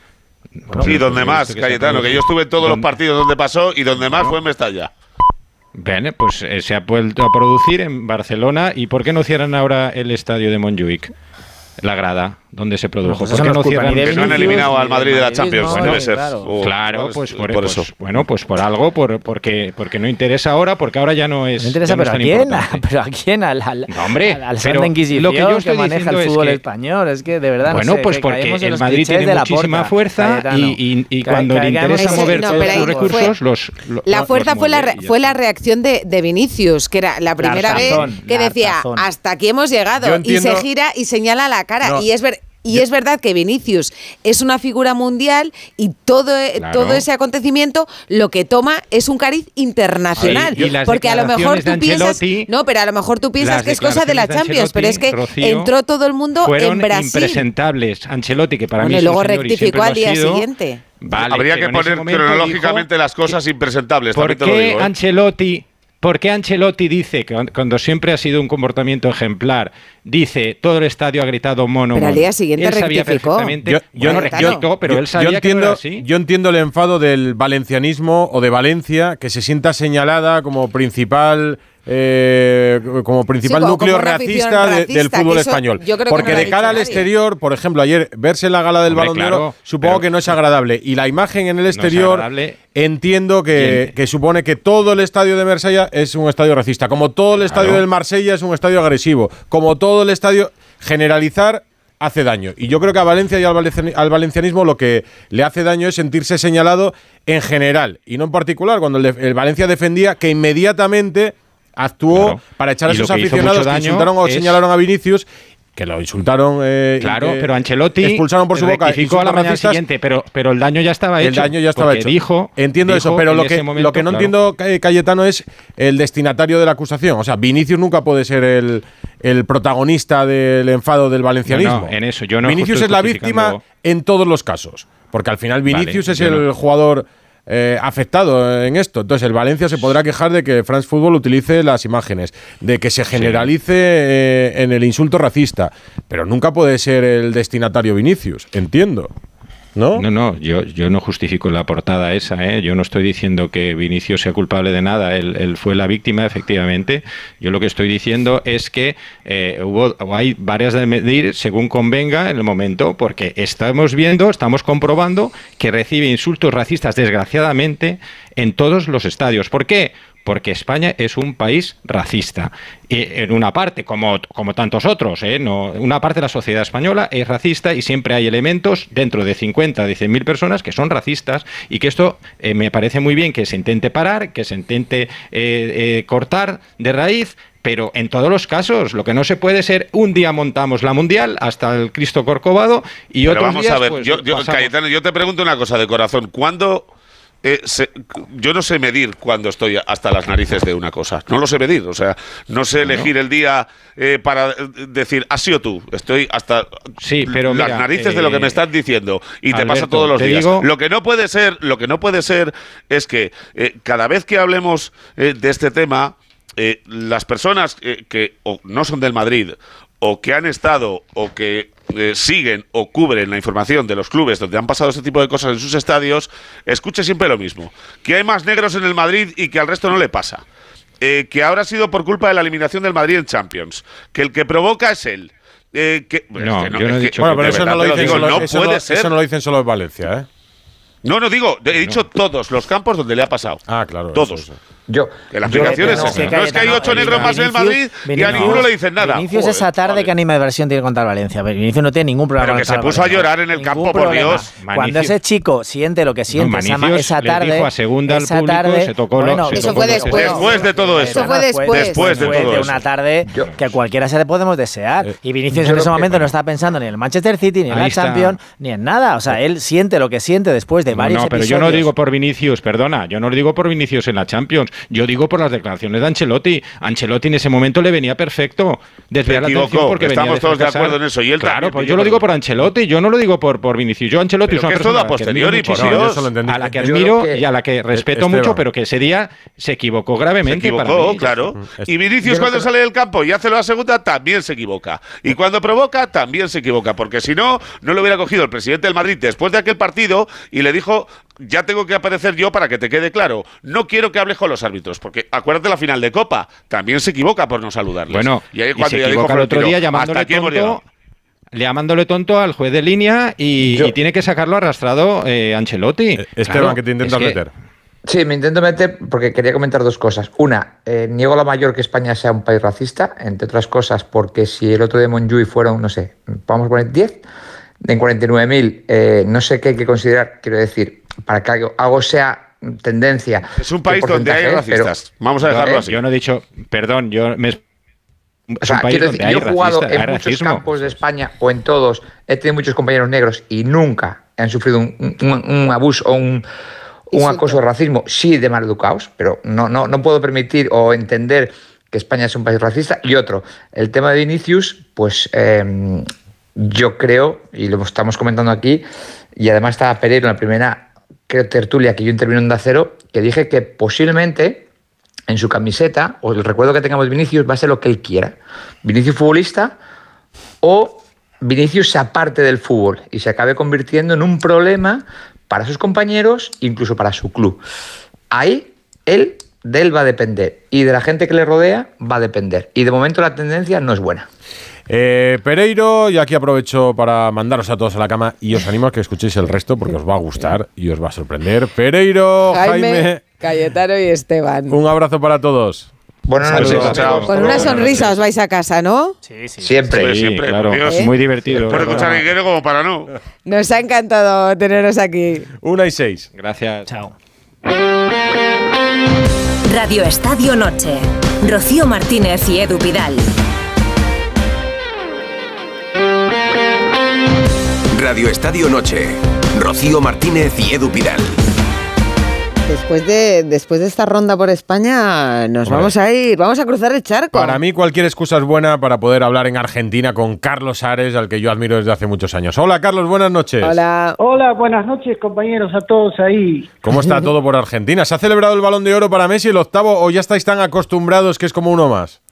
Sí, donde más, que Cayetano, que yo estuve en todos los partidos donde pasó y donde más fue en Mestalla. Bien, pues eh, se ha vuelto a producir en Barcelona. ¿Y por qué no cierran ahora el estadio de Montjuic? La grada, donde se produjo. pues ¿Por eso qué no cierran? Que no han eliminado al Madrid de la Champions, no, debe ser. claro. O- Claro, o- pues por, por pues, eso. Bueno, pues por algo, por, porque, porque no interesa ahora, porque ahora ya no es. No interesa, no pero es ¿a quién? ¿Pero a quién? Al, al, No, hombre, al, al pero Santa Inquisición lo que yo que, estoy maneja diciendo el es fútbol que- español. Es que de verdad Bueno, no sé, pues que porque el Madrid tiene muchísima Porta, fuerza y, y- y Ca- cuando le interesa mover todos sus recursos, los, La fuerza fue la, reacción de, de Vinicius, que era la primera vez que decía, hasta aquí hemos llegado. Y se gira y señala la cara. Y es ver- Y es verdad que Vinicius es una figura mundial y todo, eh, Claro. todo ese acontecimiento lo que toma es un cariz internacional. Porque a lo mejor tú piensas, no, pero a lo mejor tú piensas que es cosa de la Champions, pero es que Rocío, entró todo el mundo fueron en Brasil. impresentables. Ancelotti, que para Bueno, mí y es luego un señor y rectificó al día sido. siguiente. Vale, Habría que poner cronológicamente dijo las cosas impresentables, ¿Por también te lo qué digo. ¿eh? Ancelotti, por qué Ancelotti dice, que cuando siempre ha sido un comportamiento ejemplar, dice todo el estadio ha gritado mono, Pero al mono"? día siguiente él sabía rectificó. perfectamente, Yo, yo- bueno, yo- rectificó, pero yo- él sabía yo que no entiendo, era así. Yo entiendo el enfado del valencianismo o de Valencia que se sienta señalada como principal eh, como principal como- núcleo como racista, de- racista, del fútbol eso español. yo creo que Porque no de cara al nadie. exterior, por ejemplo, ayer verse la gala del Hombre, Balón de claro, Oro, supongo que no es agradable. Y la imagen en el exterior entiendo que, que supone que todo el estadio de Marsella es un estadio racista, como todo el estadio Claro. del Marsella es un estadio agresivo, como todo el estadio generalizar hace daño. Y yo creo que a Valencia y al, valenciani- al valencianismo lo que le hace daño es sentirse señalado en general y no en particular, cuando el, de- el Valencia defendía que inmediatamente actuó Claro. para echar a esos aficionados que insultaron o es- señalaron a Vinicius, que lo insultaron. eh, Claro, pero Ancelotti expulsaron por su boca. a la mañana siguiente, pero, pero el daño ya estaba hecho. el daño ya estaba hecho. Dijo, entiendo dijo eso, pero lo que, momento, lo que no claro. entiendo, Ca- Cayetano, es el destinatario de la acusación. O sea, Vinicius nunca puede ser el, el protagonista del enfado del valencianismo. No, no, en eso yo no Vinicius es la víctima en todos los casos. Porque al final Vinicius es el no. jugador eh, afectado en esto. Entonces el Valencia se podrá quejar de que France Football utilice las imágenes, de que se generalice eh, en el insulto racista. Pero nunca puede ser el destinatario Vinicius. Entiendo. ¿No? No, no, yo, yo no justifico la portada esa, ¿eh? yo no estoy diciendo que Vinicius sea culpable de nada, él, él fue la víctima, efectivamente. Yo lo que estoy diciendo es que eh, hubo, hay varias de medir según convenga en el momento, porque estamos viendo, estamos comprobando que recibe insultos racistas, desgraciadamente, en todos los estadios. ¿Por qué? Porque España es un país racista. Y en una parte, como, como tantos otros, ¿eh? no, una parte de la sociedad española es racista y siempre hay elementos dentro de 50, de 100 mil personas que son racistas y que esto eh, me parece muy bien que se intente parar, que se intente eh, eh, cortar de raíz. Pero en todos los casos, lo que no se puede ser un día montamos la mundial hasta el Cristo Corcovado y Pero otros vamos días, a ver, pues, yo, yo. Cayetano, yo te pregunto una cosa de corazón. ¿Cuándo eh, se- yo no sé medir cuando estoy hasta las narices de una cosa. No lo sé medir. O sea, no sé elegir el día eh, para eh, decir, has sido tú. Estoy hasta pero las mira, narices de lo que me estás diciendo. Y te pasa todos los días. digo- Lo que no puede ser, lo que no puede ser es que cada vez que hablemos de este tema, las personas que o no son del Madrid o que han estado o que eh, siguen o cubren la información de los clubes donde han pasado este tipo de cosas en sus estadios, escuche siempre lo mismo, que hay más negros en el Madrid y que al resto no le pasa. Eh, que ahora ha sido por culpa de la eliminación del Madrid en Champions, que el que provoca es él. Eh, que, No, es que yo no he es que- dicho Bueno, pero eso no verdad lo te dicen solo, no eso puede no- ser. eso no lo dicen solo en Valencia, ¿eh? No, no digo, he dicho todos los campos donde le ha pasado. Ah, claro. Todos. Yo, Que la explicación es no, esa. No es que hay ocho negros más en el Madrid y a ninguno le dicen nada. Vinicius esa tarde que anima de versión tiene contra el Valencia. Vinicius no tiene ningún problema Pero que se puso a llorar en el campo, por. Dios. Cuando ese chico siente lo que siente esa, tarde. a segunda al público, se tocó bueno, Eso fue después. Después de todo eso. Eso fue después. Después de todo eso. una tarde que a cualquiera se le podemos desear. y Vinicius en ese momento no está pensando ni en el Manchester City, ni en la. Champions, ni en nada. O sea, él siente lo que siente después de varios no, pero yo no digo por Vinicius, perdona, yo no lo digo por Vinicius en la Champions. Yo digo por las declaraciones de Ancelotti. Ancelotti en ese momento le venía perfecto desviar la atención porque venía estamos todos de acuerdo en eso, y él claro, también pues yo lo digo por Ancelotti, yo no lo digo por, por Vinicius. Yo Ancelotti Pero es una persona a posteriori, que a la que admiro que- y a la que respeto Esteban. mucho, pero que ese día se equivocó gravemente. Se para equivocó, mí. claro. Y Vinicius cuando creo- sale del campo y hace la segunda también se equivoca. Y cuando provoca también se equivoca, porque si no, no lo hubiera cogido el presidente del Madrid después de aquel partido y le dijo, ya tengo que aparecer yo para que te quede claro. No quiero que hables con los árbitros, porque acuérdate la final de Copa, también se equivoca por no saludarles. Bueno, y ahí y cuando se ya dijo equivoca el otro día llamándole tonto, llamándole tonto al juez de línea y, y tiene que sacarlo arrastrado eh, Ancelotti. Esteban, Claro, que te intentas es que- meter. Sí, me intento meter porque quería comentar dos cosas. Una, eh, niego la mayor que España sea un país racista, entre otras cosas porque si el otro de Monjuy fueron, no sé, vamos a poner 10, en 49.000, eh, no sé qué hay que considerar, quiero decir, para que algo, algo sea tendencia. Es un país donde hay racistas. Vamos a dejarlo Yo- así. Yo no he dicho, perdón, yo me. Es O sea, un país quiero donde decir, hay yo he jugado en muchos racismo. campos de España o en todos, he tenido muchos compañeros negros y nunca han sufrido un, un- un abuso o un, un acoso de racismo, sí de maleducados, pero no, no, no puedo permitir o entender que España es un país racista. Y otro, el tema de Vinicius, pues eh, yo creo, y lo estamos comentando aquí, y además estaba Pereiro en la primera creo, tertulia que yo intervino en Dacero, que dije que posiblemente en su camiseta, o el recuerdo que tengamos Vinicius, va a ser lo que él quiera. Vinicius futbolista o Vinicius se aparte del fútbol y se acabe convirtiendo en un problema para sus compañeros, incluso para su club. Ahí él, de él va a depender y de la gente que le rodea va a depender. Y de momento la tendencia no es buena. Eh, Pereiro, y aquí aprovecho para mandaros a todos a la cama y os animo a que escuchéis el resto porque os va a gustar y os va a sorprender. Pereiro, Jaime, Jaime, Cayetano y Esteban. un abrazo para todos. Buenas noches. Chao. Con una sonrisa os vais a casa, ¿no? Sí, sí. Siempre. Sí, siempre, claro. por Dios. ¿Eh? Muy divertido. De escuchar a Guerrero como para no. Nos ha encantado teneros aquí. Una y seis. Gracias. Chao. Radio Estadio Noche. Rocío Martínez y Edu Pidal. Radio Estadio Noche. Rocío Martínez y Edu Pidal. Después de, después de esta ronda por España, nos Hombre. vamos a ir, vamos a cruzar el charco. Para mí cualquier excusa es buena para poder hablar en Argentina con Carlos Ares, al que yo admiro desde hace muchos años. Hola Carlos, buenas noches. Hola. Hola, buenas noches compañeros a todos ahí. ¿Cómo está todo por Argentina? ¿Se ha celebrado el balón de oro para Messi el octavo o ya estáis tan acostumbrados que es como uno más?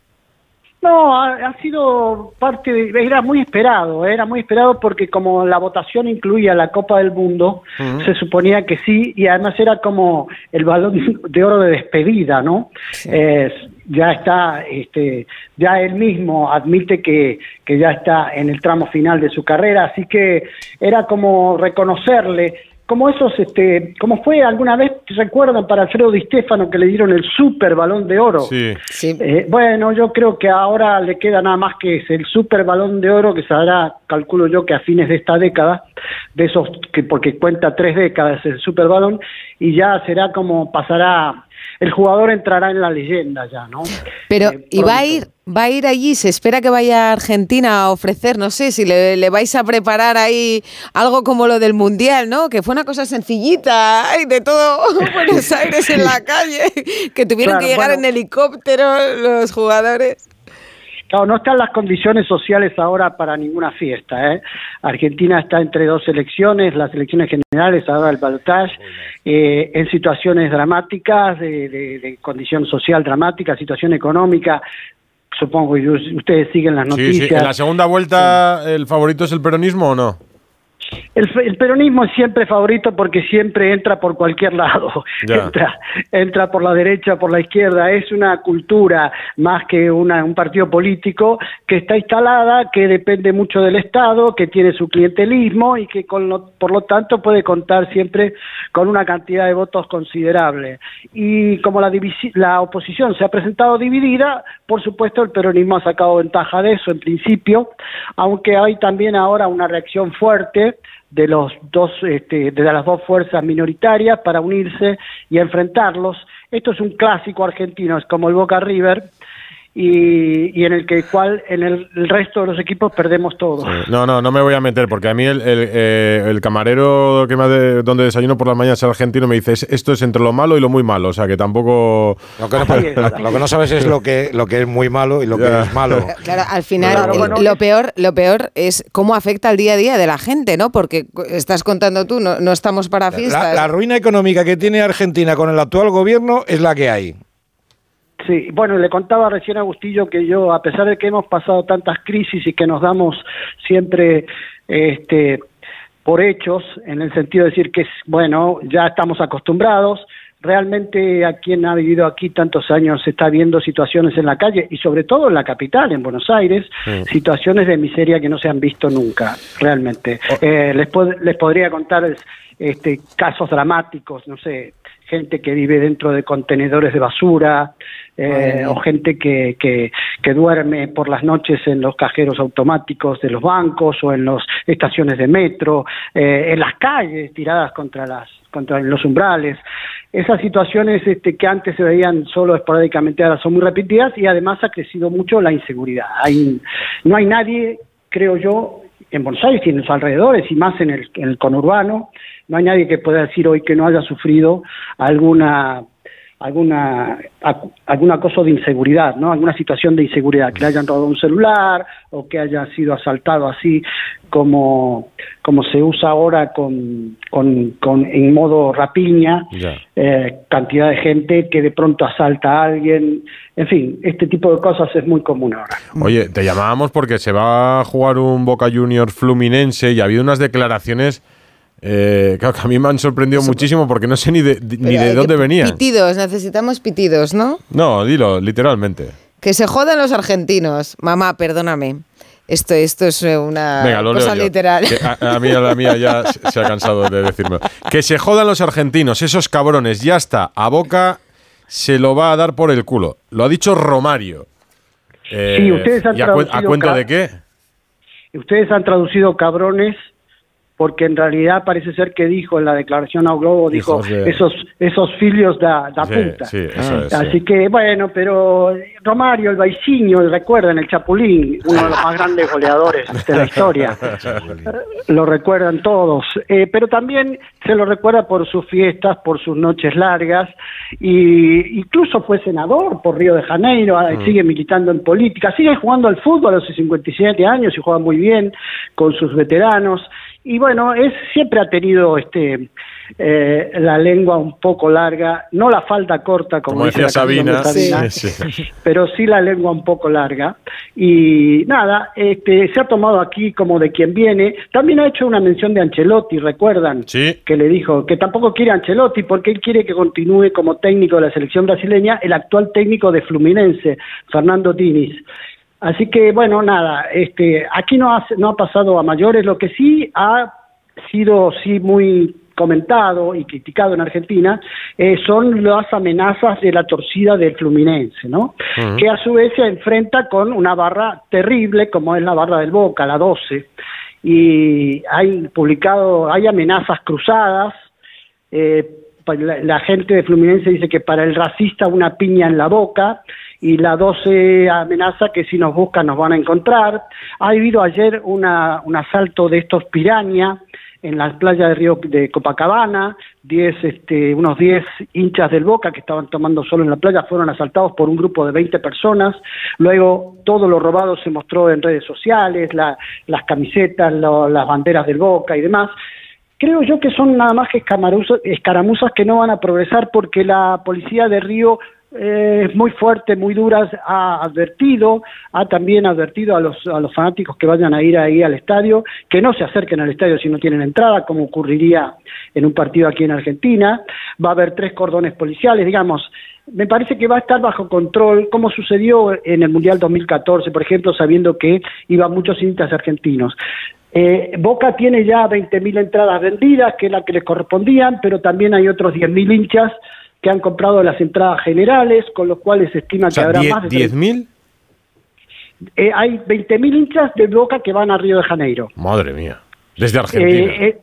No, ha, ha sido parte, de, era muy esperado, ¿eh? era muy esperado porque como la votación incluía la Copa del Mundo, se suponía que sí, y además era como el balón de oro de despedida, ¿no? Es- ya está, este, ya él mismo admite que, que ya está en el tramo final de su carrera, así que era como reconocerle como esos, este, como fue alguna vez, recuerdan para Alfredo Di Stefano que le dieron el super balón de oro. Sí. Eh, bueno, yo creo que ahora le queda nada más que es el super balón de oro que se hará, calculo yo que a fines de esta década, de esos que porque cuenta tres décadas el super balón y ya será como pasará, el jugador entrará en la leyenda ya, ¿no? Pero, Eh, ¿y va a ir, va a ir allí? ¿Se espera que vaya a Argentina a ofrecer, no sé, si le, le vais a preparar ahí algo como lo del Mundial, ¿no? Que fue una cosa sencillita, ay, de todo Buenos Aires en la calle, que tuvieron Claro, que llegar bueno. en helicóptero los jugadores. Claro, no están las condiciones sociales ahora para ninguna fiesta. ¿eh? Argentina está entre dos elecciones, las elecciones generales, ahora el balotaje, eh, en situaciones dramáticas, de, de- de condición social dramática, situación económica. Supongo que ustedes siguen las Sí, sí. noticias. ¿En la segunda vuelta el favorito es el peronismo o no? El, el peronismo es siempre favorito porque siempre entra por cualquier lado. Entra, entra por la derecha, por la izquierda. Es una cultura más que una, un partido político que está instalada, que depende mucho del Estado, que tiene su clientelismo y que con lo- por lo tanto puede contar siempre con una cantidad de votos considerable. Y como la, la oposición se ha presentado dividida, por supuesto el peronismo ha sacado ventaja de eso en principio, aunque hay también ahora una reacción fuerte de los dos este, de las dos fuerzas minoritarias para unirse y enfrentarlos. Esto es un clásico argentino, es como el Boca River y, y en el que cual en el, el resto de los equipos perdemos todo. No, no, no me voy a meter porque a mí el, el, eh, el camarero que me ha de- donde desayuno por las mañanas el argentino me dice "Es- esto es entre lo malo y lo muy malo, o sea que tampoco... Lo que, no, lo- lo que no sabes es lo que, lo que es muy malo y lo que es malo. Claro, al final Claro, el- bueno. lo peor, lo peor es cómo afecta al día a día de la gente, ¿no? Porque estás contando tú, no, no estamos para fiestas. La, la ruina económica que tiene Argentina con el actual gobierno es la que hay. Sí, bueno, le contaba recién a Agustillo que yo, a pesar de que hemos pasado tantas crisis y que nos damos siempre este, por hechos, en el sentido de decir que, bueno, ya estamos acostumbrados, realmente a quien ha vivido aquí tantos años se está viendo situaciones en la calle y sobre todo en la capital, en Buenos Aires, situaciones de miseria que no se han visto nunca, realmente. Eh, les, pod- les podría contar este, casos dramáticos, no sé, gente que vive dentro de contenedores de basura, eh, o gente que, que, que duerme por las noches en los cajeros automáticos de los bancos o en las estaciones de metro, eh, en las calles tiradas contra las contra los umbrales. Esas situaciones este, que antes se veían solo esporádicamente ahora son muy repetidas y además ha crecido mucho la inseguridad. Hay, no hay nadie, creo yo, en Buenos Aires y en los alrededores y más en el, en el conurbano, no hay nadie que pueda decir hoy que no haya sufrido alguna alguna algún acoso de inseguridad, ¿no? Alguna situación de inseguridad, que le hayan robado un celular o que haya sido asaltado así como como se usa ahora con, con, con en modo rapiña, eh, cantidad de gente que de pronto asalta a alguien, en fin, este tipo de cosas es muy común ahora. Oye, te llamábamos porque se va a jugar un Boca Juniors Fluminense y ha habido unas declaraciones eh, claro, que a mí me han sorprendido muchísimo porque no sé ni de, ni dónde venían. Pitidos, necesitamos pitidos, ¿no? No, dilo, literalmente. Que se jodan los argentinos. Mamá, perdóname. Esto, esto es eh, una Venga, lo cosa literal. Que a, a mí, a la mía ya se se ha cansado de decirme. Que se jodan los argentinos, esos cabrones, ya está. A Boca se lo va a dar por el culo. Lo ha dicho Romario. Eh, Sí, ustedes han ¿Y a, cuen- a traducido cuento ca- de qué? Ustedes han traducido cabrones porque en realidad parece ser que dijo en la declaración a Globo, dijo de- esos esos filios da, da Sí, puta. sí, eso es, Así que bueno, pero Romario, el Baiciño, recuerdan el Chapulín, uno de los más grandes goleadores de la historia. lo recuerdan todos, Eh, pero también se lo recuerda por sus fiestas, por sus noches largas, y incluso fue senador por Río de Janeiro, ah, Mm. sigue militando en política, sigue jugando al fútbol a los 57 años y juega muy bien con sus veteranos, y bueno, es siempre ha tenido este eh, la lengua un poco larga, no la falda corta como, Como dice decía de Sabina. Sabina, Sí, sí. pero sí la lengua un poco larga. Y nada, este, se ha tomado aquí como de quien viene. También ha hecho una mención de Ancelotti, recuerdan, que le dijo que tampoco quiere a Ancelotti porque él quiere que continúe como técnico de la selección brasileña el actual técnico de Fluminense, Fernando Diniz. Así que bueno, nada, este, aquí no ha, no ha pasado a mayores, lo que sí ha sido sí muy comentado y criticado en Argentina eh, son las amenazas de la torcida del Fluminense, ¿no? Que a su vez se enfrenta con una barra terrible como es la barra del Boca, la 12, y hay publicado, hay amenazas cruzadas, eh, la, la gente de Fluminense dice que para el racista una piña en la boca y la 12 amenaza que si nos buscan nos van a encontrar. Ha habido ayer una, un asalto de estos piraña en la playa de Río de Copacabana, 10, este, unos 10 hinchas del Boca que estaban tomando solo en la playa fueron asaltados por un grupo de 20 personas. Luego todo lo robado se mostró en redes sociales, la- las camisetas, lo- las banderas del Boca y demás. Creo yo que son nada más que escaramuzas que no van a progresar porque la policía de Río eh, muy fuerte, muy dura, ha advertido, ha también advertido a los, a los fanáticos que vayan a ir ahí al estadio, que no se acerquen al estadio si no tienen entrada, como ocurriría en un partido aquí en Argentina. Va a haber tres cordones policiales, digamos. Me parece que va a estar bajo control, como sucedió en el Mundial 2014, por ejemplo, sabiendo que iban muchos hinchas argentinos. Eh, Boca tiene ya 20.000 entradas vendidas, que es la que les correspondían, pero también hay otros 10.000 hinchas que han comprado las entradas generales, con lo cual se estima O que habrá más de 10.000. eh, hay 20.000 hinchas de Boca que van a Río de Janeiro. Madre mía. Desde Argentina. Eh, eh,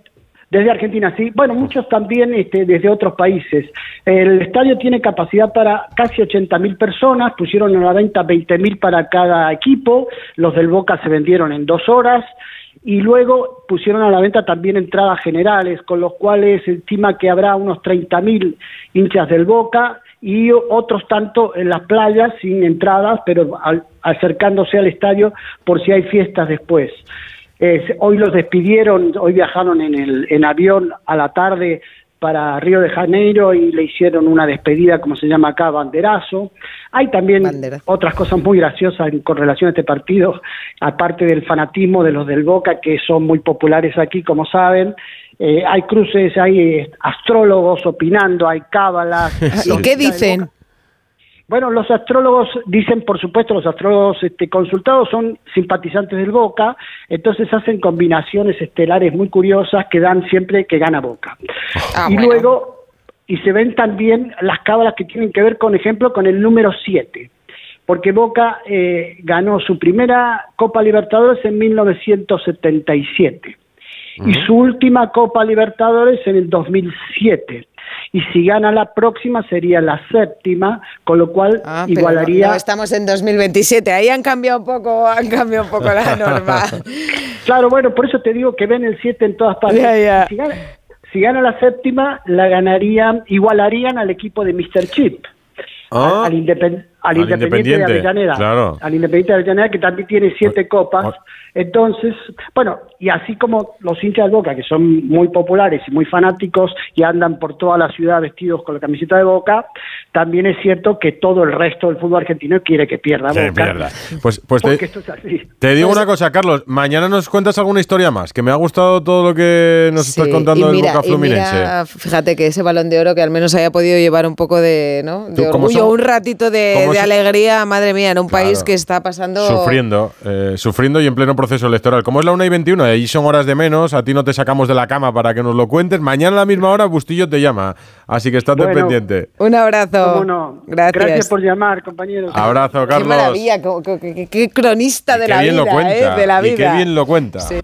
Desde Argentina, sí. Bueno, muchos también este, desde otros países. El estadio tiene capacidad para casi 80.000 personas, pusieron a la venta 20.000 para cada equipo, los del Boca se vendieron en dos horas y luego pusieron a la venta también entradas generales, con los cuales se estima que habrá unos 30.000 hinchas del Boca y otros tanto en las playas sin entradas, pero al- acercándose al estadio por si hay fiestas después. Hoy los despidieron, hoy viajaron en, el, en avión a la tarde para Río de Janeiro y le hicieron una despedida, como se llama acá, banderazo. Hay también otras cosas muy graciosas en- con relación a este partido, aparte del fanatismo de los del Boca, que son muy populares aquí, como saben. Eh, hay cruces, hay eh, astrólogos opinando, hay cábalas. ¿Y qué dicen? Bueno, los astrólogos dicen, por supuesto, los astrólogos este, consultados son simpatizantes del Boca, entonces hacen combinaciones estelares muy curiosas que dan siempre que gana Boca. Ah, y luego, y se ven también las cábalas que tienen que ver, con ejemplo, con el número 7, porque Boca eh, ganó su primera Copa Libertadores en 1977 y su última Copa Libertadores en el 2007. Y si gana la próxima sería la séptima, con lo cual Ah, igualaría. no, no, estamos en 2027, ahí han cambiado un poco, han cambiado un poco la norma. Claro, bueno, por eso te digo que ven el 7 en todas partes. Si, gana, si gana la séptima, la ganarían, igualarían al equipo de Mr. Chip. Ah. Al, independ- al Al Independiente, Independiente, de Avellaneda. claro. Al Independiente de Avellaneda, que también tiene siete copas. Entonces, bueno, y así como los hinchas de Boca, que son muy populares y muy fanáticos y andan por toda la ciudad vestidos con la camiseta de Boca, también es cierto que todo el resto del fútbol argentino quiere que pierda Que Boca. pierda. Pues, pues te, esto es así. te digo una cosa, Carlos. Mañana nos cuentas alguna historia más, que me ha gustado todo lo que nos estás contando del Boca y Fluminense. mira, fíjate que ese balón de oro que al menos haya podido llevar un poco de, ¿no? de Tú, como orgullo, son- un ratito de, alegría, madre mía, en un país que está pasando... Sufriendo, eh, sufriendo y en pleno proceso electoral. Como es la 1 y 21, ahí son horas de menos, a ti no te sacamos de la cama para que nos lo cuentes. Mañana a la misma hora Bustillo te llama, así que estate Bueno, pendiente. Un abrazo. ¿Cómo no? Gracias. Gracias por llamar, compañeros. Abrazo, Qué Carlos. maravilla, qué, qué- qué- qué cronista de Qué la bien vida, lo cuenta. ¿eh? De la y vida. qué bien lo cuenta. Sí.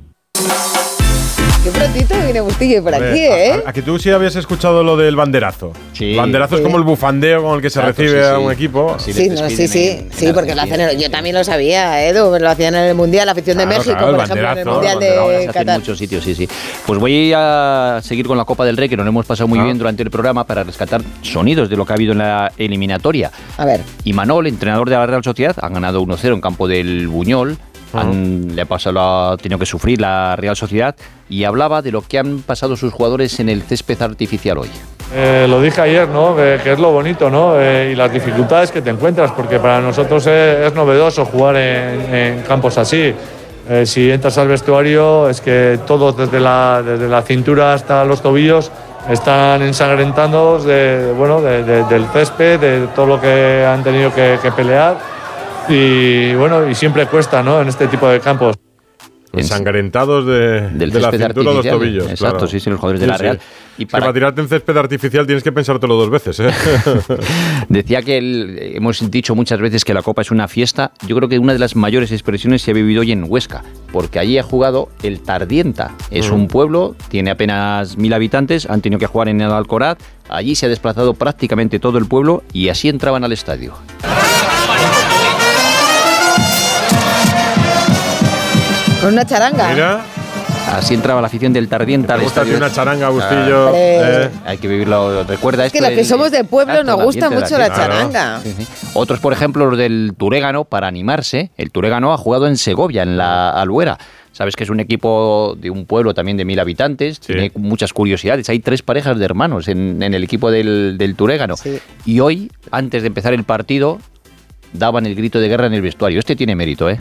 Qué prontito viene Bustillo por aquí, a- ¿eh? A, a que tú sí habías escuchado lo del banderazo. Sí. Banderazo es como el bufandeo con el que se Exacto, recibe sí, a sí. un equipo. Así Sí, no, sí, sí, en- en sí, porque lo hacen. En- Yo también lo sabía, Edu, lo hacían en el mundial, la afición de México, claro, por ejemplo, en el mundial el de se hace en Qatar. muchos sitios, sí, sí. Pues voy a seguir con la Copa del Rey, que nos lo hemos pasado muy Ah. bien durante el programa, para rescatar sonidos de lo que ha habido en la eliminatoria. A ver, Y Manol, entrenador de la Real Sociedad, han ganado 1-0 en campo del Buñol. Han- le ha pasado, ha tenido que sufrir la Real Sociedad y hablaba de lo que han pasado sus jugadores en el césped artificial hoy. Eh, lo dije ayer, ¿no? Que, que es lo bonito, ¿no? Eh, y las dificultades que te encuentras, porque para nosotros es, es novedoso jugar en, en campos así. Eh, si entras al vestuario, es que todos, desde la, desde la cintura hasta los tobillos, están ensangrentados de, bueno, de- de- del césped, de todo lo que han tenido que, que pelear. Y bueno, y siempre cuesta, ¿no? En este tipo de campos. Ensangrentados de, Del de la césped cintura a los artificial. tobillos. Exacto, claro. sí, sí, los jugadores de la Real. Y Y para... para- tirarte en césped artificial tienes que pensártelo dos veces. ¿eh? Decía que el- hemos dicho muchas veces que la Copa es una fiesta. Yo creo que una de las mayores expresiones se ha vivido hoy en Huesca, porque allí ha jugado el Tardienta. Es Mm. un pueblo, tiene apenas mil habitantes, han tenido que jugar en el Alcoraz. Allí se ha desplazado prácticamente todo el pueblo y así entraban al estadio. Con una charanga. Mira, Así entraba la afición del Tardienta al me gusta una charanga, Bustillo. Hombre. eh. Hay que vivirlo. Recuerda Es esto. que los que somos de pueblo Exacto, nos gusta mucho la charanga. Sí, sí. Otros, por ejemplo, los del Turégano, para animarse. El Turégano ha jugado en Segovia, en la Albuera. Sabes que es un equipo de un pueblo también de mil habitantes, tiene muchas curiosidades. Hay tres parejas de hermanos en, en el equipo del, del Turégano. Y hoy, antes de empezar el partido, daban el grito de guerra en el vestuario. Este tiene mérito, ¿eh?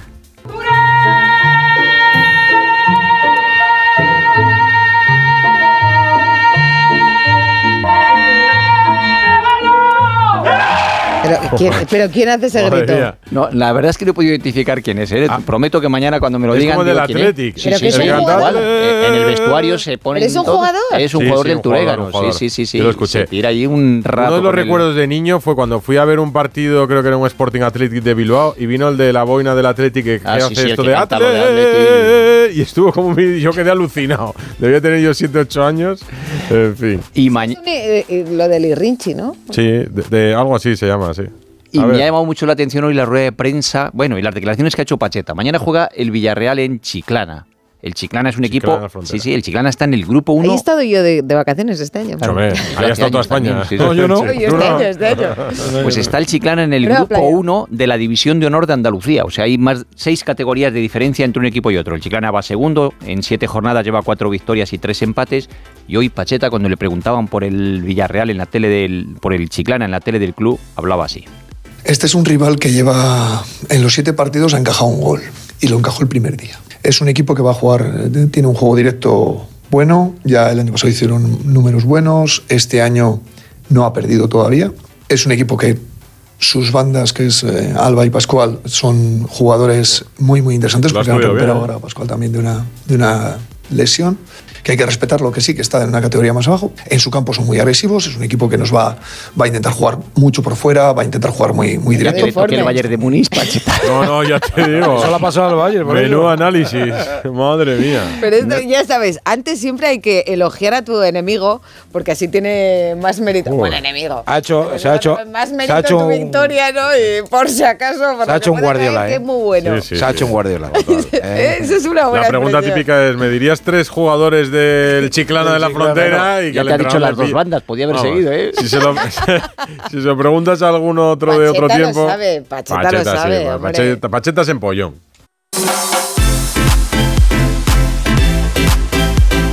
Pero, ¿quién, pero ¿quién hace ese grito? No, la verdad es que no he podido identificar quién es. ¿eh? Prometo que mañana cuando me lo Es digan. como del digo quién es. Athletic. Sí, ¿Pero sí, sí, un igual. jugador? En el vestuario se pone. ¿Pero es un jugador? Es un Sí, jugador sí, del Turégano. Sí, sí, sí, sí. Yo lo escuché. Se tira ahí un rato. Uno de los recuerdos de niño fue cuando fui a ver un partido, creo que era un Sporting Athletic de Bilbao, y vino el de la boina del Athletic que, Ah, hace esto de canta y estuvo como mi- yo quedé alucinado. Debía tener yo 7, 8 años. En fin. Y mañana. Eh, eh, lo del Irrinchi, ¿no? Sí, de, de algo así se llama, sí. Y me ha llamado mucho la atención hoy la rueda de prensa, bueno, y las declaraciones que ha hecho Pacheta. Mañana juega el Villarreal en Chiclana. El Chiclana es un Chiclana, equipo. Sí, sí, el Chiclana está en el grupo Ahí 1. he estado yo de, de vacaciones este año. Hombre, ahí ha estado toda España. Sí. No, yo no. Oye, este año, este año. Pues está el Chiclana en el Pero grupo playa. 1 de la División de Honor de Andalucía. O sea, hay más seis categorías de diferencia entre un equipo y otro. El Chiclana va segundo, en siete jornadas lleva cuatro victorias y tres empates. Y hoy Pacheta, cuando le preguntaban por el Villarreal en la tele del, por el Chiclana en la tele del club, hablaba así. Este es un rival que lleva en los siete partidos ha encajado un gol y lo encajó el primer día. Es un equipo que va a jugar, eh, tiene un juego directo bueno, ya el año pasado hicieron números buenos, este año no ha perdido todavía. Es un equipo que sus bandas, que es eh, Alba y Pascual, son jugadores muy, muy interesantes porque han recuperado ¿eh? ahora Pascual también de una, de una lesión. Que hay que respetarlo, que sí, que está en una categoría más abajo. En su campo son muy agresivos, es un equipo que nos va, va a intentar jugar mucho por fuera, va a intentar jugar muy, muy directo. que el Bayern de Múnich, Pacheta. No, no, ya te digo. Eso le ha pasado al Bayern, por Menú ello. análisis. Madre mía. Pero esto, ya sabes, antes siempre hay que elogiar a tu enemigo porque así tiene más mérito. Uy. Buen enemigo. Ha hecho, se ha hecho, Más se mérito ha hecho tu un, victoria, ¿no? Y por si acaso. se ha hecho un Guardiola, caer, que ¿eh? es muy bueno. Sí, sí, se ha sí. hecho un Guardiola. ¿eh? Eso es una buena La pregunta expresión. típica es, ¿me dirías tres jugadores del Chiclana de la frontera? Y que Ya el te ha dicho las dos bandas, podía haber Vamos, seguido, ¿eh? Si se lo, si se lo preguntas a algún otro de otro Pacheta lo tiempo... sabe, Pacheta lo sabe, sí. Pacheta, Pacheta es empollón.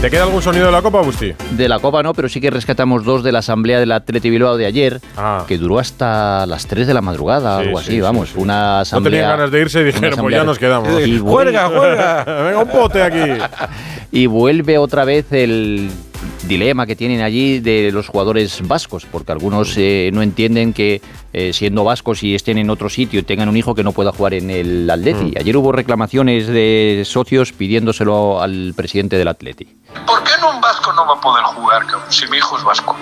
¿Te queda algún sonido de la Copa, Busti? De la Copa no, pero sí que rescatamos dos de la Asamblea del Atleti Bilbao de ayer, que duró hasta las 3 de la madrugada, Ah. Sí, algo sí, así, sí, vamos. sí. Una No asamblea. tenían ganas de irse y dijeron, pues ya nos quedamos. Y ¡Juerga, juerga! Venga, un pote aquí. Y vuelve otra vez el dilema que tienen allí de los jugadores vascos, porque algunos eh, no entienden que eh, siendo vascos y estén en otro sitio y tengan un hijo que no pueda jugar en el Atleti. Mm. Ayer hubo reclamaciones de socios pidiéndoselo al presidente del Atleti. ¿Por qué no un vasco no va a poder jugar, cabrón, si mi hijo es vasco?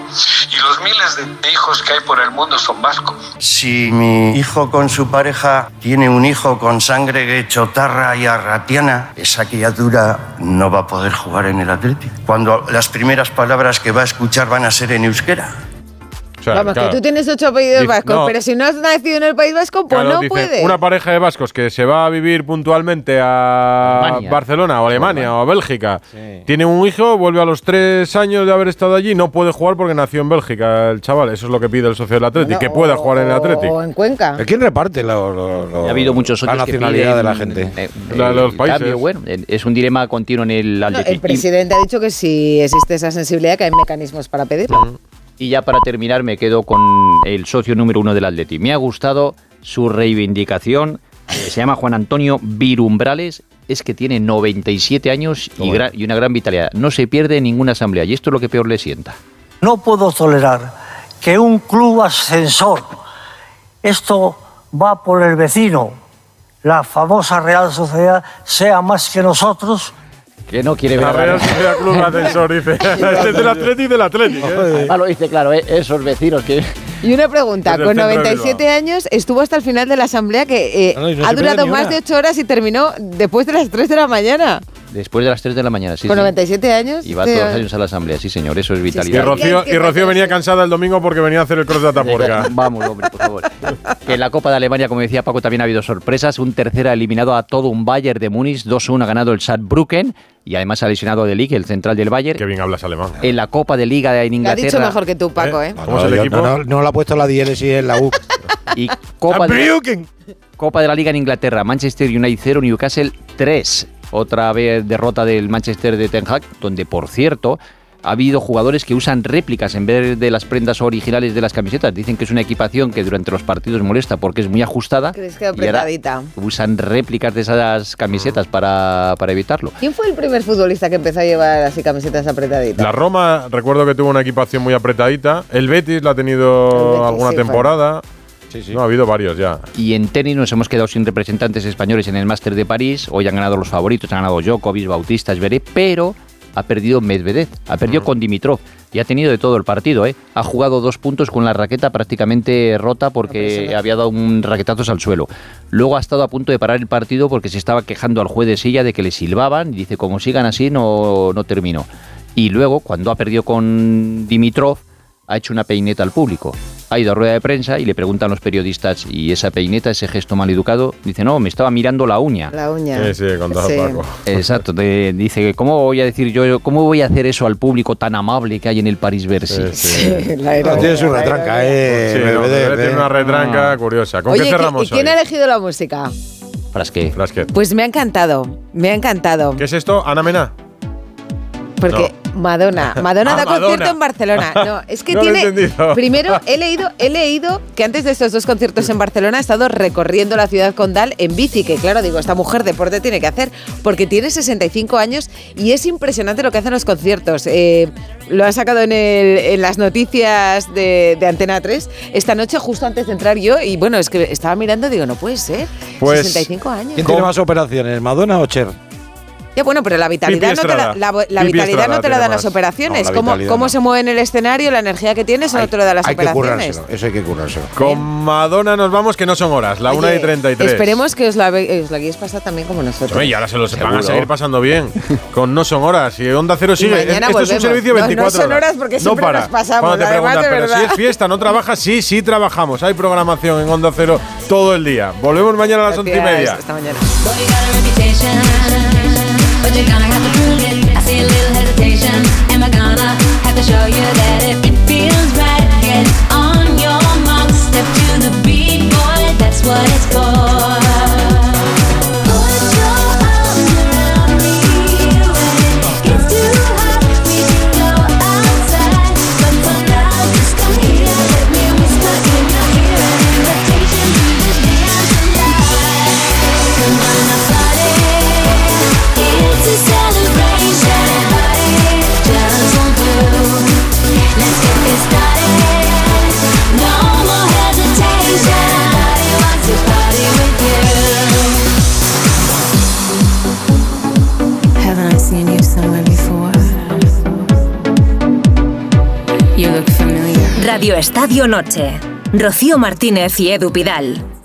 Y los miles de hijos que hay por el mundo son vascos. Si mi hijo con su pareja tiene un hijo con sangre chotarra y arratiana, esa criatura no va a poder jugar en el Atlético. Cuando las primeras palabras que va a escuchar van a ser en euskera. O sea, Vamos, claro, que tú tienes ocho apellidos vascos, no. pero si no has nacido en el País Vasco, pues Claro, no dice, puedes. Una pareja de vascos que se va a vivir puntualmente a Alemania. Barcelona o Alemania o a Bélgica. Tiene un hijo, vuelve a los tres años de haber estado allí, no puede jugar porque nació en Bélgica el chaval. Eso es lo que pide el socio del Atlético, que pueda jugar en el Atlético. O en Cuenca. ¿Quién reparte lo- lo- lo- Ha habido muchos la socios nacionalidad piden, de la gente? eh, La los países. cambio, bueno, es un dilema continuo en el No, Atleti. el presidente ha dicho que si existe esa sensibilidad, que hay mecanismos para pedirlo. Y ya para terminar me quedo con el socio número uno del Atleti. Me ha gustado su reivindicación. eh, se llama Juan Antonio Virumbrales. Es que tiene 97 años y, gra- y una gran vitalidad. No se pierde en ninguna asamblea. Y esto es lo que peor le sienta. No puedo tolerar que un club ascensor, esto va por el vecino, la famosa Real Sociedad, sea más que nosotros. Que no quiere ver a Real Sociedad Club Ascensor dice. este es del Atlético y del Atlético. ¿eh? Ah, lo dice claro, eh, esos vecinos que... Y una pregunta, con centro de 97 años estuvo hasta el final de la asamblea que eh, No, y no ha durado más de 8 horas y terminó después de las 3 de la mañana. Después de las 3 de la mañana, sí. con sí. 97 años. Y va todos los años a la asamblea, sí señor, eso es Y vitalidad. Rocío, y Rocío venía cansada el domingo porque venía a hacer el cross de Atapuerca. Vamos, hombre, por favor. Que en la Copa de Alemania, como decía Paco, también ha habido sorpresas. Un tercero ha eliminado a todo un Bayern de Múnich, 2-1 ha ganado el Saarbrücken y además ha lesionado a De Ligt, el central del Bayern. Qué bien hablas alemán. En la Copa de Liga en Lo ha Inglaterra. dicho mejor que tú, Paco, ¿eh? ¿Cómo es el yo- equipo? No, no, no le ha puesto la diéresis en la U. Y Copa de, Copa de la Liga en Inglaterra, Manchester United 0, Newcastle 3. Otra vez derrota del Manchester de Ten Hag, donde por cierto ha habido jugadores que usan réplicas en vez de las prendas originales de las camisetas. Dicen que es una equipación que durante los partidos molesta porque es muy ajustada. Que y usan réplicas de esas camisetas para, para evitarlo. ¿Quién fue el primer futbolista que empezó a llevar así camisetas apretaditas? La Roma, recuerdo que tuvo una equipación muy apretadita. El Betis la ha tenido Betis, alguna sí, fue. Temporada. No, ha habido varios ya. Y en tenis nos hemos quedado sin representantes españoles en el Máster de París. Hoy han ganado los favoritos, han ganado Djokovic, Bautista, Zverev, pero ha perdido Medvedev, ha perdido con Dimitrov. Y ha tenido de todo el partido, ¿eh? Ha jugado dos puntos con la raqueta prácticamente rota porque había dado un raquetazos al suelo. Luego ha estado a punto de parar el partido porque se estaba quejando al juez de silla de que le silbaban y dice, como sigan así, no, no termino. Y luego, cuando ha perdido con Dimitrov, ha hecho una peineta al público. Ha ido a rueda de prensa y le preguntan los periodistas, ¿y esa peineta, ese gesto mal educado? Dice, no, me estaba mirando la uña. La uña. Sí, sí, contado Sí. Paco. Exacto, te- dice, ¿cómo voy a decir yo, cómo voy a hacer eso al público tan amable que hay en el Paris Bercy? La ironía, Tiene su la retranca, eh. Sí, no, Belvedere tiene eh. una retranca curiosa. ¿Con Oye, qué ¿qui- cerramos ¿y quién hoy? ha elegido la música? Frasquet. Frasquet. Pues me ha encantado, me ha encantado. ¿Qué es esto? ¿Ana Mena? Porque Madonna, Madonna Ah, da Madonna. concierto en Barcelona. No, es que No lo he tiene. entendido. Primero, he leído, he leído que antes de estos dos conciertos en Barcelona ha estado recorriendo la ciudad condal en bici, que claro, digo, esta mujer deporte tiene que hacer, porque tiene 65 años y es impresionante lo que hacen los conciertos. Eh, lo han sacado en, el- en las noticias de, de Antena 3 esta noche, justo antes de entrar yo, y bueno, es que estaba mirando y digo, no puede ser. Pues, 65 años. ¿Quién tiene más operaciones, Madonna o Cher? Ya, bueno, pero la vitalidad, Pipi no te la, la- vitalidad Estrada no te la dan las operaciones. No, la ¿Cómo, cómo no. se mueve en el escenario, la energía que tienes, eso no te lo dan las Hay que operaciones. currárselo, eso hay que currárselo. Con Madonna nos vamos, que no son horas, la 1 y Oye, 33. Esperemos que os la, os la guiéis pasar también como nosotros. Y ahora se los van a seguir pasando bien. Con No Son Horas. Y Onda Cero sigue. Esto es un servicio No, no 24 son horas porque No siempre para. nos pasamos, Cuando te además, preguntan, de pero si verdad". es fiesta, ¿no trabajas? Sí, sí trabajamos. Hay programación en Onda Cero todo el día. Volvemos mañana a las once y Gracias, media. Hasta mañana. But you're gonna have to prove it. I see a little hesitation. Am I gonna have to show you that if it feels right, get on your mark, step to the beat, boy, that's what it's for. Radio Estadio Noche. Rocío Martínez y Edu Pidal.